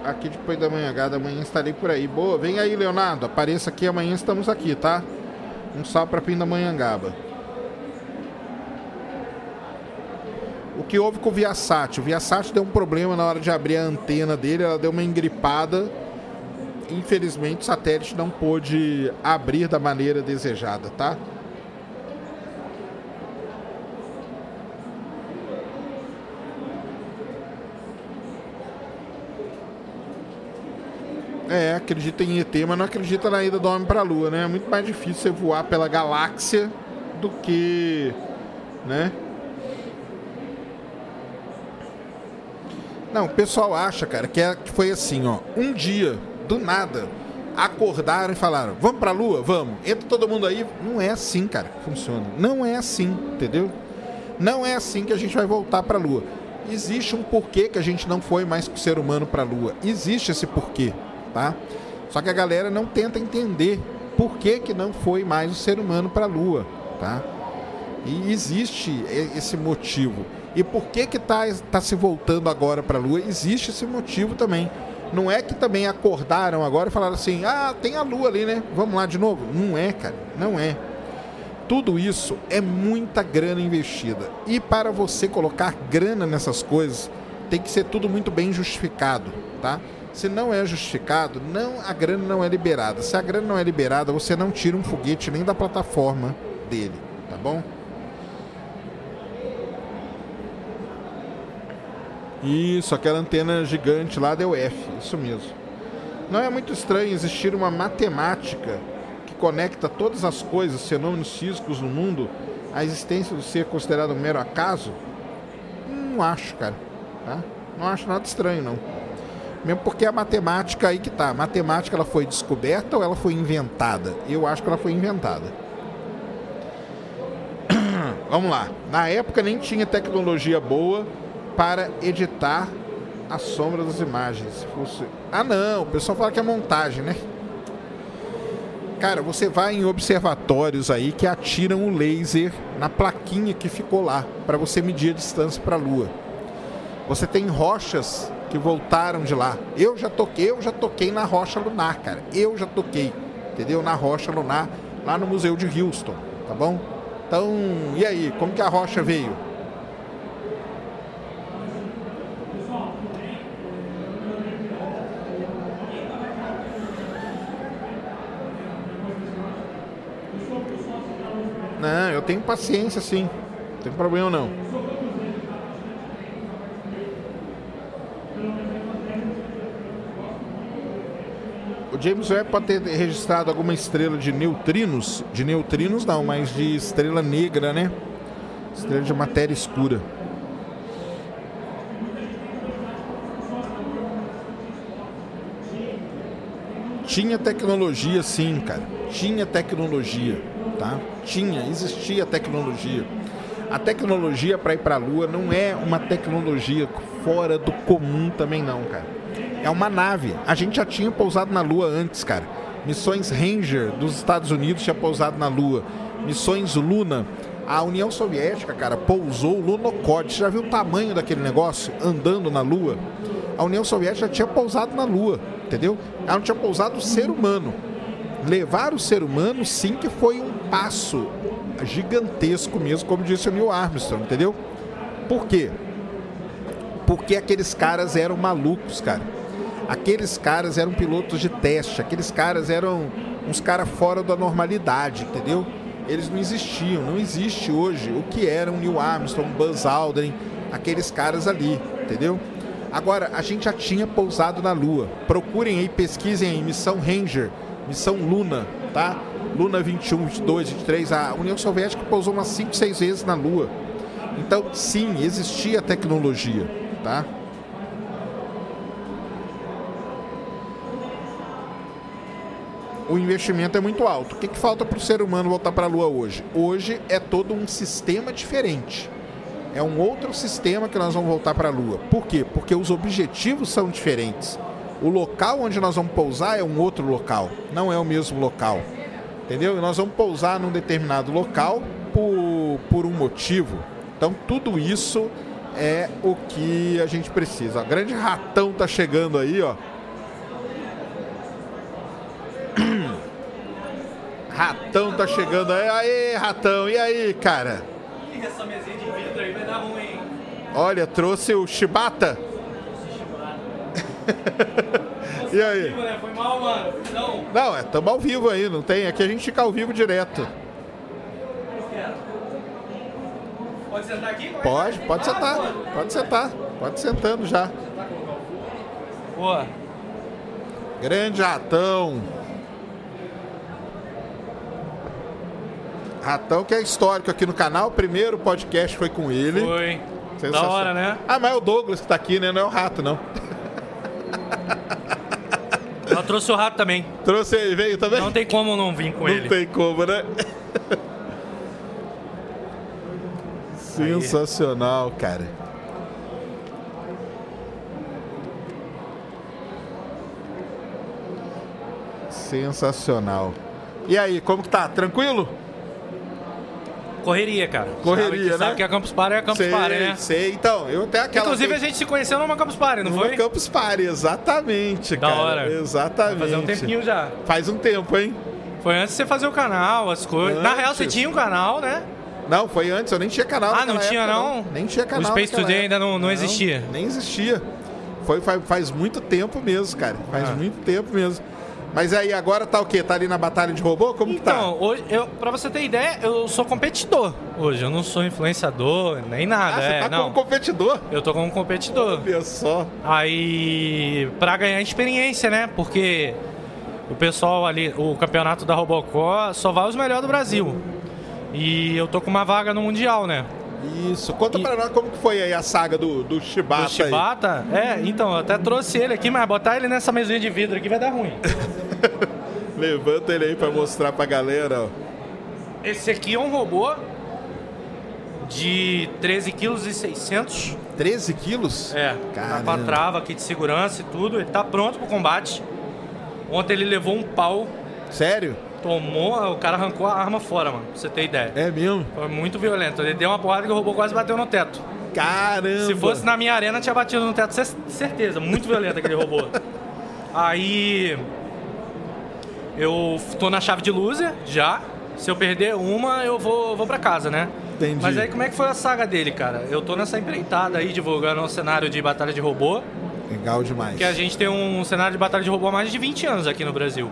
aqui depois da manhã, amanhã estarei por aí. Boa, vem aí, Leonardo. Apareça aqui, amanhã estamos aqui, tá? Um salve para Pindamonhangaba. O que houve com o Viasat? O Viasat deu um problema na hora de abrir a antena dele, ela deu uma engripada. Infelizmente, o satélite não pôde abrir da maneira desejada, tá? É, acredita em ET, mas não acredita na ida do homem para a Lua, né? É muito mais difícil você voar pela galáxia do que, né? Não, o pessoal acha, cara, que, é, que foi assim, ó. Um dia, do nada, acordaram e falaram: vamos pra lua? Vamos. Entra todo mundo aí. Não é assim, cara, que funciona. Não é assim, entendeu? Não é assim que a gente vai voltar pra lua. Existe um porquê que a gente não foi mais com o ser humano pra lua. Existe esse porquê, tá? Só que a galera não tenta entender por que, que não foi mais o ser humano pra lua, tá? E existe esse motivo E por que que tá, tá se voltando agora para a Lua? Existe esse motivo também. Não é que também acordaram agora e falaram assim: ah, tem a Lua ali, né? Vamos lá de novo. Não é, cara. Não é. Tudo isso é muita grana investida. E para você colocar grana nessas coisas, tem que ser tudo muito bem justificado, tá? Se não é justificado, não a grana não é liberada. Se a grana não é liberada, você não tira um foguete nem da plataforma dele, tá bom? Isso, aquela antena gigante lá deu F, isso mesmo. Não é muito estranho existir uma matemática que conecta todas as coisas, fenômenos físicos no mundo, à existência do ser considerado um mero acaso? Não acho, cara. Tá? Não acho nada estranho, não. Mesmo porque a matemática aí que tá. A matemática ela foi descoberta ou ela foi inventada? Eu acho que ela foi inventada. [COUGHS] Vamos lá. Na época nem tinha tecnologia boa para editar a sombra das imagens. Se fosse... Ah, não, o pessoal fala que é montagem, né? Cara, você vai em observatórios aí que atiram o laser na plaquinha que ficou lá para você medir a distância para a Lua. Você tem rochas que voltaram de lá. Eu já toquei, eu já toquei na rocha lunar, cara. Eu já toquei, entendeu? Na rocha lunar lá no Museu de Houston, tá bom? Então, e aí, como que a rocha veio? Não, eu tenho paciência sim. Não tem problema não. O James Webb pode ter registrado alguma estrela de neutrinos. De neutrinos não, mas de estrela negra, né? Estrela de matéria escura. Tinha tecnologia sim, cara. Tinha tecnologia tá? Tinha, existia tecnologia. A tecnologia para ir para a Lua não é uma tecnologia fora do comum também não, cara. É uma nave. A gente já tinha pousado na Lua antes, cara. Missões Ranger dos Estados Unidos tinha pousado na Lua. Missões Luna. A União Soviética, cara, pousou o Lunokhod. Já viu o tamanho daquele negócio andando na Lua? A União Soviética já tinha pousado na Lua, entendeu? Ela não tinha pousado o ser humano levar o ser humano, sim, que foi um passo gigantesco mesmo, como disse o Neil Armstrong, entendeu? Por quê? Porque aqueles caras eram malucos, cara. Aqueles caras eram pilotos de teste, aqueles caras eram uns caras fora da normalidade, entendeu? Eles não existiam, não existe hoje o que eram Neil Armstrong, Buzz Aldrin, aqueles caras ali, entendeu? Agora, a gente já tinha pousado na Lua. Procurem aí, pesquisem aí, missão Ranger missão Luna, tá? Luna 21, 22, 23, a União Soviética pousou umas 5, 6 vezes na Lua. Então, sim, existia tecnologia, tá? O investimento é muito alto. O que, que falta para o ser humano voltar para a Lua hoje? Hoje é todo um sistema diferente. É um outro sistema que nós vamos voltar para a Lua. Por quê? Porque os objetivos são diferentes o local onde nós vamos pousar é um outro local, não é o mesmo local. Entendeu? E nós vamos pousar num determinado local por, por um motivo. Então tudo isso é o que a gente precisa. O grande ratão tá chegando aí, ó. [CLEARS THROAT] Ratão tá chegando aí. Aê, ratão. E aí, cara? Essa mesinha de vidro aí vai dar ruim. Olha, trouxe o Chibata. [LAUGHS] e aí? Né? Foi mal, mano. Não, não é, estamos ao vivo aí, não tem. Aqui a gente fica ao vivo direto. Pode sentar aqui? Pode, pode sentar. Pode sentar. Pode sentando já. Boa. Grande ratão. Ratão que é histórico aqui no canal. O primeiro podcast foi com ele. Foi. Da hora, né? Ah, mas é o Douglas que tá aqui, né? Não é o rato, não. [LAUGHS] Ela trouxe o rato também. Trouxe ele, veio também? Não tem como não vir com não ele. Não tem como, né? [LAUGHS] Sensacional, cara. Sensacional. E aí, como que tá? Tranquilo? Correria, cara. Correria, sabe, né? Sabe que a Campus Party é a Campus sei, Party, né? sei. Então, eu até aquela Inclusive, a gente se conheceu numa Campus Party, não Numa foi? Campus Party, exatamente, Da cara. hora. Exatamente. Fazer um tempinho já. Faz um tempo, hein? Foi antes de você fazer o canal, as coisas. Na real, você tinha um canal, né? Não, foi antes, eu nem tinha canal Ah, não tinha, época, não? Nem tinha canal O Space Today ainda época. não- não existia? Nem existia. Foi, faz, faz muito tempo mesmo, cara. Faz Ah. muito tempo mesmo. Mas aí, agora tá o quê? Tá ali na batalha de robô? Como que tá? Então, hoje, eu, pra você ter ideia, eu sou competidor hoje. Eu não sou influenciador, nem nada. Ah, você é, tá não. como competidor. Eu tô como competidor. Olha só. Aí, pra ganhar experiência, né? Porque o pessoal ali, o campeonato da Robocó só vai os melhores do Brasil. E eu tô com uma vaga no Mundial, né? Isso. Conta E- pra nós como que foi aí a saga do, do Shibata O aí. Shibata, é, então, eu até trouxe ele aqui, mas botar ele nessa mesinha de vidro aqui vai dar ruim. [LAUGHS] Levanta ele aí pra mostrar pra galera, ó. Esse aqui é um robô de 13 kg e 600. 13 quilos? É, tá com a Caramba. trava aqui de segurança e tudo. Ele tá pronto pro combate. Ontem ele levou um pau, Sério? Tomou, o cara arrancou a arma fora, mano, pra você ter ideia. É mesmo? Foi muito violento. Ele deu uma porrada que o robô quase bateu no teto. Caramba. Se fosse na minha arena, tinha batido no teto, cer- certeza. Muito violento aquele robô. [LAUGHS] Aí. Eu tô na chave de loser já. Se eu perder uma, eu vou, vou pra casa, né? Entendi. Mas aí como é que foi a saga dele, cara? Eu tô nessa empreitada aí, divulgando um cenário de batalha de robô. Legal demais. Que a gente tem um cenário de batalha de robô há mais de 20 anos aqui no Brasil.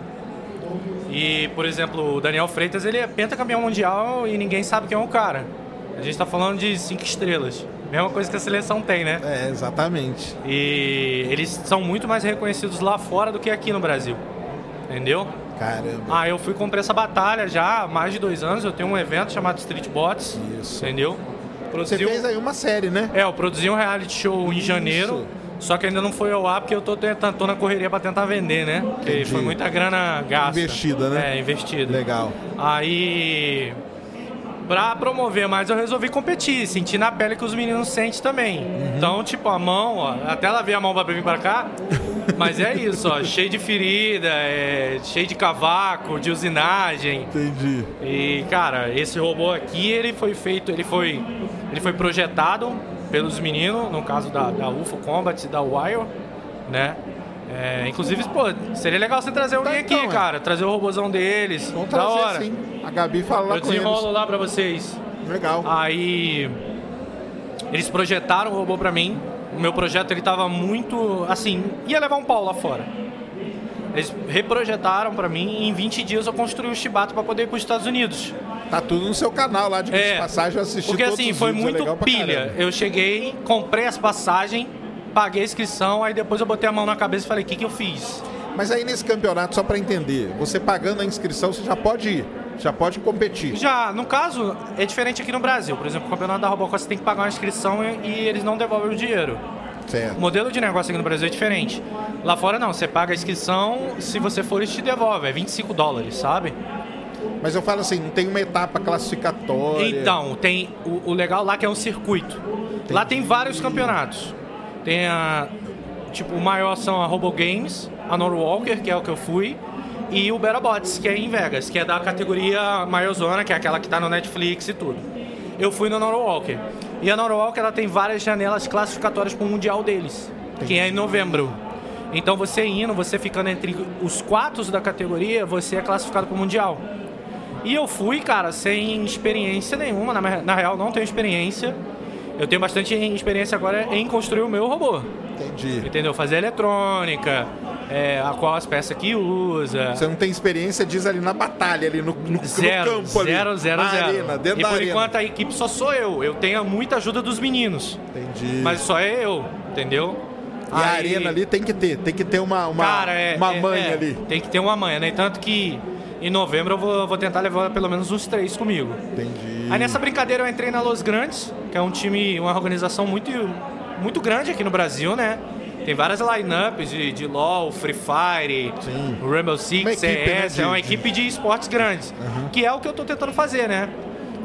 E, por exemplo, o Daniel Freitas, ele é pentacampeão mundial e ninguém sabe quem é o cara. A gente tá falando de cinco estrelas. Mesma coisa que a seleção tem, né? É, exatamente. E eles são muito mais reconhecidos lá fora do que aqui no Brasil. Entendeu? Caramba. Ah, eu fui comprei essa batalha já há mais de dois anos. Eu tenho um evento chamado Street Bots. Isso. Entendeu? Você Produzi fez aí uma série, né? É, eu produzi um reality show em Isso. janeiro. Só que ainda não foi ao ar porque eu tô tentando, tô na correria pra tentar vender, né? Porque Entendi. foi muita grana gasta. Investida, né? É, investida. Legal. Aí, pra promover mais, eu resolvi competir, sentir na pele que os meninos sentem também. Uhum. Então, tipo, a mão, ó, até ela a mão pra vir pra cá, [LAUGHS] mas é isso, ó, cheio de ferida, é, cheio de cavaco, de usinagem. Entendi. E, cara, esse robô aqui, ele foi feito, ele foi, ele foi projetado pelos meninos, no caso da, da UFO Combat e da Wire, né? É, inclusive, pô, seria legal você trazer alguém Tá, aqui, então, é. cara. Trazer o robôzão deles. Vamos da trazer hora. sim. A Gabi fala lá Eu desenrolo eles. lá pra vocês. Legal. Aí eles projetaram o robô pra mim. O meu projeto ele tava muito assim, ia levar um pau lá fora. Eles reprojetaram pra mim e em 20 dias eu construí o Shibato pra poder ir pros Estados Unidos. Tá tudo no seu canal lá de É. passagem, eu assisti Porque assim, os foi é muito pra pilha. Eu cheguei, comprei as passagens, paguei a inscrição, aí depois eu botei a mão na cabeça e falei, o que, que eu fiz? Mas aí nesse campeonato, só pra entender, você pagando a inscrição, você já pode ir, já pode competir. Já, no caso, é diferente aqui no Brasil. Por exemplo, o campeonato da Robocop você tem que pagar uma inscrição e, e eles não devolvem o dinheiro. O Certo. modelo de negócio aqui no Brasil é diferente. Lá fora não, você paga a inscrição, se você for eles te devolvem, é 25 dólares, sabe? Mas eu falo assim, não tem uma etapa classificatória. Então, tem o, o legal lá que é um circuito. Lá tem vários campeonatos. Tem a. Tipo, o maior são a Robo Games, a Norwalker, que é o que eu fui, e o Berabots, que é em Vegas, que é da categoria maior zona, que é aquela que tá no Netflix e tudo. Eu fui no Norwalker. E a Norwalker ela tem várias janelas classificatórias para o Mundial deles, que é em novembro. Então você indo, você ficando entre os quatro da categoria, você é classificado para o Mundial. E eu fui, cara, sem experiência nenhuma. Na, na real, não tenho experiência. Eu tenho bastante experiência agora em construir o meu robô. Entendi. Entendeu? Fazer eletrônica, é, a qual as peças que usa. Você não tem experiência, diz ali na batalha, ali no, no, no Zero, campo ali. zero, zero, na zero. arena, dentro e por arena. enquanto a equipe só sou eu. Eu tenho muita ajuda dos meninos. Entendi. Mas só é eu, entendeu? E a arena ali tem que ter, tem que ter uma, uma, Cara, é, uma é- mãe é, ali. Tem que ter uma manha, né? Tanto que em novembro eu vou, vou tentar levar pelo menos uns três comigo. Entendi. Aí nessa brincadeira eu entrei na Los Grandes, que é um time, uma organização muito, muito grande aqui no Brasil, né? Tem várias lineups de, de LoL, Free Fire, Sim. Rainbow Six, Uma equipe, né, CS, de- é uma equipe de esportes grandes. Que é o que eu tô tentando fazer, né?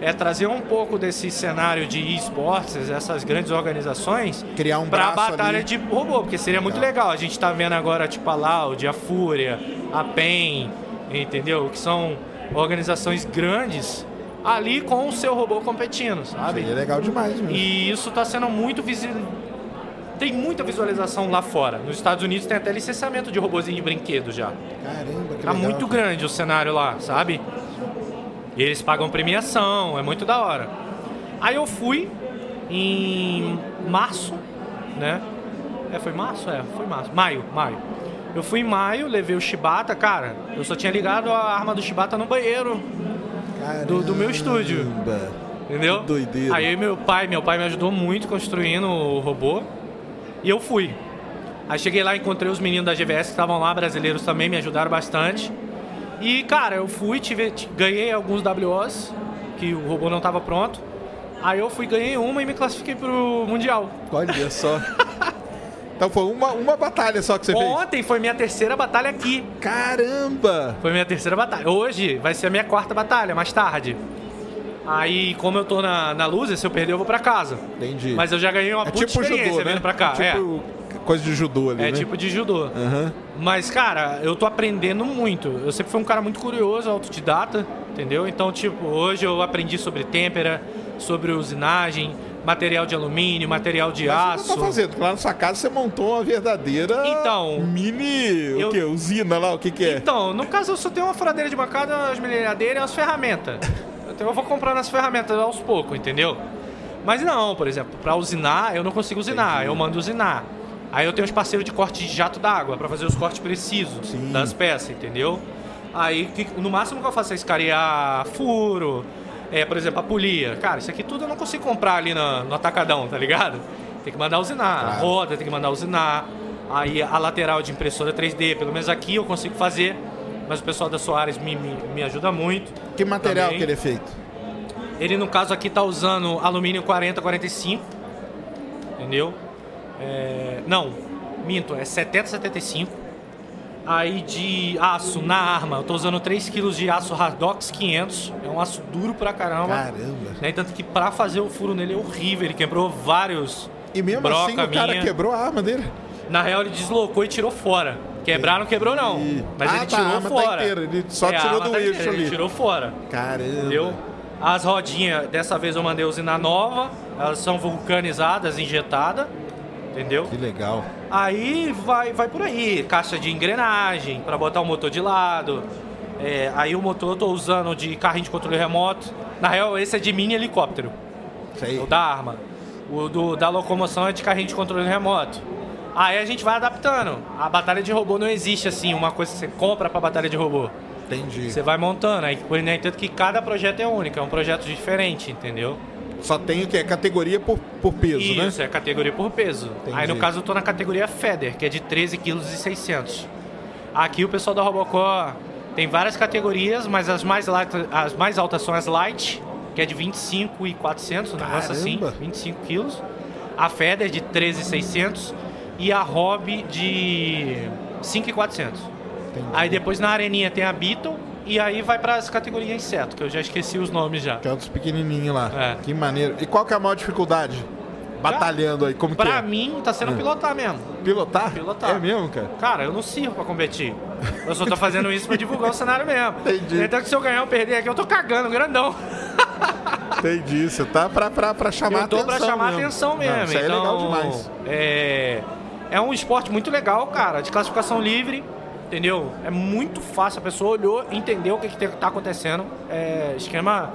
É trazer um pouco desse cenário de esportes, essas grandes organizações, Criar um pra braço batalha ali. de robô, porque seria muito legal. A gente tá vendo agora, tipo, a Loud, a Fúria, a PEN, entendeu? Que são organizações grandes ali com o seu robô competindo, sabe? Seria legal demais mesmo. E isso está sendo muito visível. Tem muita visualização lá fora. Nos Estados Unidos tem até licenciamento de robozinho de brinquedo já. Caramba, que Tá legal. muito cara. grande o cenário lá, sabe? E eles pagam premiação, é muito da hora. Aí eu fui em março, né? É, foi março? É, foi março. Maio, maio. Eu fui em maio, levei o Shibata, cara. Eu só tinha ligado a arma do Shibata no banheiro, do- do meu estúdio. Entendeu? Que doideira. Aí meu pai, meu pai me ajudou muito construindo o robô. E eu fui. Aí cheguei lá, encontrei os meninos da GVS que estavam lá, brasileiros também, me ajudaram bastante. E, cara, eu fui, tive, ganhei alguns WOs, que o robô não estava pronto. Aí eu fui, ganhei uma e me classifiquei pro Mundial. Olha só. [LAUGHS] então foi uma, uma batalha só que você fez. Ontem foi minha terceira batalha aqui. Caramba! Foi minha terceira batalha. Hoje vai ser a minha quarta batalha, mais tarde. Aí, como eu tô na, na luz, se eu perder, eu vou pra casa. Entendi. Mas eu já ganhei uma é puta tipo experiência judô, né? vindo pra cá. É. tipo coisa de judô ali, É né? tipo de judô. Aham. Mas, cara, eu tô aprendendo muito. Eu sempre fui um cara muito curioso, autodidata, entendeu? Então, tipo, hoje eu aprendi sobre têmpera, sobre usinagem, material de alumínio, material de Mas aço. Você tá fazendo, lá na sua casa você montou uma verdadeira Então, mini. eu- O quê? Usina lá, o que, que é? Então, no caso eu só tenho uma furadeira de bancada, as milhadeiras e umas ferramentas. Então eu vou comprando as ferramentas aos poucos, entendeu? Mas não, por exemplo, pra usinar, eu não consigo usinar, Entendi. eu mando usinar. Aí eu tenho os parceiros de corte de jato d'água pra fazer os cortes precisos Sim. das peças, entendeu? Aí no máximo que eu faço é escarear furo, é, por exemplo, a polia. Cara, isso aqui tudo eu não consigo comprar ali na- no atacadão, tá ligado? Tem que mandar usinar. A Claro. roda tem que mandar usinar. Aí a lateral de impressora 3D, pelo menos aqui eu consigo fazer. Mas o pessoal da Soares me, me, me ajuda muito. Que material Também. que ele é feito? Ele, no caso aqui, tá usando alumínio 4045. Entendeu? É, não, minto, é 7075. Aí de aço na arma, eu tô usando 3 kg de aço Hardox 500. É um aço duro pra caramba. Caramba. Né? Tanto que pra fazer o furo nele é horrível. Ele quebrou vários. E mesmo broca assim o cara quebrou a arma dele. Na real, ele deslocou e tirou fora. Quebrar não quebrou, não. Mas Ah, ele tá, tirou a arma tá fora. inteira, ele só É, tirou do tá eixo ali. Ele tirou fora. Caramba. Entendeu? As rodinhas, dessa vez eu mandei usinar nova, elas são vulcanizadas, injetadas, entendeu? Que legal. Aí vai, vai por aí, caixa de engrenagem para botar o motor de lado. É, aí o motor eu tô usando de carrinho de controle remoto. Na real, esse é de mini helicóptero, aí. o da arma. O do, da locomoção é de carrinho de controle remoto. Aí a gente vai adaptando. A batalha de robô não existe assim, uma coisa que você compra pra batalha de robô. Entendi. Você vai montando, aí por né, tanto que cada projeto é único, é um projeto diferente, entendeu? Só tem o que? Categoria por, por peso, Isso, né? é categoria por peso. Entendi. Aí no caso eu tô na categoria Feder, que é de 13 kg e 600. Aqui o pessoal da Robocó tem várias categorias, mas as mais, as mais altas são as Light, que é de 25 e 400, um negócio assim, Caramba. 25 quilos. A Feder de 13 e 600 e a Hobby de 5 e 400. Entendi. Aí depois na areninha tem a Beetle e aí vai para as categorias inseto, que eu já esqueci os nomes já. Que é os pequenininhos lá. É. Que maneiro. E qual que é a maior dificuldade? Batalhando aí, como que Pra é? mim tá sendo pilotar mesmo. Pilotar? Pilotar. É mesmo, cara? Cara, eu não sirvo pra competir. Eu só tô fazendo isso pra divulgar o cenário mesmo. Entendi. Então que se eu ganhar ou perder aqui, eu tô cagando, grandão. Entendi. Você tá pra, pra, pra chamar eu tô atenção pra chamar mesmo. atenção mesmo. Não, isso aí então, é legal demais. É, é um esporte muito legal, cara, de classificação livre, entendeu? É muito fácil, a pessoa olhou, entendeu o que, que tem- tá acontecendo. É esquema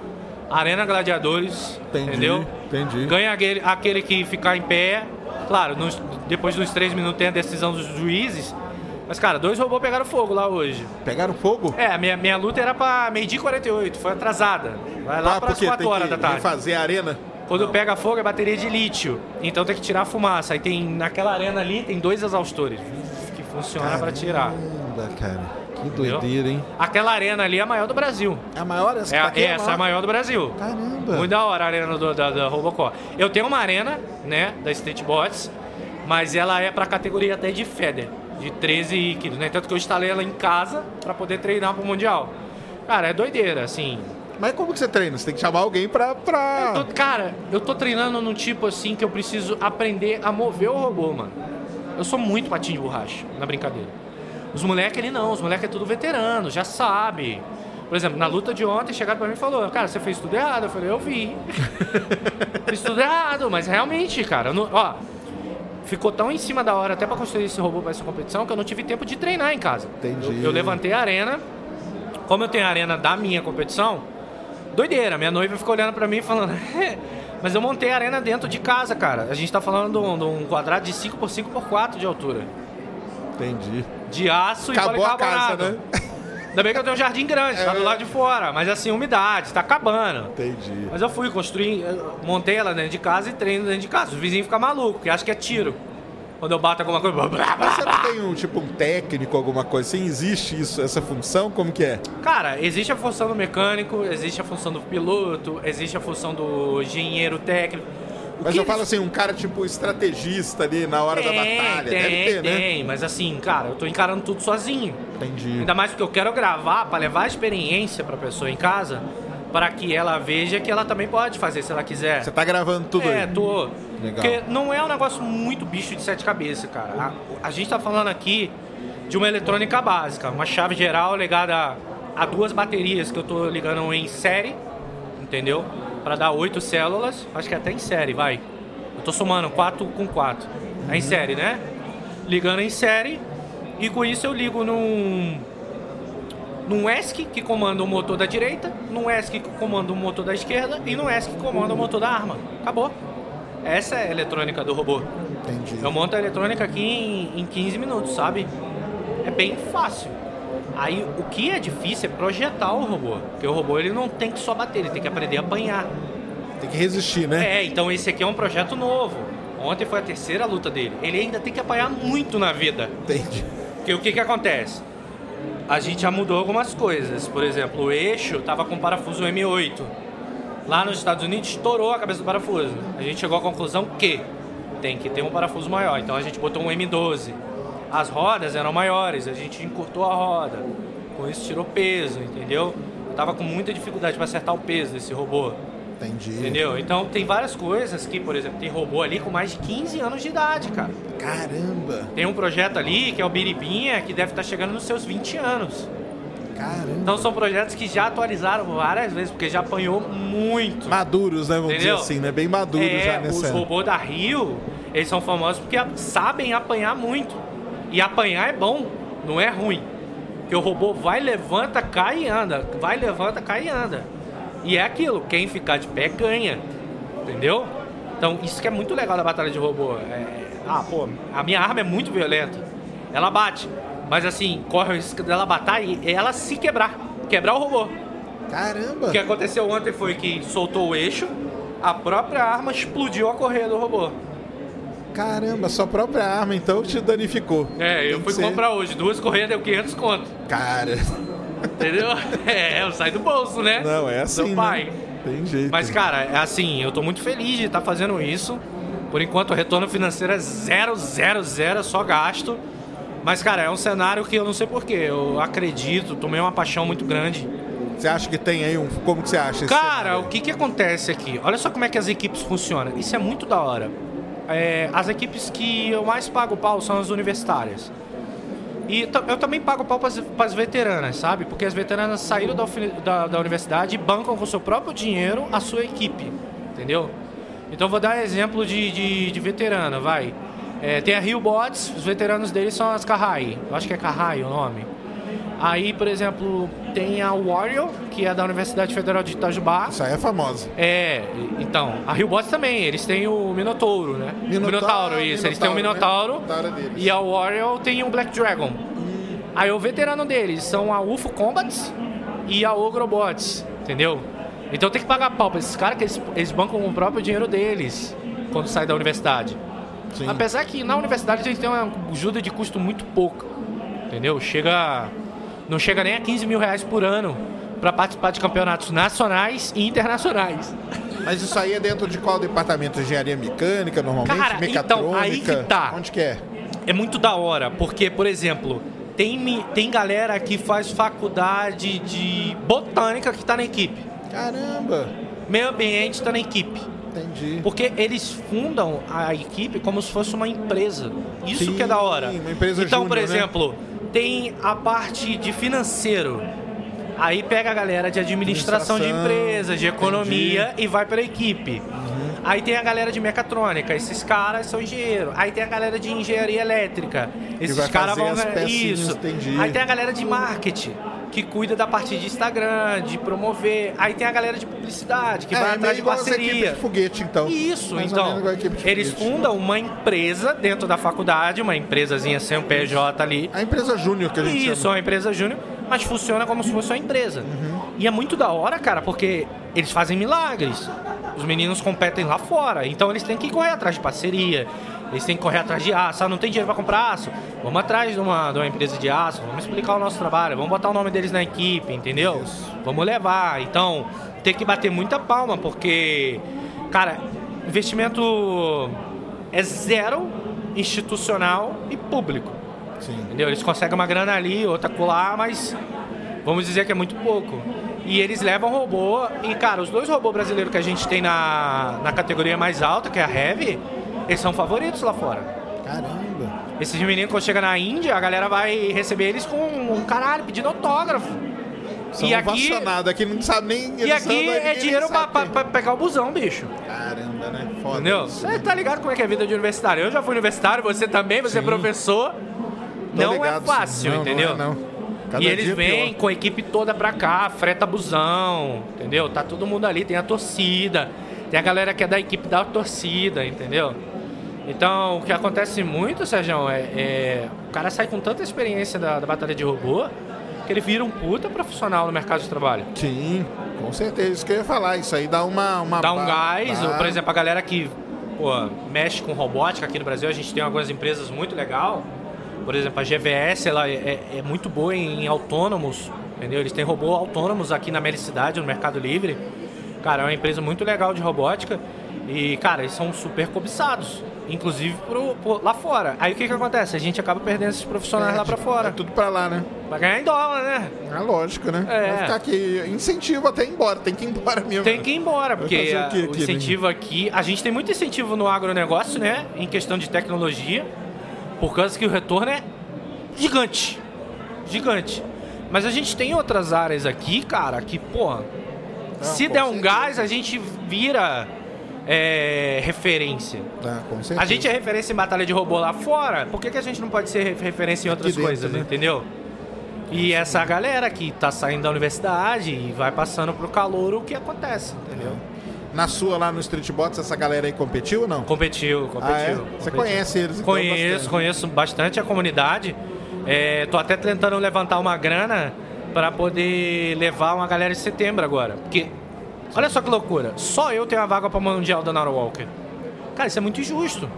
Arena Gladiadores, Entendi, entendeu? entendi. Ganha aquele, aquele que ficar em pé. Claro, nos- depois dos três minutos tem a decisão dos juízes. Mas, cara, dois robôs pegaram fogo lá hoje. Pegaram fogo? É, minha, minha luta era pra meio-dia e 48, foi atrasada. Vai lá Ah, para as porque 4 tem horas da tarde. fazer a arena? Quando pega fogo é bateria de lítio, então tem que tirar a fumaça. Aí tem, naquela arena ali, tem dois exaustores que funciona pra tirar. Caramba, cara. Que Entendeu? doideira, hein? Aquela arena ali é a maior do Brasil. É a maior? Essa, É, tá aqui essa é a maior do Brasil. Caramba. Muito da hora a arena do, da, da Robocop. Eu tenho uma arena, né, da State Bots, mas ela é pra categoria até de Feder, de 13 quilos, né? Tanto que eu instalei ela em casa pra poder treinar pro Mundial. Cara, é doideira, assim. Mas como que você treina? Você tem que chamar alguém pra... pra... Eu tô- cara, eu tô treinando num tipo assim que eu preciso aprender a mover o robô, mano. Eu sou muito patinho de borracha, na brincadeira. Os moleques ali não, os moleques é tudo veterano, já sabe. Por exemplo, na luta de ontem, chegaram pra mim e falou, cara, você fez tudo errado. Eu falei, eu vi. [LAUGHS] fiz tudo errado, mas realmente, cara, não, ó, ficou tão em cima da hora até pra construir esse robô pra essa competição que eu não tive tempo de treinar em casa. Entendi. Eu, eu levantei a arena, como eu tenho a arena da minha competição, doideira. Minha noiva ficou olhando pra mim e falando, "É, [LAUGHS] mas eu montei a arena dentro de casa, cara. A gente tá falando de um, de um quadrado de 5 por 5 por 4 de altura. Entendi. De aço e Acabou a casa, né? [LAUGHS] Ainda bem que eu tenho um jardim grande, tá É. do lado de fora. Mas assim, umidade, tá acabando. Entendi. Mas eu fui construir, eu montei ela dentro de casa e treino dentro de casa. Os vizinhos ficam malucos, que acham que é tiro. Quando eu bato alguma coisa. blá, blá, blá. Mas você não tem um, tipo, um técnico, alguma coisa assim? Existe isso, essa função? Como que é? Cara, existe a função do mecânico, existe a função do piloto, existe a função do engenheiro técnico. Mas eu eles- falo assim, um cara, tipo, estrategista ali na hora da Tem, batalha. Tem, Deve ter, né? tem, mas assim, cara, eu tô encarando tudo sozinho. Entendi. Ainda mais porque eu quero gravar pra levar a experiência pra pessoa em casa, para que ela veja que ela também pode fazer se ela quiser. Você tá gravando tudo é, aí. tô. Legal. Porque não é um negócio muito bicho de sete cabeças, cara. A, a gente tá falando aqui de uma eletrônica básica, uma chave geral ligada a, a duas baterias que eu tô ligando em série, entendeu? Para dar oito células, acho que até em série, vai. Eu tô somando 4 com 4. É em série, né? Ligando em série e com isso eu ligo num num ESC que comanda o motor da direita, num ESC que comanda o motor da esquerda e num ESC que comanda o motor da arma. Acabou. Essa é a eletrônica do robô. Entendi. Eu monto a eletrônica aqui em, em 15 minutos, sabe? É bem fácil. Aí o que é difícil é projetar o robô. Porque o robô ele não tem que só bater, ele tem que aprender a apanhar. Tem que resistir, né? É, então esse aqui é um projeto novo. Ontem foi a terceira luta dele. Ele ainda tem que apanhar muito na vida. Entendi. Porque o que que acontece? A gente já mudou algumas coisas. Por exemplo, o eixo tava com parafuso M8. Lá nos Estados Unidos estourou a cabeça do parafuso. A gente chegou à conclusão que tem que ter um parafuso maior. Então a gente botou um M12. As rodas eram maiores, a gente encurtou a roda. Com isso tirou peso, entendeu? Eu tava com muita dificuldade para acertar o peso desse robô. Entendi. Entendeu? Então tem várias coisas que, por exemplo, tem robô ali com mais de 15 anos de idade, cara. Caramba. Tem um projeto ali que é o Biribinha, que deve estar chegando nos seus 20 anos. Caramba. Então são projetos que já atualizaram várias vezes, porque já apanhou muito. Maduros, né? Vamos Entendeu? dizer assim, né? Bem maduros é, já nessa. os robôs da Rio, eles são famosos porque sabem apanhar muito. E apanhar é bom, não é ruim. Porque o robô vai, levanta, cai e anda. Vai, levanta, cai e anda. E é aquilo, quem ficar de pé ganha. Entendeu? Então isso que é muito legal da batalha de robô. É- ah, pô, a minha arma é muito violenta. Ela bate. Mas assim, corre o risco dela bater e ela se quebrar. Quebrar o robô. Caramba. O que aconteceu ontem foi que soltou o eixo, a própria arma explodiu a correia do robô. Caramba, sua própria arma então te danificou. É, eu fui ser- comprar hoje, duas correias deu 500 conto. Cara. Entendeu? [LAUGHS] É, eu saio do bolso, né? Não, é assim. Seu pai. Né? Tem jeito. Mas, cara, é assim, eu tô muito feliz de estar fazendo isso. Por enquanto, o retorno financeiro é zero, zero, zero, é só gasto. Mas, cara, é um cenário que eu não sei porquê. Eu acredito, tomei uma paixão muito grande. Você acha que tem aí um. Como que você acha Cara, o que que acontece aqui? Olha só como é que as equipes funcionam. Isso é muito da hora. É, as equipes que eu mais pago pau são as universitárias. E eu também pago pau para as veteranas, sabe? Porque as veteranas saíram da, da, da universidade e bancam com seu próprio dinheiro a sua equipe, entendeu? Então vou dar exemplo de, de, de veterana, vai. É, tem a Rio Bots, os veteranos deles são as Kahai. Eu acho que é Kahai o nome. Aí, por exemplo, tem a Warrior, que é da Universidade Federal de Itajubá. Isso aí é famosa. É, então, a Rio Bots também, eles têm o Minotouro, né? Minotauro, isso, eles têm o Minotauro, Minotauro. Minotauro deles. E a Warrior tem o Black Dragon. Aí o veterano deles são a UFO Combats e a Ogrobots, entendeu? Então tem que pagar pau pra esses caras que eles, eles bancam o próprio dinheiro deles quando sai da universidade. Sim. Apesar que na universidade a gente tem uma ajuda de custo muito pouca, entendeu? Chega. Não chega nem a 15 mil reais por ano para participar de campeonatos nacionais e internacionais. Mas isso aí é dentro de qual departamento? Engenharia mecânica, normalmente? Cara, então, Mecatrônica? aí que tá. Onde que é? É muito da hora, porque, por exemplo, tem, tem galera que faz faculdade de botânica que tá na equipe. Caramba. Meio ambiente tá na equipe. Entendi. Porque eles fundam a equipe como se fosse uma empresa. Isso Sim, que é da hora. uma empresa então, por júnior, né? Tem a parte de financeiro. Aí pega a galera de administração, de Administração, empresas, de economia e vai para a equipe. Aí tem a galera de mecatrônica, esses caras são engenheiros. Aí tem a galera de engenharia elétrica, esses caras vão isso. entendi. Aí tem a galera de marketing que cuida da parte de Instagram, de promover. Aí tem a galera de publicidade que vai meio atrás de parceria. de foguete, então. Isso, Mais então. Eles fundam uma empresa dentro da faculdade, uma empresazinha sem um PJ ali. A empresa júnior que a gente Isso, é chama. uma empresa júnior, mas funciona como se fosse uma empresa. Uhum. E é muito da hora, cara, porque eles fazem milagres. Os meninos competem lá fora, então eles têm que correr atrás de parceria. Eles têm que correr atrás de aço. Ah, não tem dinheiro para comprar aço? Vamos atrás de uma, de uma empresa de aço, vamos explicar o nosso trabalho, vamos botar o nome deles na equipe, entendeu? Vamos levar. Então, tem que bater muita palma, porque, cara, investimento é zero institucional e público. Sim. Entendeu? Eles conseguem uma grana ali, outra colar, mas vamos dizer que é muito pouco. E eles levam robô. E, cara, os dois robôs brasileiros que a gente tem na, na categoria mais alta, que é a Heavy, eles são favoritos lá fora. Caramba. Esses meninos, quando chega na Índia, a galera vai receber eles com um caralho, pedindo autógrafo. São e aqui. Aqui não sabe nem. e aqui é dinheiro pra, pra- pra pegar o busão, bicho. Caramba, né? Foda. Entendeu? isso. Você tá ligado como é que é a vida de universitário? Eu já fui universitário, você também, você é Sim. professor. Não ligado, é sim. fácil, Não, não entendeu? é, não. Cada e eles dia vêm pior. com a equipe toda pra cá, freta busão, entendeu? Tá todo mundo ali, tem a torcida, tem a galera que é da equipe da torcida, entendeu? Então, o que acontece muito, Sérgio, é, é- o cara sai com tanta experiência da, da batalha de robô que ele vira um puta profissional no mercado de trabalho. Sim, com certeza. Isso que eu ia falar. Isso aí dá uma. uma Dá um gás, dá. ou, por exemplo, a galera que pô, mexe com robótica aqui no Brasil, a gente tem algumas empresas muito legal. Por exemplo, a GVS ela é, é muito boa em, em autônomos, entendeu? Eles têm robô autônomos aqui na Melicidade, no Mercado Livre. Cara, é uma empresa muito legal de robótica e, cara, eles são super cobiçados, inclusive pro, pro- lá fora. Aí o que que acontece? A gente acaba perdendo esses profissionais lá pra fora. É tudo pra lá, né? Pra ganhar em dólar, né? É lógico, né? É. Vai ficar aqui. Incentivo até ir embora. Tem que ir embora mesmo. Tem que ir embora, porque o o, né? incentivo aqui. A gente tem muito incentivo no agronegócio, né? Em questão de tecnologia. Por causa que o retorno é gigante. Gigante. Mas a gente tem outras áreas aqui, cara, que, porra. se com der um certeza. gás, a gente vira é, referência. Com certeza. A gente é referência em batalha de robô lá fora, por que, que a gente não pode ser re- referência em outras dentro, coisas, né? entendeu? E essa galera que tá saindo da universidade e vai passando pro calor o que acontece, entendeu? Na sua lá no Street Bots, essa galera aí competiu ou não? Competiu, competiu. Ah, é? Você competiu. conhece eles? então, Conheço, bastante? conheço bastante a comunidade. É, tô até tentando levantar uma grana para poder levar uma galera em setembro agora. Porque, olha só que loucura. Só eu tenho a vaga para Mundial da Nora Walker. Cara, isso é muito injusto.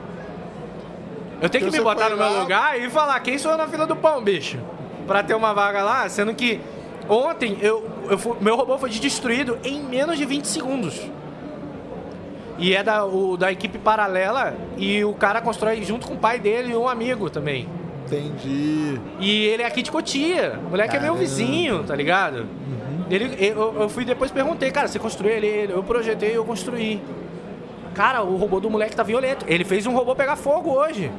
Eu tenho que Então me você botar no meu lá- lugar e falar quem sou eu na fila do pão, bicho. Pra ter uma vaga lá, sendo que ontem eu, eu fui- meu robô foi destruído em menos de 20 segundos. E é da, o, da equipe paralela e o cara constrói junto com o pai dele e um amigo também. Entendi. E ele é aqui de Cotia. O moleque é meu Caramba. vizinho, tá ligado? Ele, eu, eu fui depois perguntei, cara, você construiu ele? Ele, Eu projetei e eu construí. Cara, o robô do moleque tá violento. Ele fez um robô pegar fogo hoje.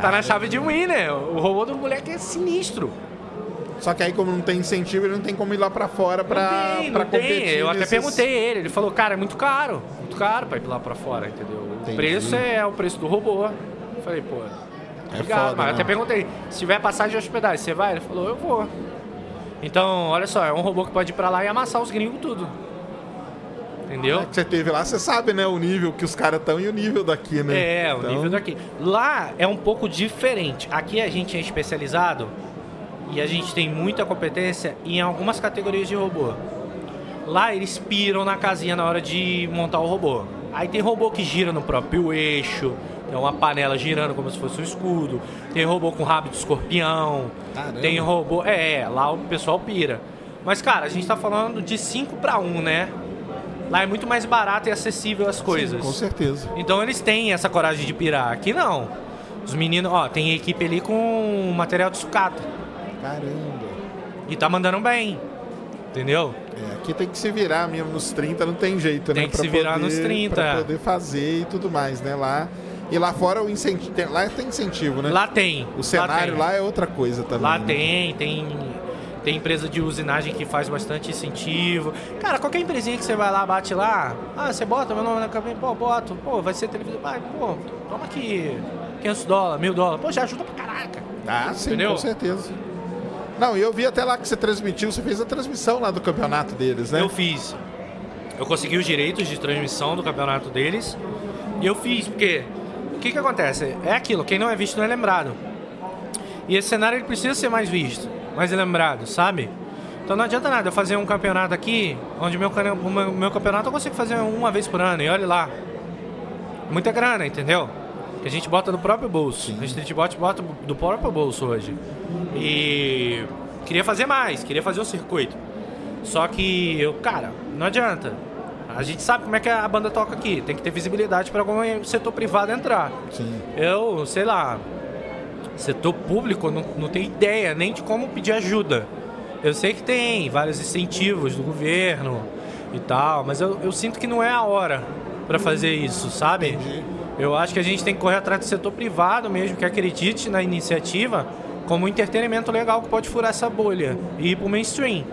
Tá na chave de Winner. O robô do moleque é sinistro. Só que aí, como não tem incentivo, ele não tem como ir lá pra fora pra, não tem, competir. Eu até nesses- perguntei ele. Ele falou, cara, é muito caro. Muito caro pra ir lá pra fora, entendeu? O Entendi. preço é o preço do robô. Eu falei, pô, obrigado. foda, mas eu né? até perguntei, se tiver passagem de hospedagem, você vai? Ele falou, eu vou. Então, olha só, é um robô que pode ir pra lá e amassar os gringos tudo. Entendeu? É Você teve lá, você sabe, né? O nível que os caras estão e o nível daqui, né? É, o Então, nível daqui. Lá é um pouco diferente. Aqui a gente é especializado e a gente tem muita competência em algumas categorias de robô. Lá eles piram na casinha na hora de montar o robô. Aí tem robô que gira no próprio eixo, tem uma panela girando como se fosse um escudo. Tem robô com rabo de escorpião. Caramba. Tem robô. É, lá o pessoal pira. Mas, cara, a gente tá falando de 5 para 1, né? Lá é muito mais barato e acessível as coisas. Com certeza. Então eles têm essa coragem de pirar. Aqui não. Os meninos, ó, tem equipe ali com material de sucata. Caramba. E tá mandando bem. Entendeu? É, aqui tem que se virar mesmo nos 30, não tem jeito, né? Tem que Pra se virar poder- nos 30. Pra poder fazer e tudo mais, né? Lá. E lá fora o incentivo. Lá tem incentivo, né? Lá tem. O cenário tem. lá, é outra coisa também. Lá né? tem, tem. Tem empresa de usinagem que faz bastante incentivo. Cara, qualquer empresinha que você vai lá, bate lá, ah, você bota meu nome na campanha, pô, boto, pô, vai ser televisão, vai, pô, toma aqui 500 dólares, mil dólares, pô, já ajuda pra caraca. Ah, sim, Entendeu? com certeza. Não, e eu vi até lá que você transmitiu, você fez a transmissão lá do campeonato deles, né? Eu fiz. Eu consegui os direitos de transmissão do campeonato deles. E eu fiz, porque o que, que acontece? É aquilo, quem não é visto não é lembrado. E esse cenário ele precisa ser mais visto, mais lembrado, sabe? Então não adianta nada eu fazer um campeonato aqui, onde meu, meu, meu campeonato eu consigo fazer uma vez por ano, e olha lá. Muita grana, entendeu? Que a gente bota do próprio bolso. A Street Bot bota do próprio bolso hoje. E queria fazer mais, queria fazer o circuito. Só que eu, cara, não adianta. A gente sabe como é que a banda toca aqui. Tem que ter visibilidade para algum setor privado entrar. Sim. Eu, sei lá, setor público não, não tem ideia nem de como pedir ajuda. Eu sei que tem vários incentivos do governo e tal, mas eu, eu sinto que não é a hora para fazer isso, sabe? Eu acho que a gente tem que correr atrás do setor privado mesmo, que acredite na iniciativa como um entretenimento legal que pode furar essa bolha e ir pro mainstream.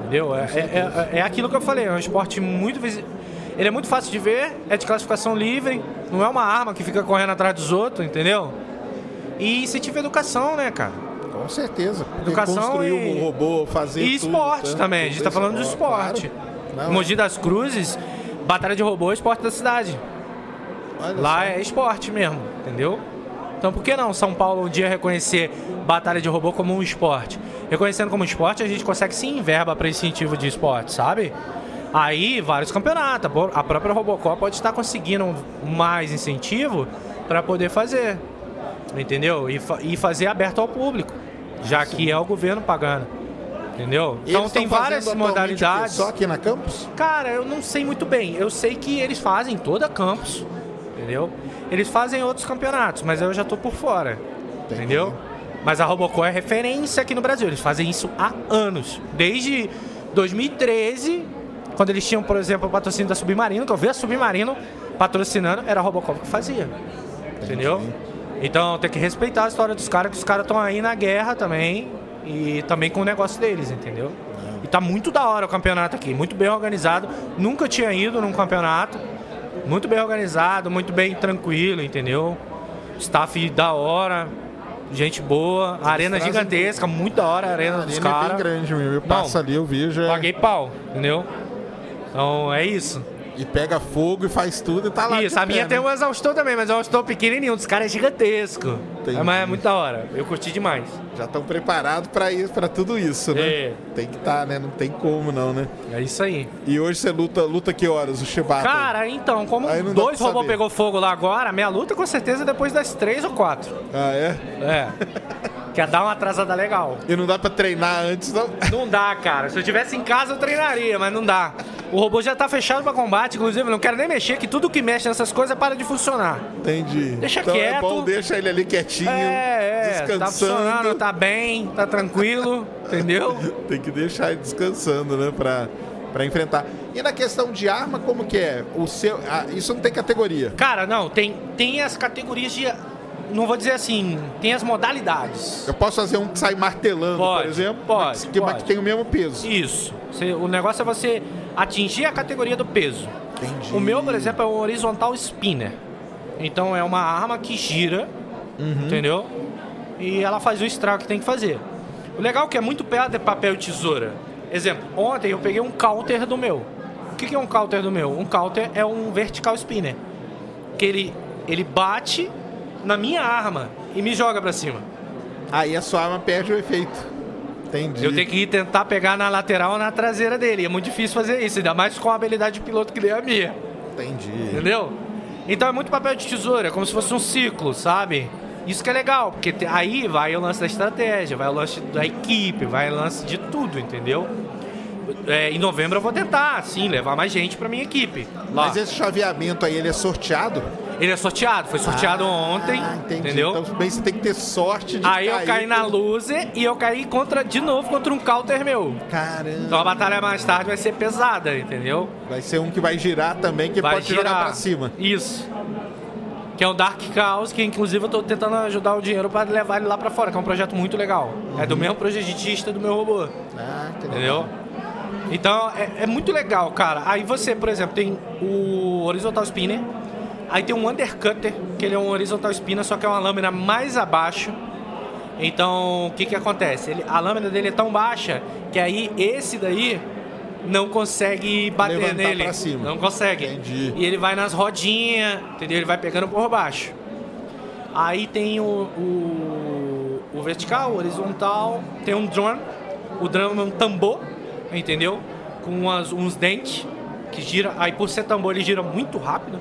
Entendeu? É, é, é, é aquilo que eu falei, é um esporte muito visi- Ele é muito fácil de ver, é de classificação livre, não é uma arma que fica correndo atrás dos outros, entendeu? E incentiva a educação, né, cara? Com certeza. Educação construir e- um robô, fazer E esporte também, a gente tá falando de isso, esporte. claro. Não, Mogi das Cruzes, batalha de robô é esporte da cidade. Lá é esporte mesmo, entendeu? Então por que não São Paulo um dia reconhecer batalha de robô como um esporte? Reconhecendo como esporte, a gente consegue sim verba para incentivo de esporte, sabe? Aí, vários campeonatos. A própria Robocop pode estar conseguindo mais incentivo para poder fazer. Entendeu? E, fa- e fazer aberto ao público. Já que é o governo pagando. Entendeu? E Então tem várias modalidades. Só aqui na campus? Cara, eu não sei muito bem. Eu sei que eles fazem toda campus, entendeu? Eles fazem outros campeonatos, mas eu já tô por fora, entendeu? Mas a Robocop é referência aqui no Brasil. Eles fazem isso há anos. Desde 2013, quando eles tinham, por exemplo, o patrocínio da Submarino, que eu vi a Submarino patrocinando, era a Robocop que fazia. Entendeu? Então tem que respeitar a história dos caras, que os caras estão aí na guerra também. E também com o negócio deles, entendeu? E tá muito da hora o campeonato aqui, muito bem organizado. Nunca tinha ido num campeonato. Muito bem organizado, muito bem tranquilo, entendeu? Staff da hora, gente boa, arena trazem- gigantesca, muito da hora a arena A dos arena é bem caras. grande mesmo. Eu passo ali, eu vi já. Paguei pau, entendeu? Então é isso. E pega fogo e faz tudo e tá lá. Isso, a minha pé, tem né? um exaustor também, mas é um exaustor pequenininho, dos caras é gigantesco. Entendi. É, mas é muito da hora, eu curti demais. Já estão preparados pra isso, para tudo isso, né? É. Tem que estar, né? Não tem como não, né? É isso aí. E hoje você luta, luta que horas o Chewbacca? Cara, então, como dois robôs pegou fogo lá agora, minha luta com certeza é depois das três ou quatro. Ah, é? É. [LAUGHS] Quer dar uma atrasada legal. E não dá pra treinar antes, não? Não dá, cara. Se eu tivesse em casa, eu treinaria, mas não dá. O robô já tá fechado pra combate, inclusive, não quero nem mexer, que tudo que mexe nessas coisas para de funcionar. Entendi. Deixa então é quieto. bom, deixa ele ali quietinho, É, é, tá funcionando, descansando. tá bem, tá tranquilo, entendeu? [LAUGHS] Tem que deixar ele descansando, né? Pra, pra enfrentar. E na questão de arma, como que é? O seu, ah, isso não tem categoria. Cara, não, tem, tem as categorias de. Não vou dizer assim, tem as modalidades. Eu posso fazer um que sai martelando, Pode, por exemplo? pode, mas que, mas pode. que tem o mesmo peso. Isso. Você- o negócio é você atingir a categoria do peso. Entendi. O meu, por exemplo, é um horizontal spinner. Então é uma arma que gira, Uhum. entendeu? E ela faz o estrago que tem que fazer. O legal é que é muito perto de papel e tesoura. Exemplo, ontem eu peguei um counter do meu. O que que é um counter do meu? Um counter é um vertical spinner. Que ele, ele bate na minha arma e me joga pra cima. Aí a sua arma perde o efeito. Entendi. Eu tenho que ir tentar pegar na lateral ou na traseira dele. É muito difícil fazer isso, ainda mais com a habilidade de piloto que nem a minha. Entendi. Entendeu? Então é muito papel de tesoura, é como se fosse um ciclo, sabe? Isso que é legal, porque te- aí vai o lance da estratégia, vai o lance da equipe, vai o lance de tudo, entendeu? É, em novembro eu vou tentar, sim, levar mais gente pra minha equipe. Lá. Mas esse chaveamento aí, ele é sorteado? Ele é sorteado, foi sorteado ontem, Ah, entendi. entendeu? Então também você tem que ter sorte de Aí eu cair caí na com- loser e eu caí contra, de novo contra um counter meu. Caramba. Então a batalha mais tarde vai ser pesada, entendeu? Vai ser um que vai girar também, que vai pode jogar pra cima. Isso. que é o Dark Chaos, que inclusive eu tô tentando ajudar o dinheiro para levar ele lá para fora, que é um projeto muito legal. É do mesmo projetista do meu robô. Ah. Entendeu? Então é, é muito legal, cara. Aí você, por exemplo, tem o Horizontal Spinner, aí tem um Undercutter, que ele é um Horizontal Spinner, só que é uma lâmina mais abaixo. Então, o que que acontece? Ele, a lâmina dele é tão baixa que aí esse daí não consegue bater Levantar nele. pra cima. Não consegue. Entendi. E ele vai nas rodinhas, entendeu? Ele vai pegando por baixo. Aí tem o, o, o vertical, o horizontal, tem um drone. O drone é um tambor, entendeu? Com umas- uns dentes que gira. Aí por ser tambor ele gira muito rápido,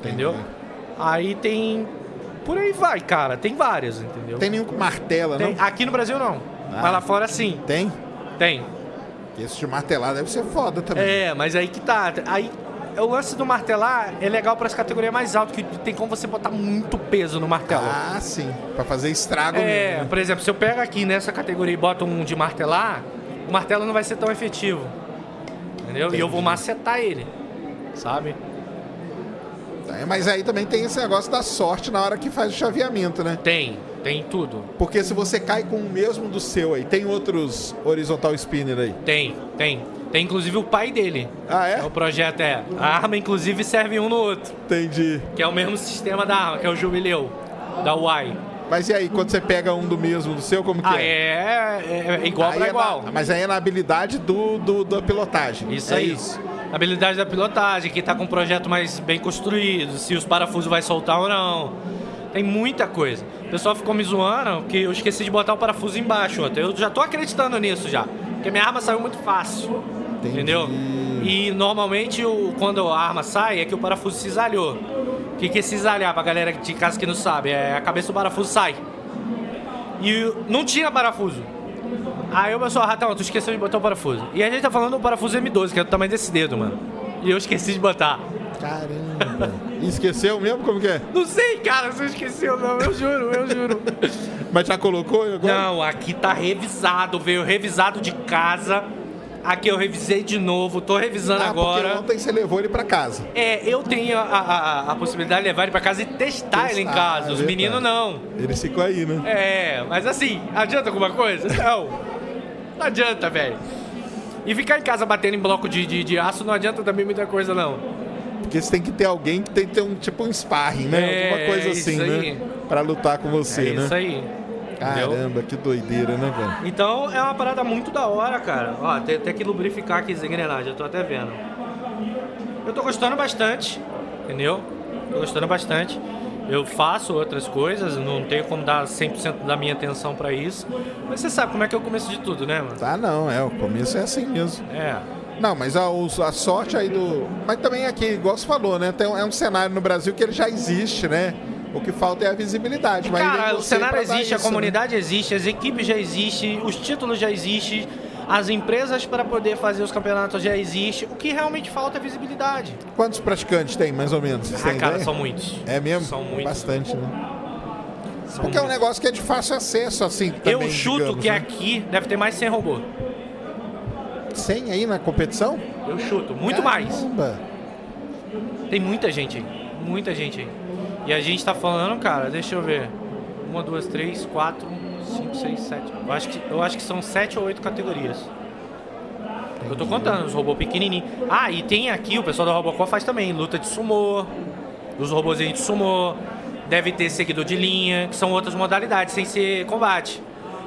entendeu? Entendi. Aí tem. Por aí vai, cara. Tem várias, entendeu? Tem nenhum com martela, Tem- não? Aqui no Brasil não. Ah. Mas lá fora sim. Tem? Tem. Esse de martelar deve ser foda também. É, mas aí que tá. Aí o lance do martelar é legal para as categorias mais altas, que tem como você botar muito peso no martelo. Ah, sim. Pra fazer estrago é, mesmo. né? por exemplo, se eu pego aqui nessa categoria e boto um de martelar, o martelo não vai ser tão efetivo. Entendeu? E eu vou Entendi. macetar ele. Sabe? É, mas aí também tem esse negócio da sorte na hora que faz o chaveamento, né? Tem, tem tudo. Porque se você cai com o mesmo do seu aí, tem outros horizontal spinner aí. Tem, tem. Tem inclusive o pai dele. Ah, é? O projeto é. A arma, inclusive, serve um no outro. Entendi. Que é o mesmo sistema da arma, que é o jubileu. Da Y. Mas e aí, quando você pega um do mesmo do seu, como que Ah, é? é, é, é igual Aí pra é igual. na- mas aí é na habilidade do, do- da pilotagem. Isso É aí. Isso. Habilidade da pilotagem, que tá com um projeto mais bem construído, se os parafusos vai soltar ou não. Tem muita coisa. O pessoal ficou me zoando que eu esqueci de botar o parafuso embaixo. Eu já tô acreditando nisso já. Porque minha arma saiu muito fácil. Entendi. Entendeu? E normalmente o, quando a arma sai é que o parafuso cisalhou. O que, que é cisalhar pra galera de casa que não sabe? É a cabeça do parafuso sai. E não tinha parafuso. Aí o pessoal, Ratão, tu esqueceu de botar o parafuso. E a gente tá falando do parafuso M12, que é do tamanho desse dedo, mano. E eu esqueci de botar. Caramba. E Esqueceu mesmo? Como que é? Não sei, cara, se eu esqueceu não, eu juro, eu juro. Mas já colocou agora? Não, aqui tá revisado, veio revisado de casa. Aqui eu revisei de novo, tô revisando Ah, agora. porque ontem você levou ele pra casa. É, eu tenho a, a- a possibilidade de levar ele pra casa e testar, ele em Testar, casa. é Os verdade. meninos não. Ele ficou aí, né? É, mas assim, adianta alguma coisa? Não. Não adianta, velho. E ficar em casa batendo em bloco de, de, de aço não adianta também muita coisa, não. Porque você tem que ter alguém que tem que ter um tipo um sparring, né? É, Alguma coisa é assim, aí. né? Pra lutar com você, é né? isso aí. entendeu? Caramba, que doideira, né, velho? Então é uma parada muito da hora, cara. Ó, tem até que lubrificar aqui as engrenagens, eu tô até vendo. Eu tô gostando bastante, entendeu? Tô gostando bastante. Eu faço outras coisas, não tenho como dar 100% da minha atenção pra isso. Mas você sabe como é que é o começo de tudo, né, mano? Ah, não, é, o começo é assim mesmo. É. Não, mas a, a sorte aí do. Mas também aqui, igual você falou, né? Tem, é um cenário no Brasil que ele já existe, né? O que falta é a visibilidade. Mas Cara, o cenário existe, a isso, né? comunidade existe, as equipes já existem, os títulos já existem, as empresas para poder fazer os campeonatos já existem. O que realmente falta é visibilidade. Quantos praticantes tem, mais ou menos? Vocês Ah, cara, ideia? são muitos. É mesmo? São muitos. Bastante, né? São Porque é um muitos. negócio que é de fácil acesso, assim. Eu também, chuto digamos, que né? aqui deve ter mais 100 robô. 100 aí na competição? Eu chuto, muito mais. Caramba. Tem muita gente aí. Muita gente aí. E a gente tá falando, cara, deixa eu ver. Uma, duas, três, quatro, cinco, seis, sete. Eu acho que, eu acho que são sete ou oito categorias. Eu tô contando, os robôs pequenininhos. Ah, e tem aqui, o pessoal da Robocop faz também, luta de sumô, os robôzinhos de sumô. Deve ter seguidor de linha, que são outras modalidades, sem ser combate.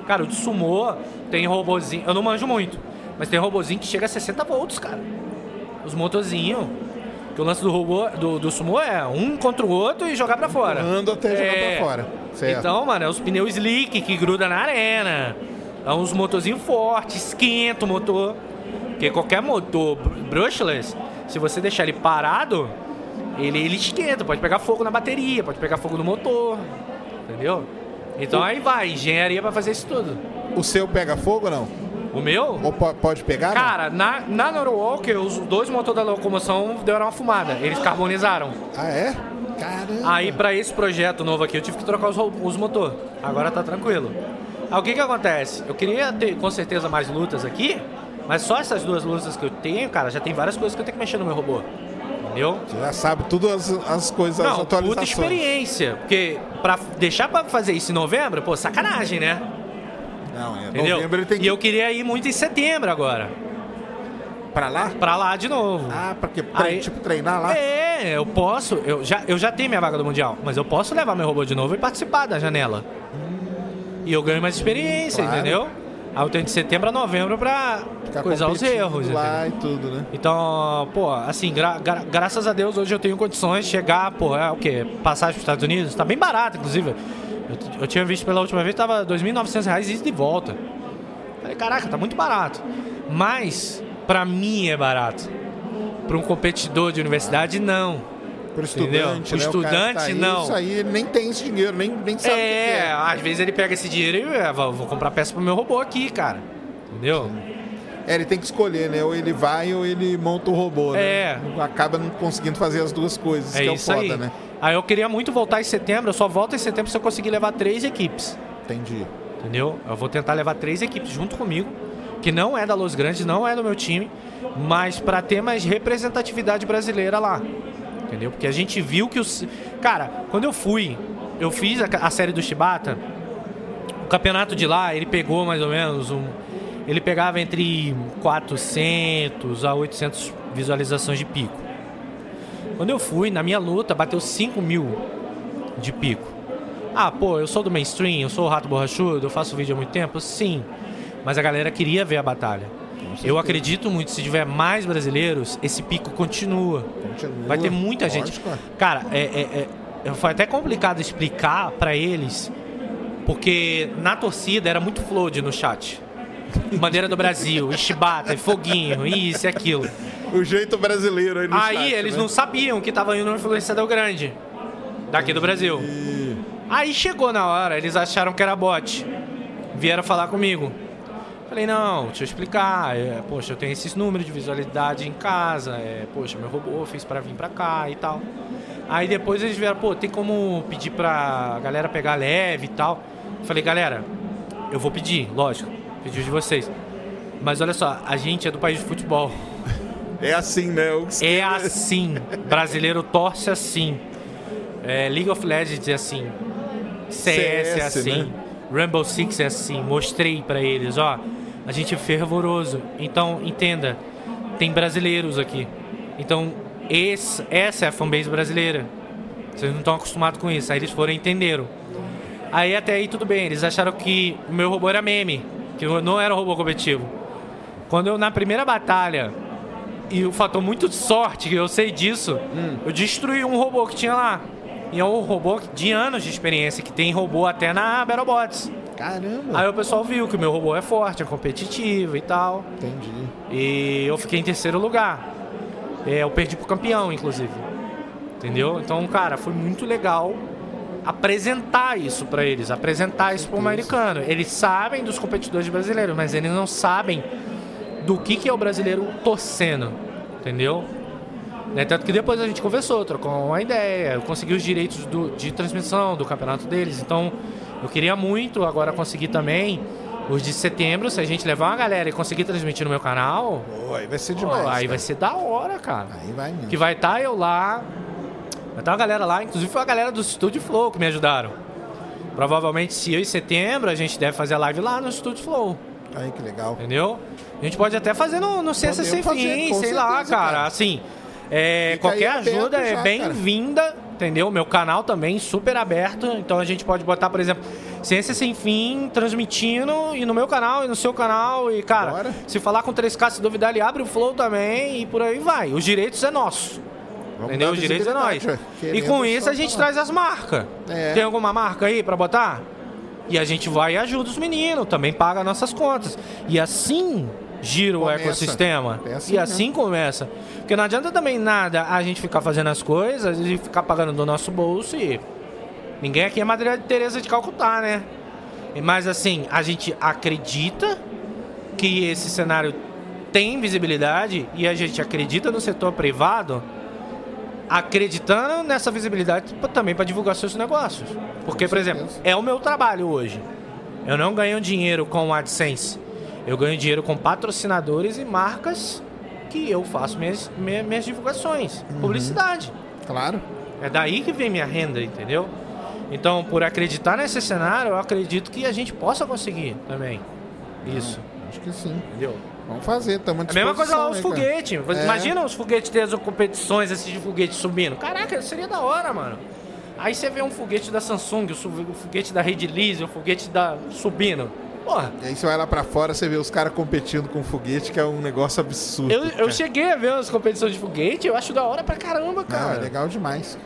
Cara, o de sumô tem robôzinho, eu não manjo muito, mas tem robôzinho que chega a 60 volts, cara. Os motorzinhos. Que o lance do robô, do, do sumô é um contra o outro e jogar pra fora. Empurrando até jogar É. pra fora. Certo. Então, mano, é os pneus slick que gruda na arena. É uns motorzinhos fortes, esquenta o motor. Porque qualquer motor br- brushless, se você deixar ele parado, ele, ele esquenta. Pode pegar fogo na bateria, pode pegar fogo no motor. Entendeu? Então aí vai, engenharia pra fazer isso tudo. O seu pega fogo ou não? O meu? Ou po- pode pegar? não? Cara, na, na Norwalker, os dois motores da locomoção deram uma fumada. Eles carbonizaram. Ah, é? Caramba. Aí, pra esse projeto novo aqui, eu tive que trocar os, os motores. Agora tá tranquilo. Aí, o que que acontece? Eu queria ter, com certeza, mais lutas aqui, mas só essas duas lutas que eu tenho, cara, já tem várias coisas que eu tenho que mexer no meu robô. Entendeu? Você já sabe tudo as, as coisas, as Não, puta atualizações. experiência. Porque pra deixar pra fazer isso em novembro, pô, sacanagem, né? Não, é Entendeu? novembro ele tem que E eu queria ir muito em setembro agora. pra lá? Pra lá de novo. Ah, pra quê? Tre- Aí- tipo, treinar lá? É, eu posso. Eu já, eu já tenho minha vaga do Mundial, mas eu posso levar meu robô de novo e participar da janela. E eu ganho mais experiência, Claro. entendeu? Aí eu tenho de setembro a novembro pra Ficar coisar os erros. lá entendeu? e tudo, né? Então, pô, assim, gra- gra- graças a Deus hoje eu tenho condições de chegar, pô, é o quê? Passagem para os Estados Unidos, tá bem barato, inclusive. Eu, eu tinha visto pela última vez, tava 2.900 reais e de volta. Falei, caraca, tá muito barato. Mas, pra mim é barato. Pra um competidor de universidade, não. Entendeu? estudante, né? Estudante, tá aí, não. Isso aí nem tem esse dinheiro, nem, nem sabe o que É, que é. às vezes ele pega esse dinheiro e é, vou, vou comprar peça pro meu robô aqui, cara. Entendeu? É, ele tem que escolher, né? Ou ele vai ou ele monta o robô, É. né? Acaba não conseguindo fazer as duas coisas, É que é o foda, aí. né? Aí eu queria muito voltar em setembro, eu só volto em setembro se eu conseguir levar três equipes. Entendi. Entendeu? Eu vou tentar levar três equipes junto comigo, que não é da Los Grandes, não é do meu time, mas pra ter mais representatividade brasileira lá. Entendeu? Porque a gente viu que os. Cara, quando eu fui, eu fiz a, a série do Shibata, o campeonato de lá, ele pegou mais ou menos um. Ele pegava entre 400 a 800 visualizações de pico. Quando eu fui, na minha luta, bateu 5 mil de pico. Ah, pô, eu sou do mainstream, eu sou o rato borrachudo, eu faço vídeo há muito tempo? Sim. Mas a galera queria ver a batalha. Eu acredito muito, se tiver mais brasileiros, esse pico continua. Continua. Vai ter muita gente. Lógico, é. Cara, é, é- é- foi até complicado explicar pra eles, porque na torcida era muito flood no chat. Bandeira do Brasil, chibata, e foguinho, isso e aquilo. O jeito brasileiro aí no Aí chat, eles né? não sabiam que tava indo um influenciador grande daqui do Brasil. Aí chegou na hora, eles acharam que era bot. Vieram falar comigo. Falei, não, deixa eu explicar. É, poxa, eu tenho esses números de visualidade em casa. É, poxa, meu robô fez pra vir pra cá e tal. Aí depois eles vieram, pô, tem como pedir pra galera pegar leve e tal. Falei, galera, eu vou pedir, lógico, pedir de vocês. Mas olha só, a gente é do país de futebol. É assim, né? É assim. Brasileiro torce assim. É, League of Legends é assim. CS, é CS, assim. né? Rainbow Six é assim. Mostrei pra eles, ó. A gente é fervoroso. Então, entenda. Tem brasileiros aqui. Então, esse, essa é a fanbase brasileira. Vocês não estão acostumados com isso. Aí eles foram e entenderam. Aí até aí tudo bem. Eles acharam que o meu robô era meme. Que não era um robô competitivo. Quando eu, na primeira batalha, e o fator muito de sorte, que eu sei disso, eu destruí um robô que tinha lá. E é um robô de anos de experiência, que tem robô até na BattleBots. Caramba. Aí o pessoal viu que o meu robô é forte, é competitivo e tal. Entendi. E eu fiquei em terceiro lugar. É, eu perdi pro campeão, inclusive. Entendeu? Então, cara, foi muito legal apresentar isso pra eles, apresentar isso pro americano. Eles sabem dos competidores brasileiros, mas eles não sabem do que, que é o brasileiro torcendo. Entendeu? Né? Tanto que depois a gente conversou, trocou uma ideia, eu consegui os direitos do- de transmissão do campeonato deles. Então, eu queria muito agora conseguir também os de setembro, se a gente levar uma galera e conseguir transmitir no meu canal, Pô, aí vai ser pô, demais. aí cara. vai ser da hora, cara. Aí vai mesmo. Que vai estar eu lá, vai estar uma galera lá, inclusive foi a galera do Studio Flow que me ajudaram. Provavelmente, se eu em setembro, a gente deve fazer a live lá no Studio Flow, Aí que legal. entendeu? A gente pode até fazer no, no Ciência Sem fazer, Fim, sei lá, certeza, cara. cara. Assim, é, qualquer ajuda é já, bem-vinda, entendeu? Meu canal também super aberto, então a gente pode botar, por exemplo, Ciência Sem Fim transmitindo e no meu canal e no seu canal e, cara, Bora. se falar com 3K, se duvidar, ele abre o Flow também e por aí vai. Os direitos é nosso. Entendeu? Os direitos é nós. E com isso a gente falar. traz as marcas. É. Tem alguma marca aí pra botar? E a gente vai e ajuda os meninos, também paga nossas contas. E assim gira o Começa. ecossistema. É assim e assim começa. Porque não adianta também nada a gente ficar fazendo as coisas e ficar pagando do nosso bolso e. Ninguém aqui é Madre Teresa de Calcutá, né? Mas assim, a gente acredita que esse cenário tem visibilidade e a gente acredita no setor privado acreditando nessa visibilidade também para divulgar seus negócios. Porque, por exemplo, é o meu trabalho hoje. Eu não ganho dinheiro com AdSense. Eu ganho dinheiro com patrocinadores e marcas que eu faço minhas, minhas, minhas divulgações, publicidade. Claro. É daí que vem minha renda, entendeu? Então, por acreditar nesse cenário, eu acredito que a gente possa conseguir também. Isso, Acho que sim. entendeu? Vamos fazer, estamos É a mesma coisa lá os foguetes. foguetes. É. Imagina os foguetes ter as competições esses de foguete subindo. Caraca, seria da hora, mano. Aí você vê um foguete da Samsung, o foguete da Rede Lise, o foguete da subindo. Porra, E aí você vai lá pra fora, você vê os caras competindo com foguete, que é um negócio absurdo. eu, eu cheguei a ver as competições de foguete, eu acho da hora pra caramba, Não, cara. é legal demais.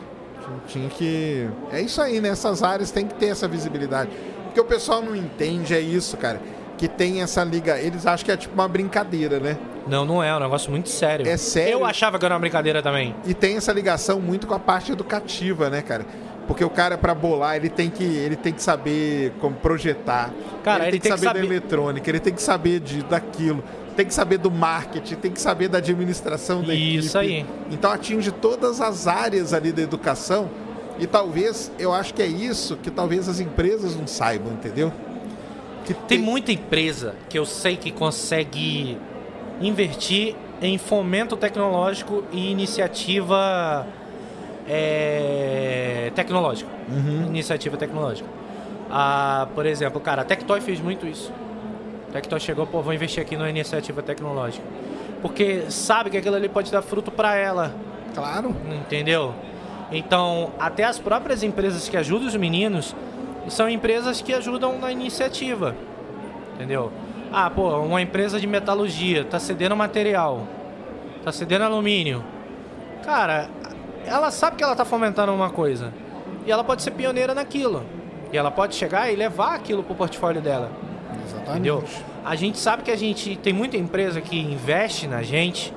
Tinha que. É isso aí, né? Essas áreas tem que ter essa visibilidade. Porque o pessoal não entende, é isso, cara. Que tem essa liga. Eles acham que é tipo uma brincadeira, né? Não, não é, é um negócio muito sério. É sério? Eu achava que era uma brincadeira também. E tem essa ligação muito com a parte educativa, né, cara? Porque o cara, pra bolar, ele tem que, ele tem que saber como projetar. Cara, ele, ele tem que tem que saber da saber- eletrônica, ele tem que saber de, daquilo. Tem que saber do marketing, tem que saber da administração da Isso equipe. aí. Então atinge todas as áreas ali da educação. E talvez, eu acho que é isso que talvez as empresas não saibam, entendeu? Que Tem muita empresa que eu sei que consegue investir em fomento tecnológico e iniciativa é, tecnológica. Iniciativa tecnológica. Ah, por exemplo, cara, a Tectoy fez muito isso. A Tectoy chegou, pô, vou investir aqui numa iniciativa tecnológica. Porque sabe que aquilo ali pode dar fruto para ela, Claro. entendeu? Então, até as próprias empresas que ajudam os meninos são empresas que ajudam na iniciativa, entendeu? Ah, pô, uma empresa de metalurgia tá cedendo material, tá cedendo alumínio. Cara, ela sabe que ela tá fomentando uma coisa e ela pode ser pioneira naquilo. E ela pode chegar e levar aquilo pro portfólio dela. Exatamente. Entendeu? A gente sabe que a gente tem muita empresa que investe na gente,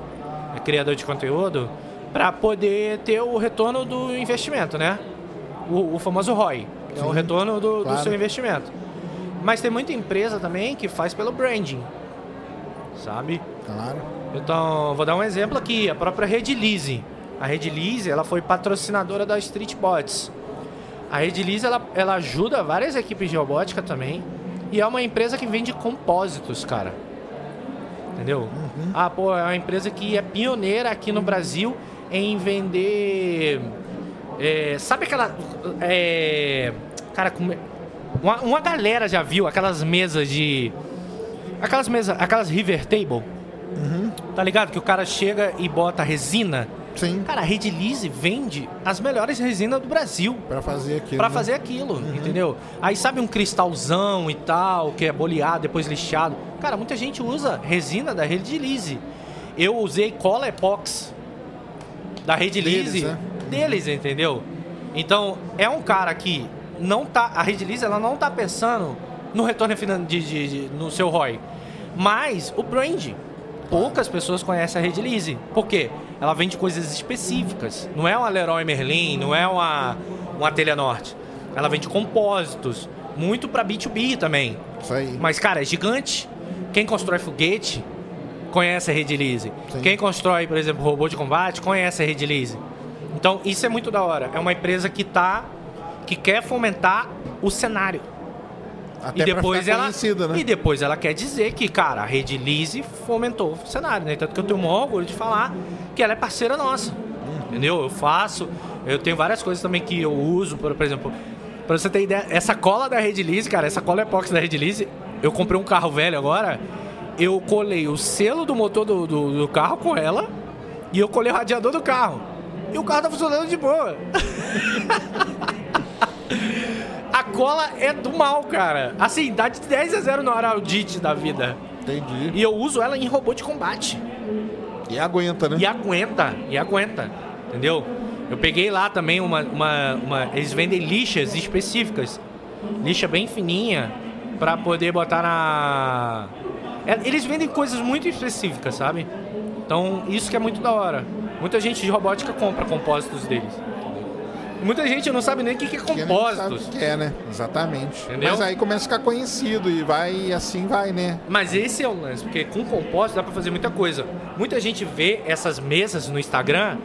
é criador de conteúdo, para poder ter o retorno do investimento, né? O, o famoso ROI, que é o Sim, retorno do, do claro. seu investimento. Mas tem muita empresa também que faz pelo branding, sabe? Claro. Então, vou dar um exemplo aqui, a própria Rede Lise. A Rede Lise, ela foi patrocinadora da Street Bots. A Rede Lise, ela, ela ajuda várias equipes de robótica também. E é uma empresa que vende compósitos, cara. Entendeu? Ah, pô, é uma empresa que é pioneira aqui no Brasil em vender... é, sabe aquela... é, cara, como é- uma, uma galera já viu aquelas mesas de... Aquelas mesas, aquelas river table. Tá ligado? Que o cara chega e bota resina. Sim. Cara, a Rede Lise vende as melhores resinas do Brasil Pra fazer aquilo. pra né? fazer aquilo, entendeu? Aí sabe um cristalzão e tal, que é boleado, depois lixado. Cara, muita gente usa resina da Rede Lise. Eu usei cola epox da Rede Deles, Lise né? Deles, entendeu? Então, é um cara que não tá. A Rede Lise ela não tá pensando no retorno de, de- de- no seu ROI. Mas o brand. Poucas pessoas conhecem a Rede Lise. Por quê? Ela vende coisas específicas. Não é uma Leroy Merlin, não é uma, uma Telha Norte. Ela vende compósitos. Muito pra B2B também. Isso aí. Mas, cara, é gigante. Quem constrói foguete conhece a. Sim. Quem constrói, por exemplo, robô de combate conhece a Rede Lise. Então, isso é muito da hora. É uma empresa que tá que quer fomentar o cenário. Até e depois ela né? e depois ela quer dizer que, cara, a Rede Lise fomentou o cenário, né? Tanto que eu tenho o maior orgulho de falar que ela é parceira nossa. Entendeu? Eu faço, eu tenho várias coisas também que eu uso, por, por exemplo, pra você ter ideia, essa cola da Rede Lise, cara, essa cola epóxi da Rede Lise, eu comprei um carro velho agora, eu colei o selo do motor do, do, do carro com ela e eu colei o radiador do carro. E o carro tá funcionando de boa. [LAUGHS] A cola é do mal, cara. Assim, dá de 10 a 0 no Araldite da vida. Entendi. E eu uso ela em robô de combate. E aguenta, né? E aguenta, e aguenta. Entendeu? Eu peguei lá também uma, uma, uma- Eles vendem lixas específicas. Lixa bem fininha. Pra poder botar na. É, Eles vendem coisas muito específicas, sabe? Então, isso que é muito da hora. Muita gente de robótica compra compósitos deles. Muita gente não sabe nem o que que é não compósitos. o que é, né? Exatamente. Entendeu? Mas aí começa a ficar conhecido e vai e assim vai, né? Mas esse é o lance, porque com compósito dá pra fazer muita coisa. Muita gente vê essas mesas no Instagram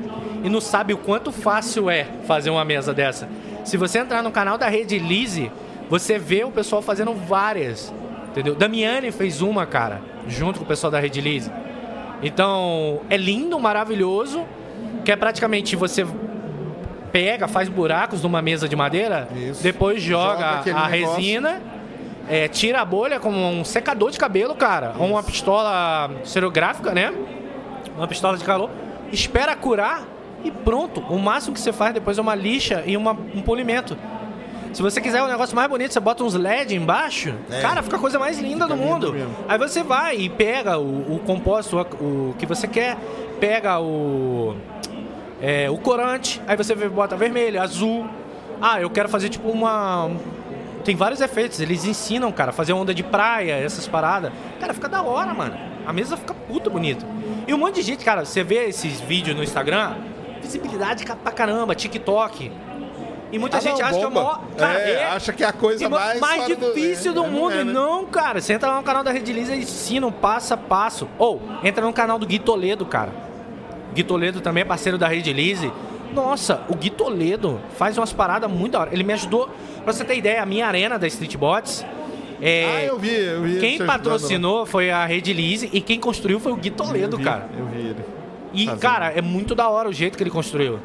e não sabe o quanto fácil é fazer uma mesa dessa. Se você entrar no canal da Rede Lise, você vê o pessoal fazendo várias. Entendeu? Damiani fez uma, cara, junto com o pessoal da Rede Lise. Então, é lindo, maravilhoso, que é praticamente você pega, faz buracos numa mesa de madeira, Isso. depois Joga joga, a negócio. resina, é, tira a bolha como um secador de cabelo, cara, ou uma pistola serográfica, né? Uma pistola de calor, espera curar e pronto. O máximo que você faz depois é uma lixa e uma- um polimento. Se você quiser um negócio mais bonito, você bota uns LED embaixo, É. cara, fica a coisa mais linda do mundo. mesmo. Aí você vai e pega o, o composto, o, o que você quer, pega o é, o corante, aí você bota vermelho, azul. Ah, eu quero fazer tipo uma. Tem vários efeitos, eles ensinam, cara, a fazer onda de praia, essas paradas. Cara, fica da hora, mano. A mesa fica puta bonita. E um monte de gente, cara, você vê esses vídeos no Instagram, visibilidade pra caramba, TikTok. E muita Ah, gente não, acha que é bomba. mó. Cara, É, acha que é a coisa mais mais do- difícil é, do, é, mundo. não é, E né? não, cara. Você entra lá no canal da Rede Lisa e ensinam passo a passo. Ou, entra no canal do Gui Toledo, cara. Gui Toledo também é parceiro da Rede Lise. Nossa, o Gui Toledo faz umas paradas muito da hora. Ele me ajudou, pra você ter ideia, a minha arena da Street Bots. é, Ah, eu vi, eu vi. quem ajudando patrocinou foi a Rede Lise e quem construiu foi o Gui Toledo, Eu vi, cara. Eu vi ele. E, Fazendo. cara, é muito da hora o jeito que ele construiu.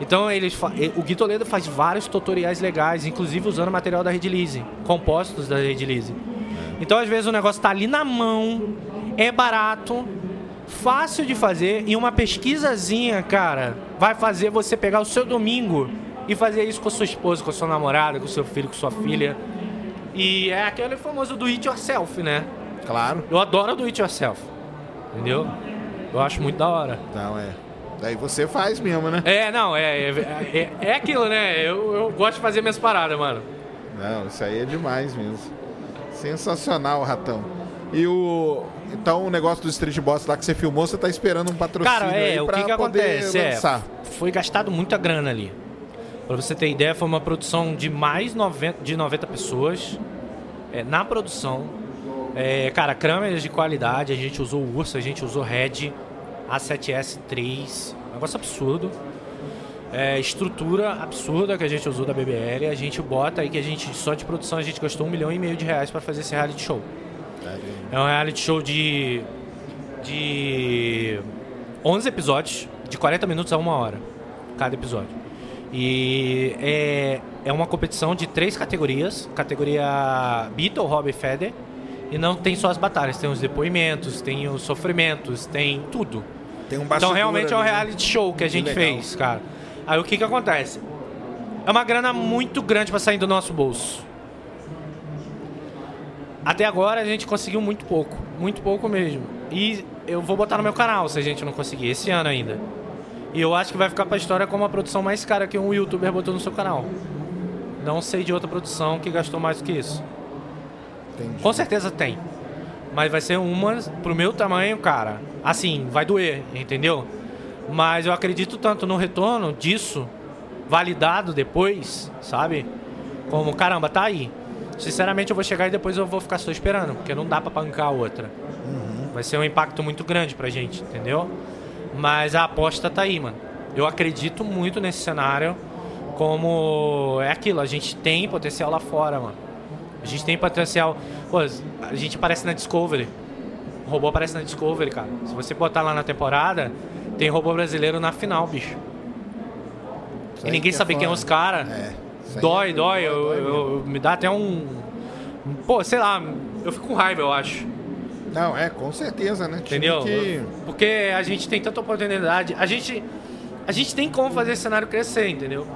Então, eles o Gui Toledo faz vários tutoriais legais, inclusive usando material da Rede Lise, compostos da Rede Lise. Então, às vezes, o negócio tá ali na mão, é barato, fácil de fazer e uma pesquisazinha, cara, vai fazer você pegar o seu domingo e fazer isso com a sua esposa, com a sua namorada, com o seu filho, com sua filha. E é aquele famoso do it yourself, né? Claro. Eu adoro do it yourself. Entendeu? Eu acho muito da hora. Não, é. Daí você faz mesmo, né? É, não, é, é, é, é aquilo, né? Eu, eu gosto de fazer minhas paradas, mano. Não, isso aí é demais mesmo. Sensacional, ratão. E o. Então o negócio do Street Boss lá que você filmou, você tá esperando um patrocínio Cara, é, aí o que que poder acontece? É, foi gastado muita grana ali. Pra você ter ideia, foi uma produção de mais 90, de 90 pessoas é, na produção. É, cara, câmeras de qualidade, a gente usou o Ursa, a gente usou Red, A7S3, um negócio absurdo. É, estrutura absurda que a gente usou da BBL, a gente bota aí que a gente, só de produção, a gente gastou um milhão e meio de reais pra fazer esse reality show. É um reality show de, de 11 episódios, de 40 minutos a uma hora, cada episódio. E é, é uma competição de três categorias: categoria Beatle, Hobby e Feder. E não tem só as batalhas, tem os depoimentos, tem os sofrimentos, tem tudo. Tem um Então realmente é um né? reality show que a gente legal. fez, cara. Aí o que que acontece? É uma grana muito grande pra sair do nosso bolso. Até agora a gente conseguiu muito pouco, muito pouco mesmo. E eu vou botar no meu canal se a gente não conseguir esse ano ainda. E eu acho que vai ficar pra história como a produção mais cara que um youtuber botou no seu canal. Não sei de outra produção que gastou mais do que isso. Entendi. Com certeza tem. Mas vai ser uma pro meu tamanho, cara. Assim, vai doer, entendeu? Mas eu acredito tanto no retorno disso, validado depois, sabe? Como, caramba, tá aí. Sinceramente, eu vou chegar e depois eu vou ficar só esperando, porque não dá pra bancar a outra. Vai ser um impacto muito grande pra gente, entendeu? Mas a aposta tá aí, mano. Eu acredito muito nesse cenário. Como é aquilo, a gente tem potencial lá fora, mano. A gente tem potencial. Pô, a gente aparece na Discovery. O robô aparece na Discovery, cara. Se você botar lá na temporada, tem robô brasileiro na final, bicho. Isso E ninguém que é sabe quem é os caras. É. Dói, é- dói. Eu, dói eu- mesmo. me dá até um. Pô, sei lá, eu fico com raiva, eu acho. Não, é, com certeza, né? Time Entendeu? Que... Porque a gente tem tanta oportunidade. A gente, a gente tem como fazer esse cenário crescer, entendeu?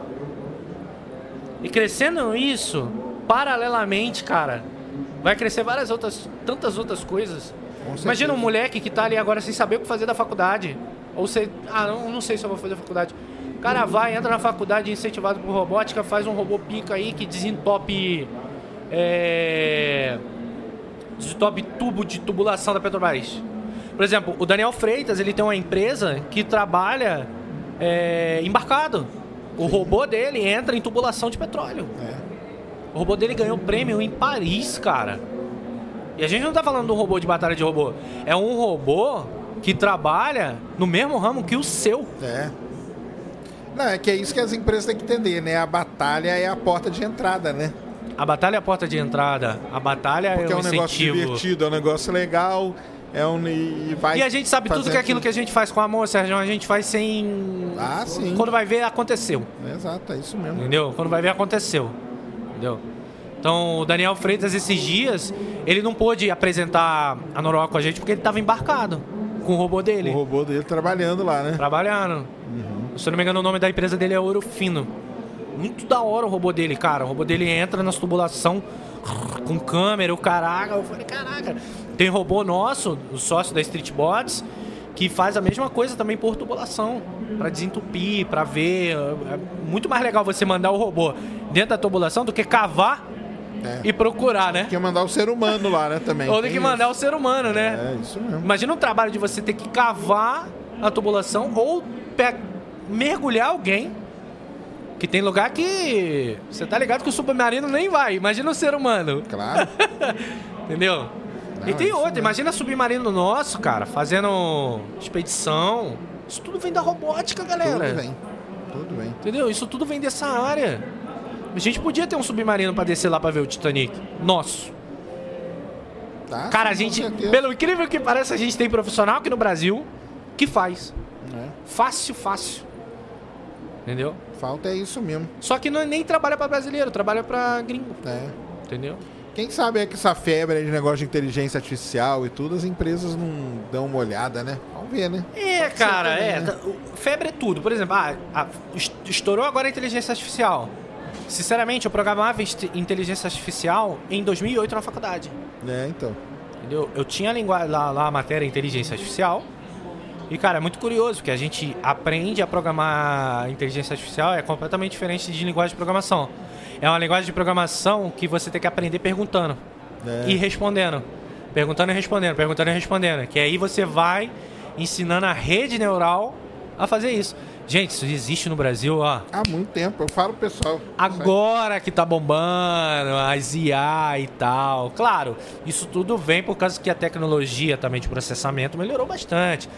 E crescendo isso, paralelamente, cara, vai crescer várias outras, tantas outras coisas. Imagina um moleque que tá ali agora sem saber o que fazer da faculdade. Ou você, ah, não, não sei se eu vou fazer faculdade. Cara, vai, entra na faculdade incentivado por robótica, faz um robô pica aí que desentope. É, desentope tubo de tubulação da Petrobras. Por exemplo, o Daniel Freitas, ele tem uma empresa que trabalha é, embarcado. O robô dele entra em tubulação de petróleo. É. O robô dele ganhou prêmio em Paris, cara. E a gente não tá falando de um robô de batalha de robô. É um robô que trabalha no mesmo ramo que o seu. É. Não, é que é isso que as empresas têm que entender, né? A batalha é a porta de entrada, né? A batalha é a porta de entrada. A batalha Porque é é o um negócio divertido, é um negócio legal. É um, e vai E a gente sabe tudo que aquilo que a gente faz com amor, Sérgio, a gente faz sem. Ah, sim. Quando vai ver, aconteceu. Exato, é isso mesmo. Entendeu? Quando vai ver, aconteceu. Entendeu? Então, o Daniel Freitas, esses dias, ele não pôde apresentar a Noruega com a gente porque ele estava embarcado com o robô dele, O robô dele trabalhando lá, né? trabalhando. Se eu não me engano, o nome da empresa dele é Ouro Fino. Muito da hora o robô dele, cara. O robô dele entra nas tubulação com câmera, o caraca. Eu falei, caraca. Tem robô nosso, o sócio da Street Bots, que faz a mesma coisa também por tubulação, Pra desentupir, pra ver. É muito mais legal você mandar o robô dentro da tubulação do que cavar É. e procurar, né? Tem que mandar o ser humano lá, né, também. Ou tem que mandar o ser humano, né? É, isso mesmo. Imagina o trabalho de você ter que cavar a tubulação ou mergulhar alguém. Que tem lugar que. Você tá ligado que o submarino nem vai. Imagina o ser humano. Claro. [LAUGHS] Entendeu? Não, e tem outro. mesmo. Imagina submarino nosso, cara, fazendo expedição. Isso tudo vem da robótica, galera. Tudo bem. Tudo bem. Entendeu? Isso tudo vem dessa área. A gente podia ter um submarino pra descer lá pra ver o Titanic. Nosso. Tá, Cara, a gente, pelo incrível que pareça, a gente tem profissional aqui no Brasil que faz. É, Fácil, fácil. Entendeu? falta é isso mesmo. Só que não, nem trabalha pra brasileiro, trabalha pra gringo. É. Entendeu? Quem sabe é que essa febre de negócio de inteligência artificial e tudo, as empresas não dão uma olhada, né? Vamos ver, né? É, Pode cara, também, é. né? tá- Febre é tudo. Por exemplo, ah, ah, est- estourou agora a inteligência artificial. Sinceramente, eu programava inteligência artificial em 2008 na faculdade. É, então. Entendeu? Eu tinha a linguagem lá, lá a matéria inteligência artificial. E, cara, é muito curioso, porque a gente aprende a programar inteligência artificial, é completamente diferente de linguagem de programação. É uma linguagem de programação que você tem que aprender perguntando É. e respondendo. Perguntando e respondendo, perguntando e respondendo. Que aí você vai ensinando a rede neural a fazer isso. Gente, isso existe no Brasil, ó. Há muito tempo, eu falo pessoal. Agora que tá bombando, as IA e tal. Claro, isso tudo vem por causa que a tecnologia também de processamento melhorou bastante.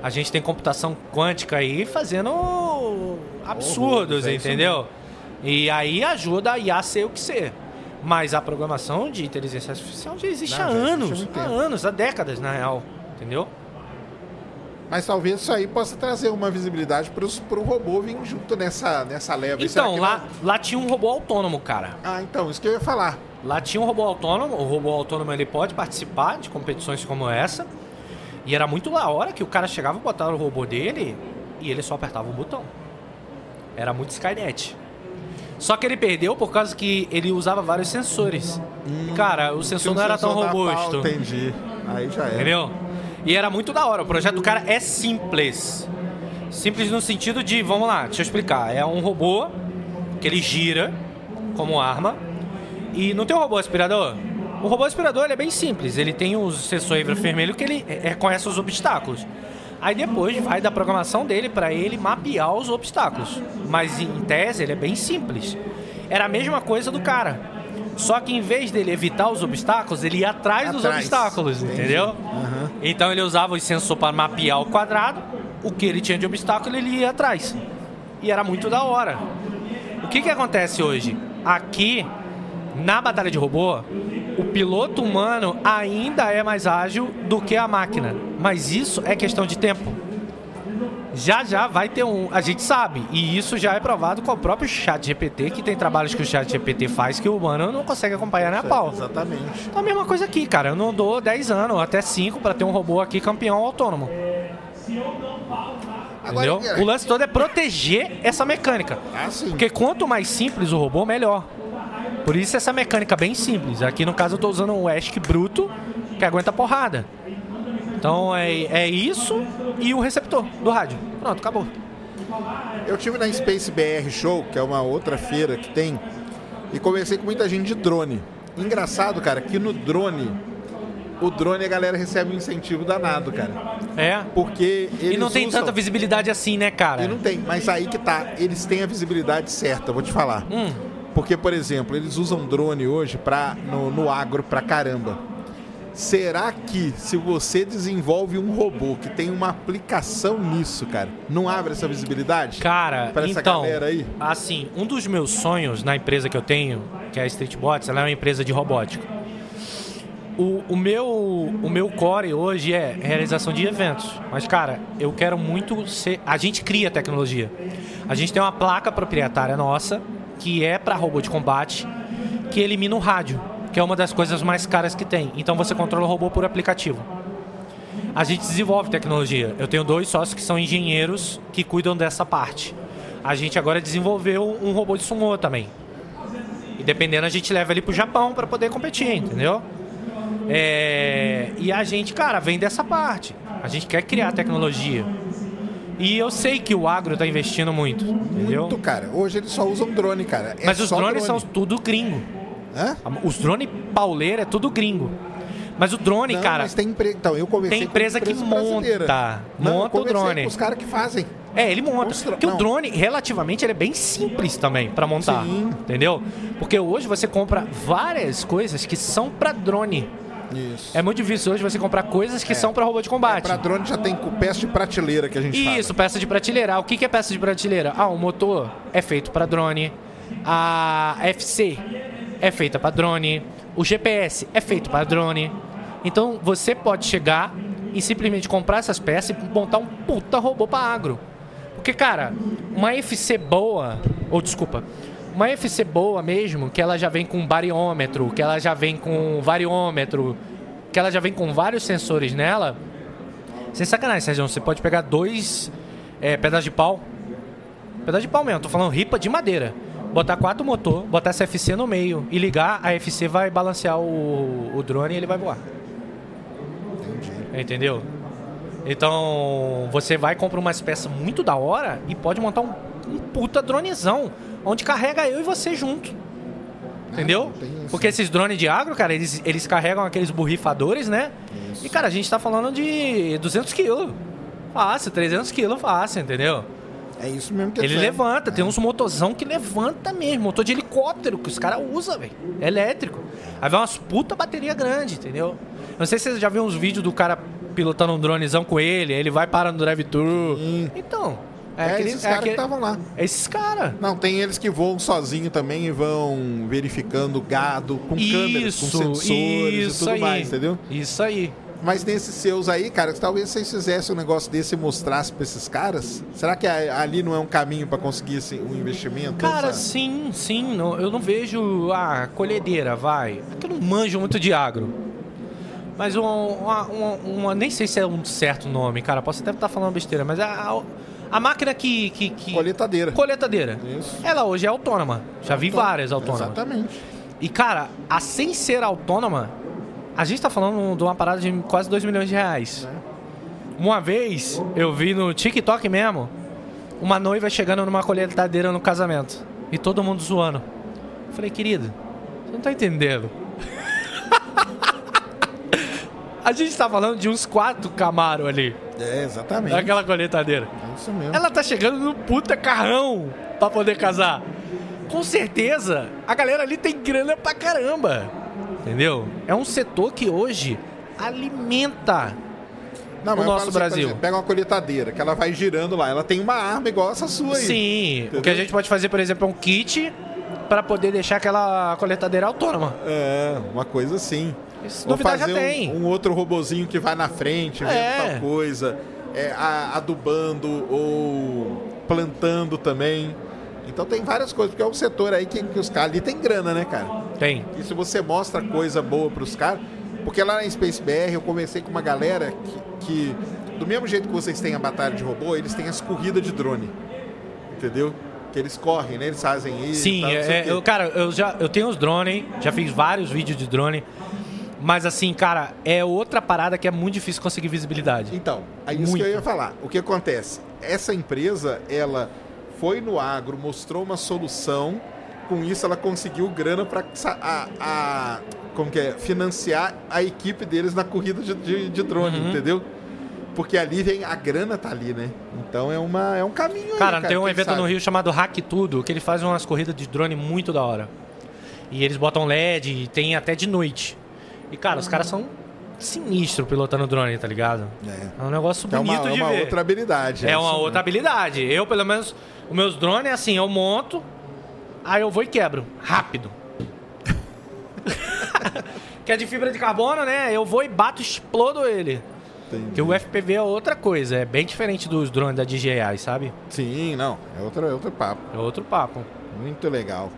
A gente tem computação quântica aí fazendo absurdos, isso entendeu? E aí ajuda a IA a ser o que ser. Mas a programação de inteligência artificial já existe Não, há já existe há anos, muito há anos, há décadas, na real. Entendeu? Mas talvez isso aí possa trazer uma visibilidade pro, pro robô vir junto nessa, nessa leva. E Então, lá, não- lá tinha um robô autônomo, cara. Ah, então, isso que eu ia falar. Lá tinha um robô autônomo, o robô autônomo ele pode participar de competições como essa. E era muito da hora que o cara chegava, botava o robô dele e ele só apertava um botão. Era muito Skynet. Só que ele perdeu por causa que ele usava vários sensores. E, cara, o sensor um não era tão sensor da robusto. pau, entendi. Aí já era. Entendeu? E era muito da hora. O projeto do cara é simples. Simples no sentido de, vamos lá, deixa eu explicar. É um robô que ele gira como arma. E não tem um robô aspirador? O robô aspirador é bem simples. Ele tem o sensor infravermelho que ele é, reconhece os obstáculos. Aí depois vai da programação dele para ele mapear os obstáculos. Mas em tese ele é bem simples. Era a mesma coisa do cara. Só que em vez dele evitar os obstáculos, ele ia atrás, dos Atrás. obstáculos, Entendi. entendeu? Aham. Então ele usava o sensor para mapear o quadrado, o que ele tinha de obstáculo ele ia atrás. E era muito da hora. O que que acontece hoje? Aqui, na batalha de robô, o piloto humano ainda é mais ágil do que a máquina. Mas isso é questão de tempo. Já já vai ter um. A gente sabe. E isso já é provado com o próprio chat GPT, que tem trabalhos que o chat GPT faz que o humano não consegue acompanhar nem a pau. Exatamente. Então a mesma coisa aqui, cara. Eu não dou 10 anos, até 5 pra ter um robô aqui campeão autônomo. Entendeu? Agora, O lance todo é proteger essa mecânica. Ah. Porque quanto mais simples o robô, melhor. Por isso essa mecânica bem simples. Aqui no caso eu tô usando um ESC bruto que aguenta porrada. Então é, é isso e o receptor do rádio. Pronto, acabou. Eu tive na Space BR Show, que é uma outra feira que tem, e conversei com muita gente de drone. Engraçado, cara, que no drone, o drone a galera recebe um incentivo danado, cara. É. Porque eles E não tem usam- tanta visibilidade assim, né, cara? E não tem, mas aí que tá, eles têm a visibilidade certa, vou te falar. Hum. Porque, por exemplo, eles usam drone hoje pra, no, no agro pra caramba. Será que se você desenvolve um robô que tem uma aplicação nisso, cara, não abre essa visibilidade? Cara, Pra essa então, galera aí? assim, um dos meus sonhos na empresa que eu tenho, que é a Street Bots, ela é uma empresa de robótica. o, o, meu, o meu core hoje é realização de eventos. Mas, cara, eu quero muito ser. A gente cria tecnologia. A gente tem uma placa proprietária nossa, que é para robô de combate, que elimina o rádio, que é uma das coisas mais caras que tem. Então você controla o robô por aplicativo. A gente desenvolve tecnologia. Eu tenho dois sócios que são engenheiros que cuidam dessa parte. A gente agora desenvolveu um robô de sumo também. E dependendo, a gente leva ele pro Japão para poder competir, entendeu? É... E a gente, cara, vem dessa parte. A gente quer criar tecnologia. E eu sei que o agro tá investindo muito. Entendeu? Muito, cara. Hoje eles só usam drone, cara. É Mas os drones drone. são tudo gringo. Hã? Os drones pauleira é tudo gringo. Mas o drone, Não, cara, mas tem empre... Então, eu tem com empresa que brasileira. monta. Não, monta o drone. Com os caras que fazem. É, ele monta. Os Porque o não. drone, relativamente, ele é bem simples também pra montar. Sim. Entendeu? Porque hoje você compra várias coisas que são pra drone. Isso. É muito difícil hoje você comprar coisas que são pra robô de combate. Pra drone já tem peça de prateleira que a gente fala. Isso, peça de prateleira. O que que é peça de prateleira? Ah, o motor é feito para drone. A FC é feita para drone. O GPS é feito para drone. Então você pode chegar e simplesmente comprar essas peças e montar um puta robô para agro. Porque, cara, uma FC boa, ou desculpa, uma FC boa mesmo, que ela já vem com bariômetro, que ela já vem com variômetro, que ela já vem com vários sensores nela, sem sacanagem, Sérgio. Você pode pegar dois é, pedaços de pau. Pedaço de pau mesmo, tô falando ripa de madeira. Botar quatro motor, botar essa FC no meio e ligar, a FC vai balancear o, o drone e ele vai voar. Entendi. Entendeu? Então, você vai comprar umas peças muito da hora e pode montar um, um puta dronezão, onde carrega eu e você junto. Entendeu? isso. Porque esses drones de agro, cara, eles, eles carregam aqueles borrifadores, né? E, cara, a gente tá falando de 200 quilos. Fácil, 300 quilos fácil, entendeu? É isso mesmo que Ele é. levanta, tem uns motorzão que levanta mesmo, motor de helicóptero que os caras usam, velho. É elétrico. Aí vai umas puta bateria grande, entendeu? Não sei se você já viu uns vídeos do cara pilotando um dronezão com ele, ele vai parar no drive-thru. Então, É, é, aquele, esses é caras que estavam lá. é esses caras. Não, tem eles que voam sozinho também e vão verificando gado com câmeras, com Isso, sensores isso e tudo aí. mais, entendeu? Isso aí. Mas nesses seus aí, cara, talvez vocês fizessem um negócio desse e mostrassem pra esses caras. Será que ali não é um caminho pra conseguir esse, um investimento? Cara, sim, sim. não- eu não vejo a colhedeira, vai. É que eu não manjo muito de agro. Mas uma, uma- uma- Nem sei se é um certo nome, cara. Posso até estar falando besteira, mas a, a, máquina que. que, que- Colheitadeira. Coletadeira. Isso. Ela hoje é autônoma. Já vi várias autônomas. Exatamente. E, cara, a sem ser autônoma, a gente tá falando de uma parada de quase 2 milhões de reais. Uma vez, eu vi no TikTok mesmo, uma noiva chegando numa colheitadeira no casamento. E todo mundo zoando. Eu falei, querido, você não tá entendendo. [LAUGHS] a gente tá falando de uns quatro Camaro ali, É, exatamente. naquela colheitadeira. É isso mesmo. Ela tá chegando no puta carrão pra poder casar. Com certeza, a galera ali tem grana pra caramba. Entendeu? É um setor que hoje alimenta. Não, o nosso assim, por Brasil. exemplo, pega uma colheitadeira, que ela vai girando lá. Ela tem uma arma igual essa sua aí. Sim, o que a Entendeu? gente pode fazer, por exemplo, é um kit pra poder deixar aquela coletadeira autônoma. É, uma coisa assim. Se Ou duvidar, já fazer tem. um, um outro robozinho que vai na frente, vendo É. tal coisa. É, a- adubando ou plantando também. Então tem várias coisas, porque é um setor aí que, que os caras ali tem grana, né, cara? Tem. E se você mostra coisa boa pros caras. Porque lá na Space BR eu conversei com uma galera que, que, do mesmo jeito que vocês têm a batalha de robô, eles têm as corridas de drone. Entendeu? Que eles correm, né? Eles fazem isso. Sim, tal, é, quê. eu, cara, eu já eu tenho os drones, já fiz vários vídeos de drone. Mas assim, cara, é outra parada que é muito difícil conseguir visibilidade. Então, é isso Muito. que eu ia falar. O que acontece? Essa empresa, ela foi no agro, mostrou uma solução. Com isso, ela conseguiu grana para a, a- como que é? financiar a equipe deles na corrida de, de- de drone, Uhum. entendeu? Porque ali vem a grana tá ali, né? Então é uma é um caminho aí, Cara, tem um evento sabe? no Rio chamado Hack Tudo, que ele faz umas corridas de drone muito da hora. E eles botam LED, e tem até de noite. E, cara, os caras são sinistros pilotando drone, tá ligado? É. É um negócio É uma, bonito é de uma ver. outra habilidade. É isso uma outra habilidade. Eu, pelo menos, os meus drones é assim, eu monto, aí eu vou e quebro. Rápido. [LAUGHS] que é de fibra de carbono, né? Eu vou e bato, explodo ele. Entendi. Porque o FPV é outra coisa, é bem diferente dos drones da DJI, sabe? Sim, não. É outro, é outro papo. É outro papo. Muito legal.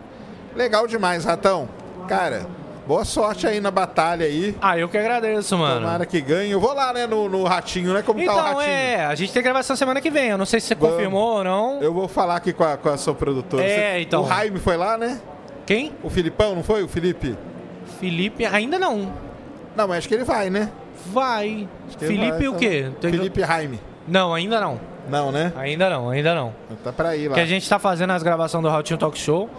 Legal demais, Ratão. Cara, boa sorte aí na batalha aí. Ah, eu que agradeço, mano. Tomara que ganhe. Eu vou lá, né, no, no Ratinho, né? Como tá o Então, Ratinho? é, a gente tem gravação semana que vem. Eu não sei se você Vamos. confirmou ou não. Eu vou falar aqui com a, com a sua produtora. É, Você- então. O Jaime foi lá, né? Quem? O Filipão, não foi? O Felipe? Felipe, ainda não. Não, mas acho que ele vai, né? Vai. Felipe vai, o então. quê? Felipe Jaime. Não, ainda não. Não, né? Ainda não, ainda não. Tá pra ir lá. Que a gente tá fazendo as gravações do Ratinho Talk Show.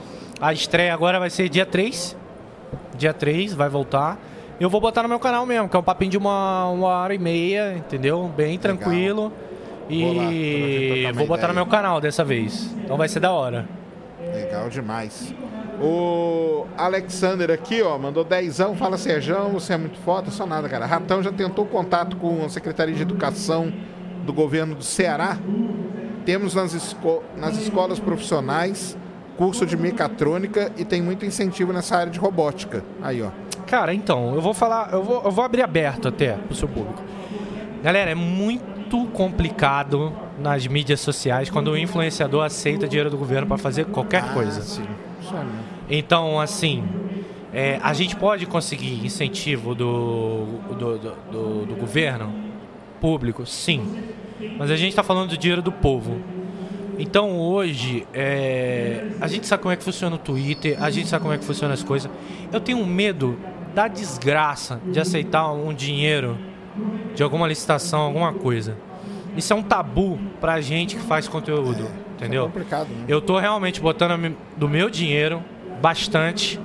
A estreia agora vai ser dia 3. Dia 3, vai voltar. Eu vou botar no meu canal mesmo, que é um papinho de uma, uma hora e meia, entendeu? Bem tranquilo. Vou lá, pra gente E uma vou botar no ideia. meu canal dessa vez. Então vai ser da hora. Legal demais. O Alexander aqui, ó, mandou dezão, fala Serjão, você é muito foda, só nada, cara. Ratão já tentou contato com a Secretaria de Educação do governo do Ceará. Temos nas, esco- nas escolas profissionais curso de mecatrônica e tem muito incentivo nessa área de robótica. Aí, ó. Cara, então, eu vou falar, eu vou, eu vou abrir aberto até pro seu público. Galera, é muito complicado nas mídias sociais quando o influenciador aceita dinheiro do governo para fazer qualquer coisa. Ah, sim. Aí mesmo. Então, assim, é, a gente pode conseguir incentivo do, do, do, do- do governo público? Sim. Mas a gente está falando do dinheiro do povo. Então, hoje, é, a gente sabe como é que funciona o Twitter, a gente sabe como é que funciona as coisas. Eu tenho medo da desgraça de aceitar um dinheiro de alguma licitação, alguma coisa. Isso é um tabu pra gente que faz conteúdo, entendeu? É complicado, né? Eu tô realmente botando do meu dinheiro bastante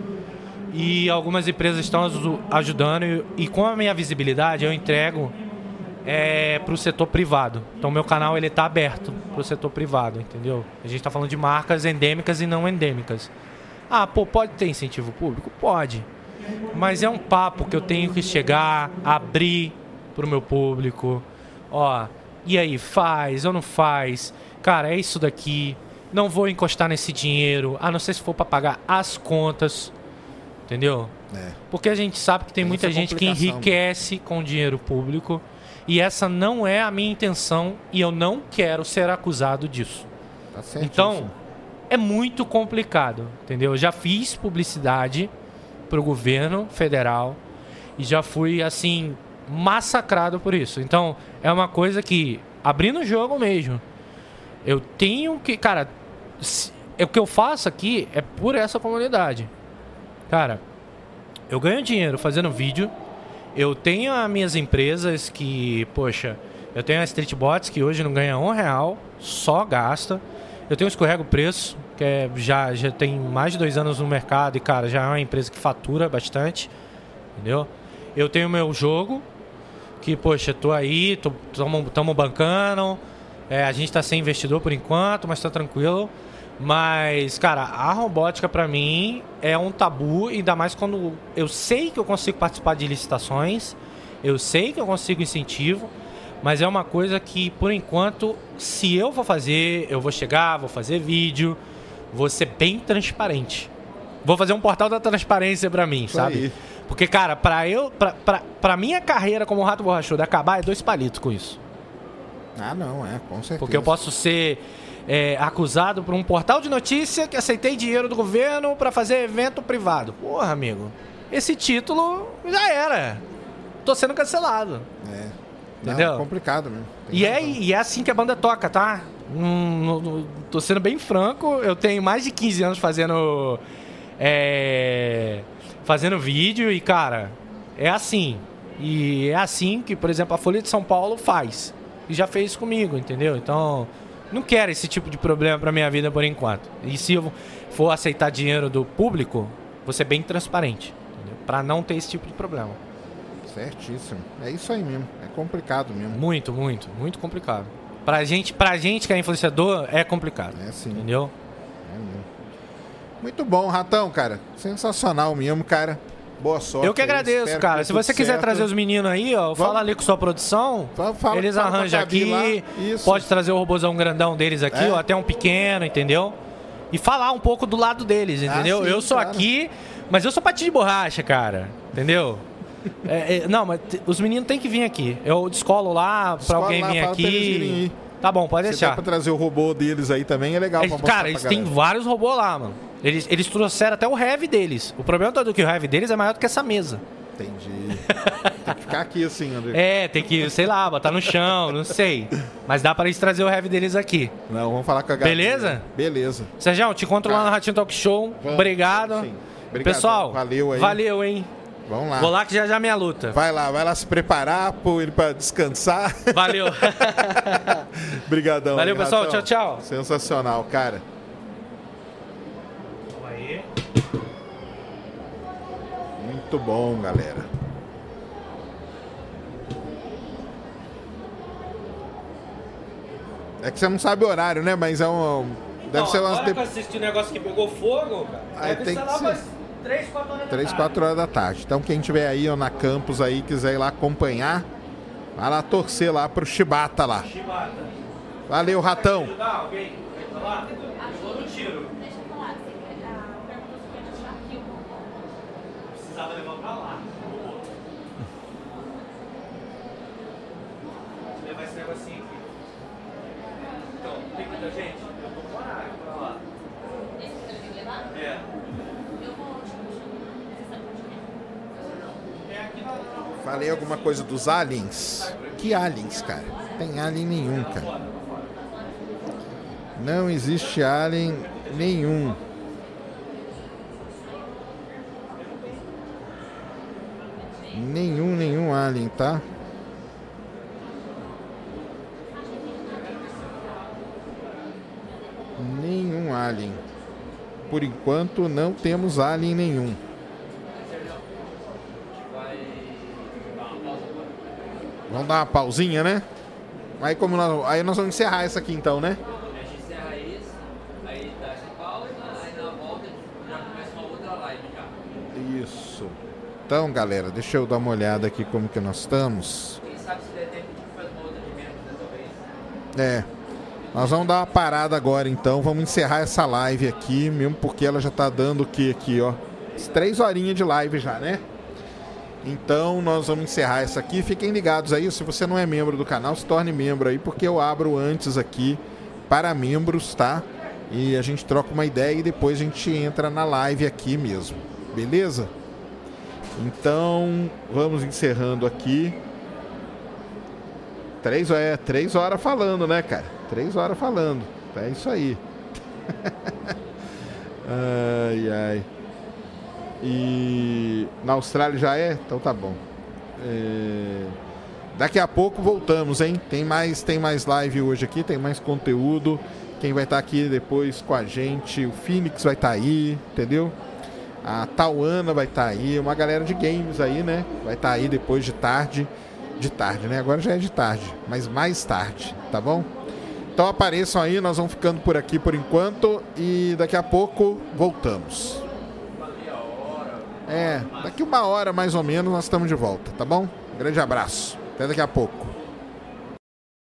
e algumas empresas estão aju- ajudando e, e com a minha visibilidade eu entrego é, para o setor privado. Então meu canal ele tá aberto para o setor privado, entendeu? A gente está falando de marcas endêmicas e não endêmicas. Ah, pô, pode ter incentivo público? Pode. Mas é um papo que eu tenho que chegar, abrir pro meu público. Ó, e aí, faz ou não faz? Cara, é isso daqui. Não vou encostar nesse dinheiro, a não ser se for para pagar as contas. Entendeu? É. Porque a gente sabe que tem, Tem muita essa gente que complicação. enriquece com dinheiro público. E essa não é a minha intenção e eu não quero ser acusado disso. Tá certo. Então, é muito complicado, entendeu? Eu já fiz publicidade pro governo federal e já fui, assim, massacrado por isso. Então, é uma coisa que, abrindo o jogo mesmo, eu tenho que, cara, se- é o que eu faço aqui é por essa comunidade. Cara, eu ganho dinheiro fazendo vídeo. Eu tenho as minhas empresas que, poxa, eu tenho a Streetbots que hoje não ganha um real, só gasta. Eu tenho o Escorrego Preço, que é, já, já tem mais de dois anos no mercado e, cara, já é uma empresa que fatura bastante. Entendeu? Eu tenho meu jogo, que, poxa, tô aí, tamo bancando. É, a gente tá sem investidor por enquanto, mas tá tranquilo. Mas, cara, a robótica pra mim é um tabu, ainda mais quando eu sei que eu consigo participar de licitações, eu sei que eu consigo incentivo, mas é uma coisa que, por enquanto, se eu for fazer, eu vou chegar, vou fazer vídeo, vou ser bem transparente. Vou fazer um portal da transparência pra mim, Isso sabe? aí. Porque, cara, pra eu, pra, pra, pra minha carreira como rato borrachudo acabar, é dois palitos com isso. Ah, não, é, com certeza. Porque eu posso ser é, acusado por um portal de notícia que aceitei dinheiro do governo pra fazer evento privado. Porra, amigo. Esse título já era. Tô sendo cancelado. É. Não, Entendeu? é complicado mesmo. Tem E é, e é assim que a banda toca, tá? Hum, não- não- tô sendo bem franco, eu tenho mais de 15 anos fazendo. é, fazendo vídeo e, cara, é assim. E é assim que, por exemplo, a Folha de São Paulo faz. E já fez comigo, entendeu? Então, não quero esse tipo de problema pra minha vida por enquanto. E se eu for aceitar dinheiro do público, vou ser bem transparente. Pra não ter esse tipo de problema. Certíssimo. É isso aí mesmo. É complicado mesmo. Muito, muito, muito complicado. Pra gente, pra gente que é influenciador, é complicado. É sim. Entendeu? É mesmo. Muito bom, Ratão, cara. Sensacional mesmo, cara. Boa sorte. Eu que agradeço, cara. que Se você quiser certo. trazer os meninos aí, ó, fala ali com sua produção. Fala- fala- eles fala arranjam aqui. Pode trazer o robôzão grandão deles aqui, É. ou até um pequeno, entendeu? E falar um pouco do lado deles, entendeu? Ah, sim, eu sou claro. aqui, mas eu sou patinho de borracha, cara. Entendeu? [LAUGHS] É, é, não, mas os meninos têm que vir aqui. Eu descolo lá pra alguém lá, vir aqui. Tá bom, pode Se der deixar. pra trazer o robô deles aí também, é legal Eles- pra cara, eles têm vários robôs lá, mano. Eles, eles trouxeram até o heavy deles. O problema todo é que o heavy deles é maior do que essa mesa. Entendi. Tem que ficar aqui assim, André. É, tem que, sei lá, botar no chão, não sei. Mas dá pra eles trazer o heavy deles aqui. Não, vamos falar com a galera. Beleza? Beleza. Sérgio, te encontro lá no Ratinho Talk Show. Vamos, Obrigado. sim. Obrigadão, Pessoal, valeu aí. Valeu, hein? Vamos lá. Vou lá que já já é minha luta. Vai lá, vai lá se preparar, ele pra descansar. Valeu. [LAUGHS] Obrigadão. Valeu, pessoal. Tchau, tchau. Sensacional, cara. Muito bom, galera. É que você não sabe o horário, né? Mas é um. Deve ser umas. agora que eu assisti o negócio que pegou fogo, cara. Aí deve tem ser que lá ser. umas 3, 4 horas da 3, tarde. 4 horas da tarde. Então quem tiver aí ó, na campus aí, quiser ir lá acompanhar, vai lá torcer lá pro Chibata lá. Chibata. Valeu, ratão. Ajudar alguém? Lá? Eu vou no tiro. Deixa eu falar, você quer, a pergunta você quer deixar aqui o robô. Precisava levar pra lá. Vou levar esse negocinho aqui. Então, tem muita gente? Eu tô com horário pra lá. Esse que você tem que levar? É. Eu vou é? É. Falei alguma coisa dos aliens? Que aliens, cara? Tem alien nenhum, cara. Não existe alien nenhum. Nenhum, nenhum alien, tá? Nenhum alien. Por enquanto não temos alien nenhum. Vamos dar uma pausinha, né? Aí, como nós, aí nós vamos encerrar essa aqui então, né? A gente encerra isso, aí dá essa pausa, aí na volta já começa uma outra live já. Isso. Então, galera, deixa eu dar uma olhada aqui como que nós estamos. Quem sabe se der tempo a gente faz uma outra de menos, talvez. É. Nós vamos dar uma parada agora então. Vamos encerrar essa live aqui, mesmo porque ela já tá dando o que aqui, ó? As Três horinhas de live já, né? Então nós vamos encerrar essa aqui. Fiquem ligados aí. Se você não é membro do canal, se torne membro aí, porque eu abro antes aqui para membros, tá? E a gente troca uma ideia e depois a gente entra na live aqui mesmo. Beleza? Então vamos encerrando aqui. Três, é, três horas falando, né, cara? Três horas falando. É isso aí. [LAUGHS] ai, ai. E na Austrália já é? Então tá bom. É, Daqui a pouco voltamos, hein? Tem mais, tem mais live hoje aqui, tem mais conteúdo. Quem vai estar aqui depois com a gente, o Phoenix vai estar aí, entendeu? A Tauana vai estar aí, uma galera de games aí, né? Vai estar aí depois de tarde. De tarde, né? Agora já é de tarde, mas mais tarde, tá bom? Então apareçam aí, nós vamos ficando por aqui por enquanto e daqui a pouco voltamos. É, daqui uma hora mais ou menos nós estamos de volta, tá bom? Grande abraço, até daqui a pouco.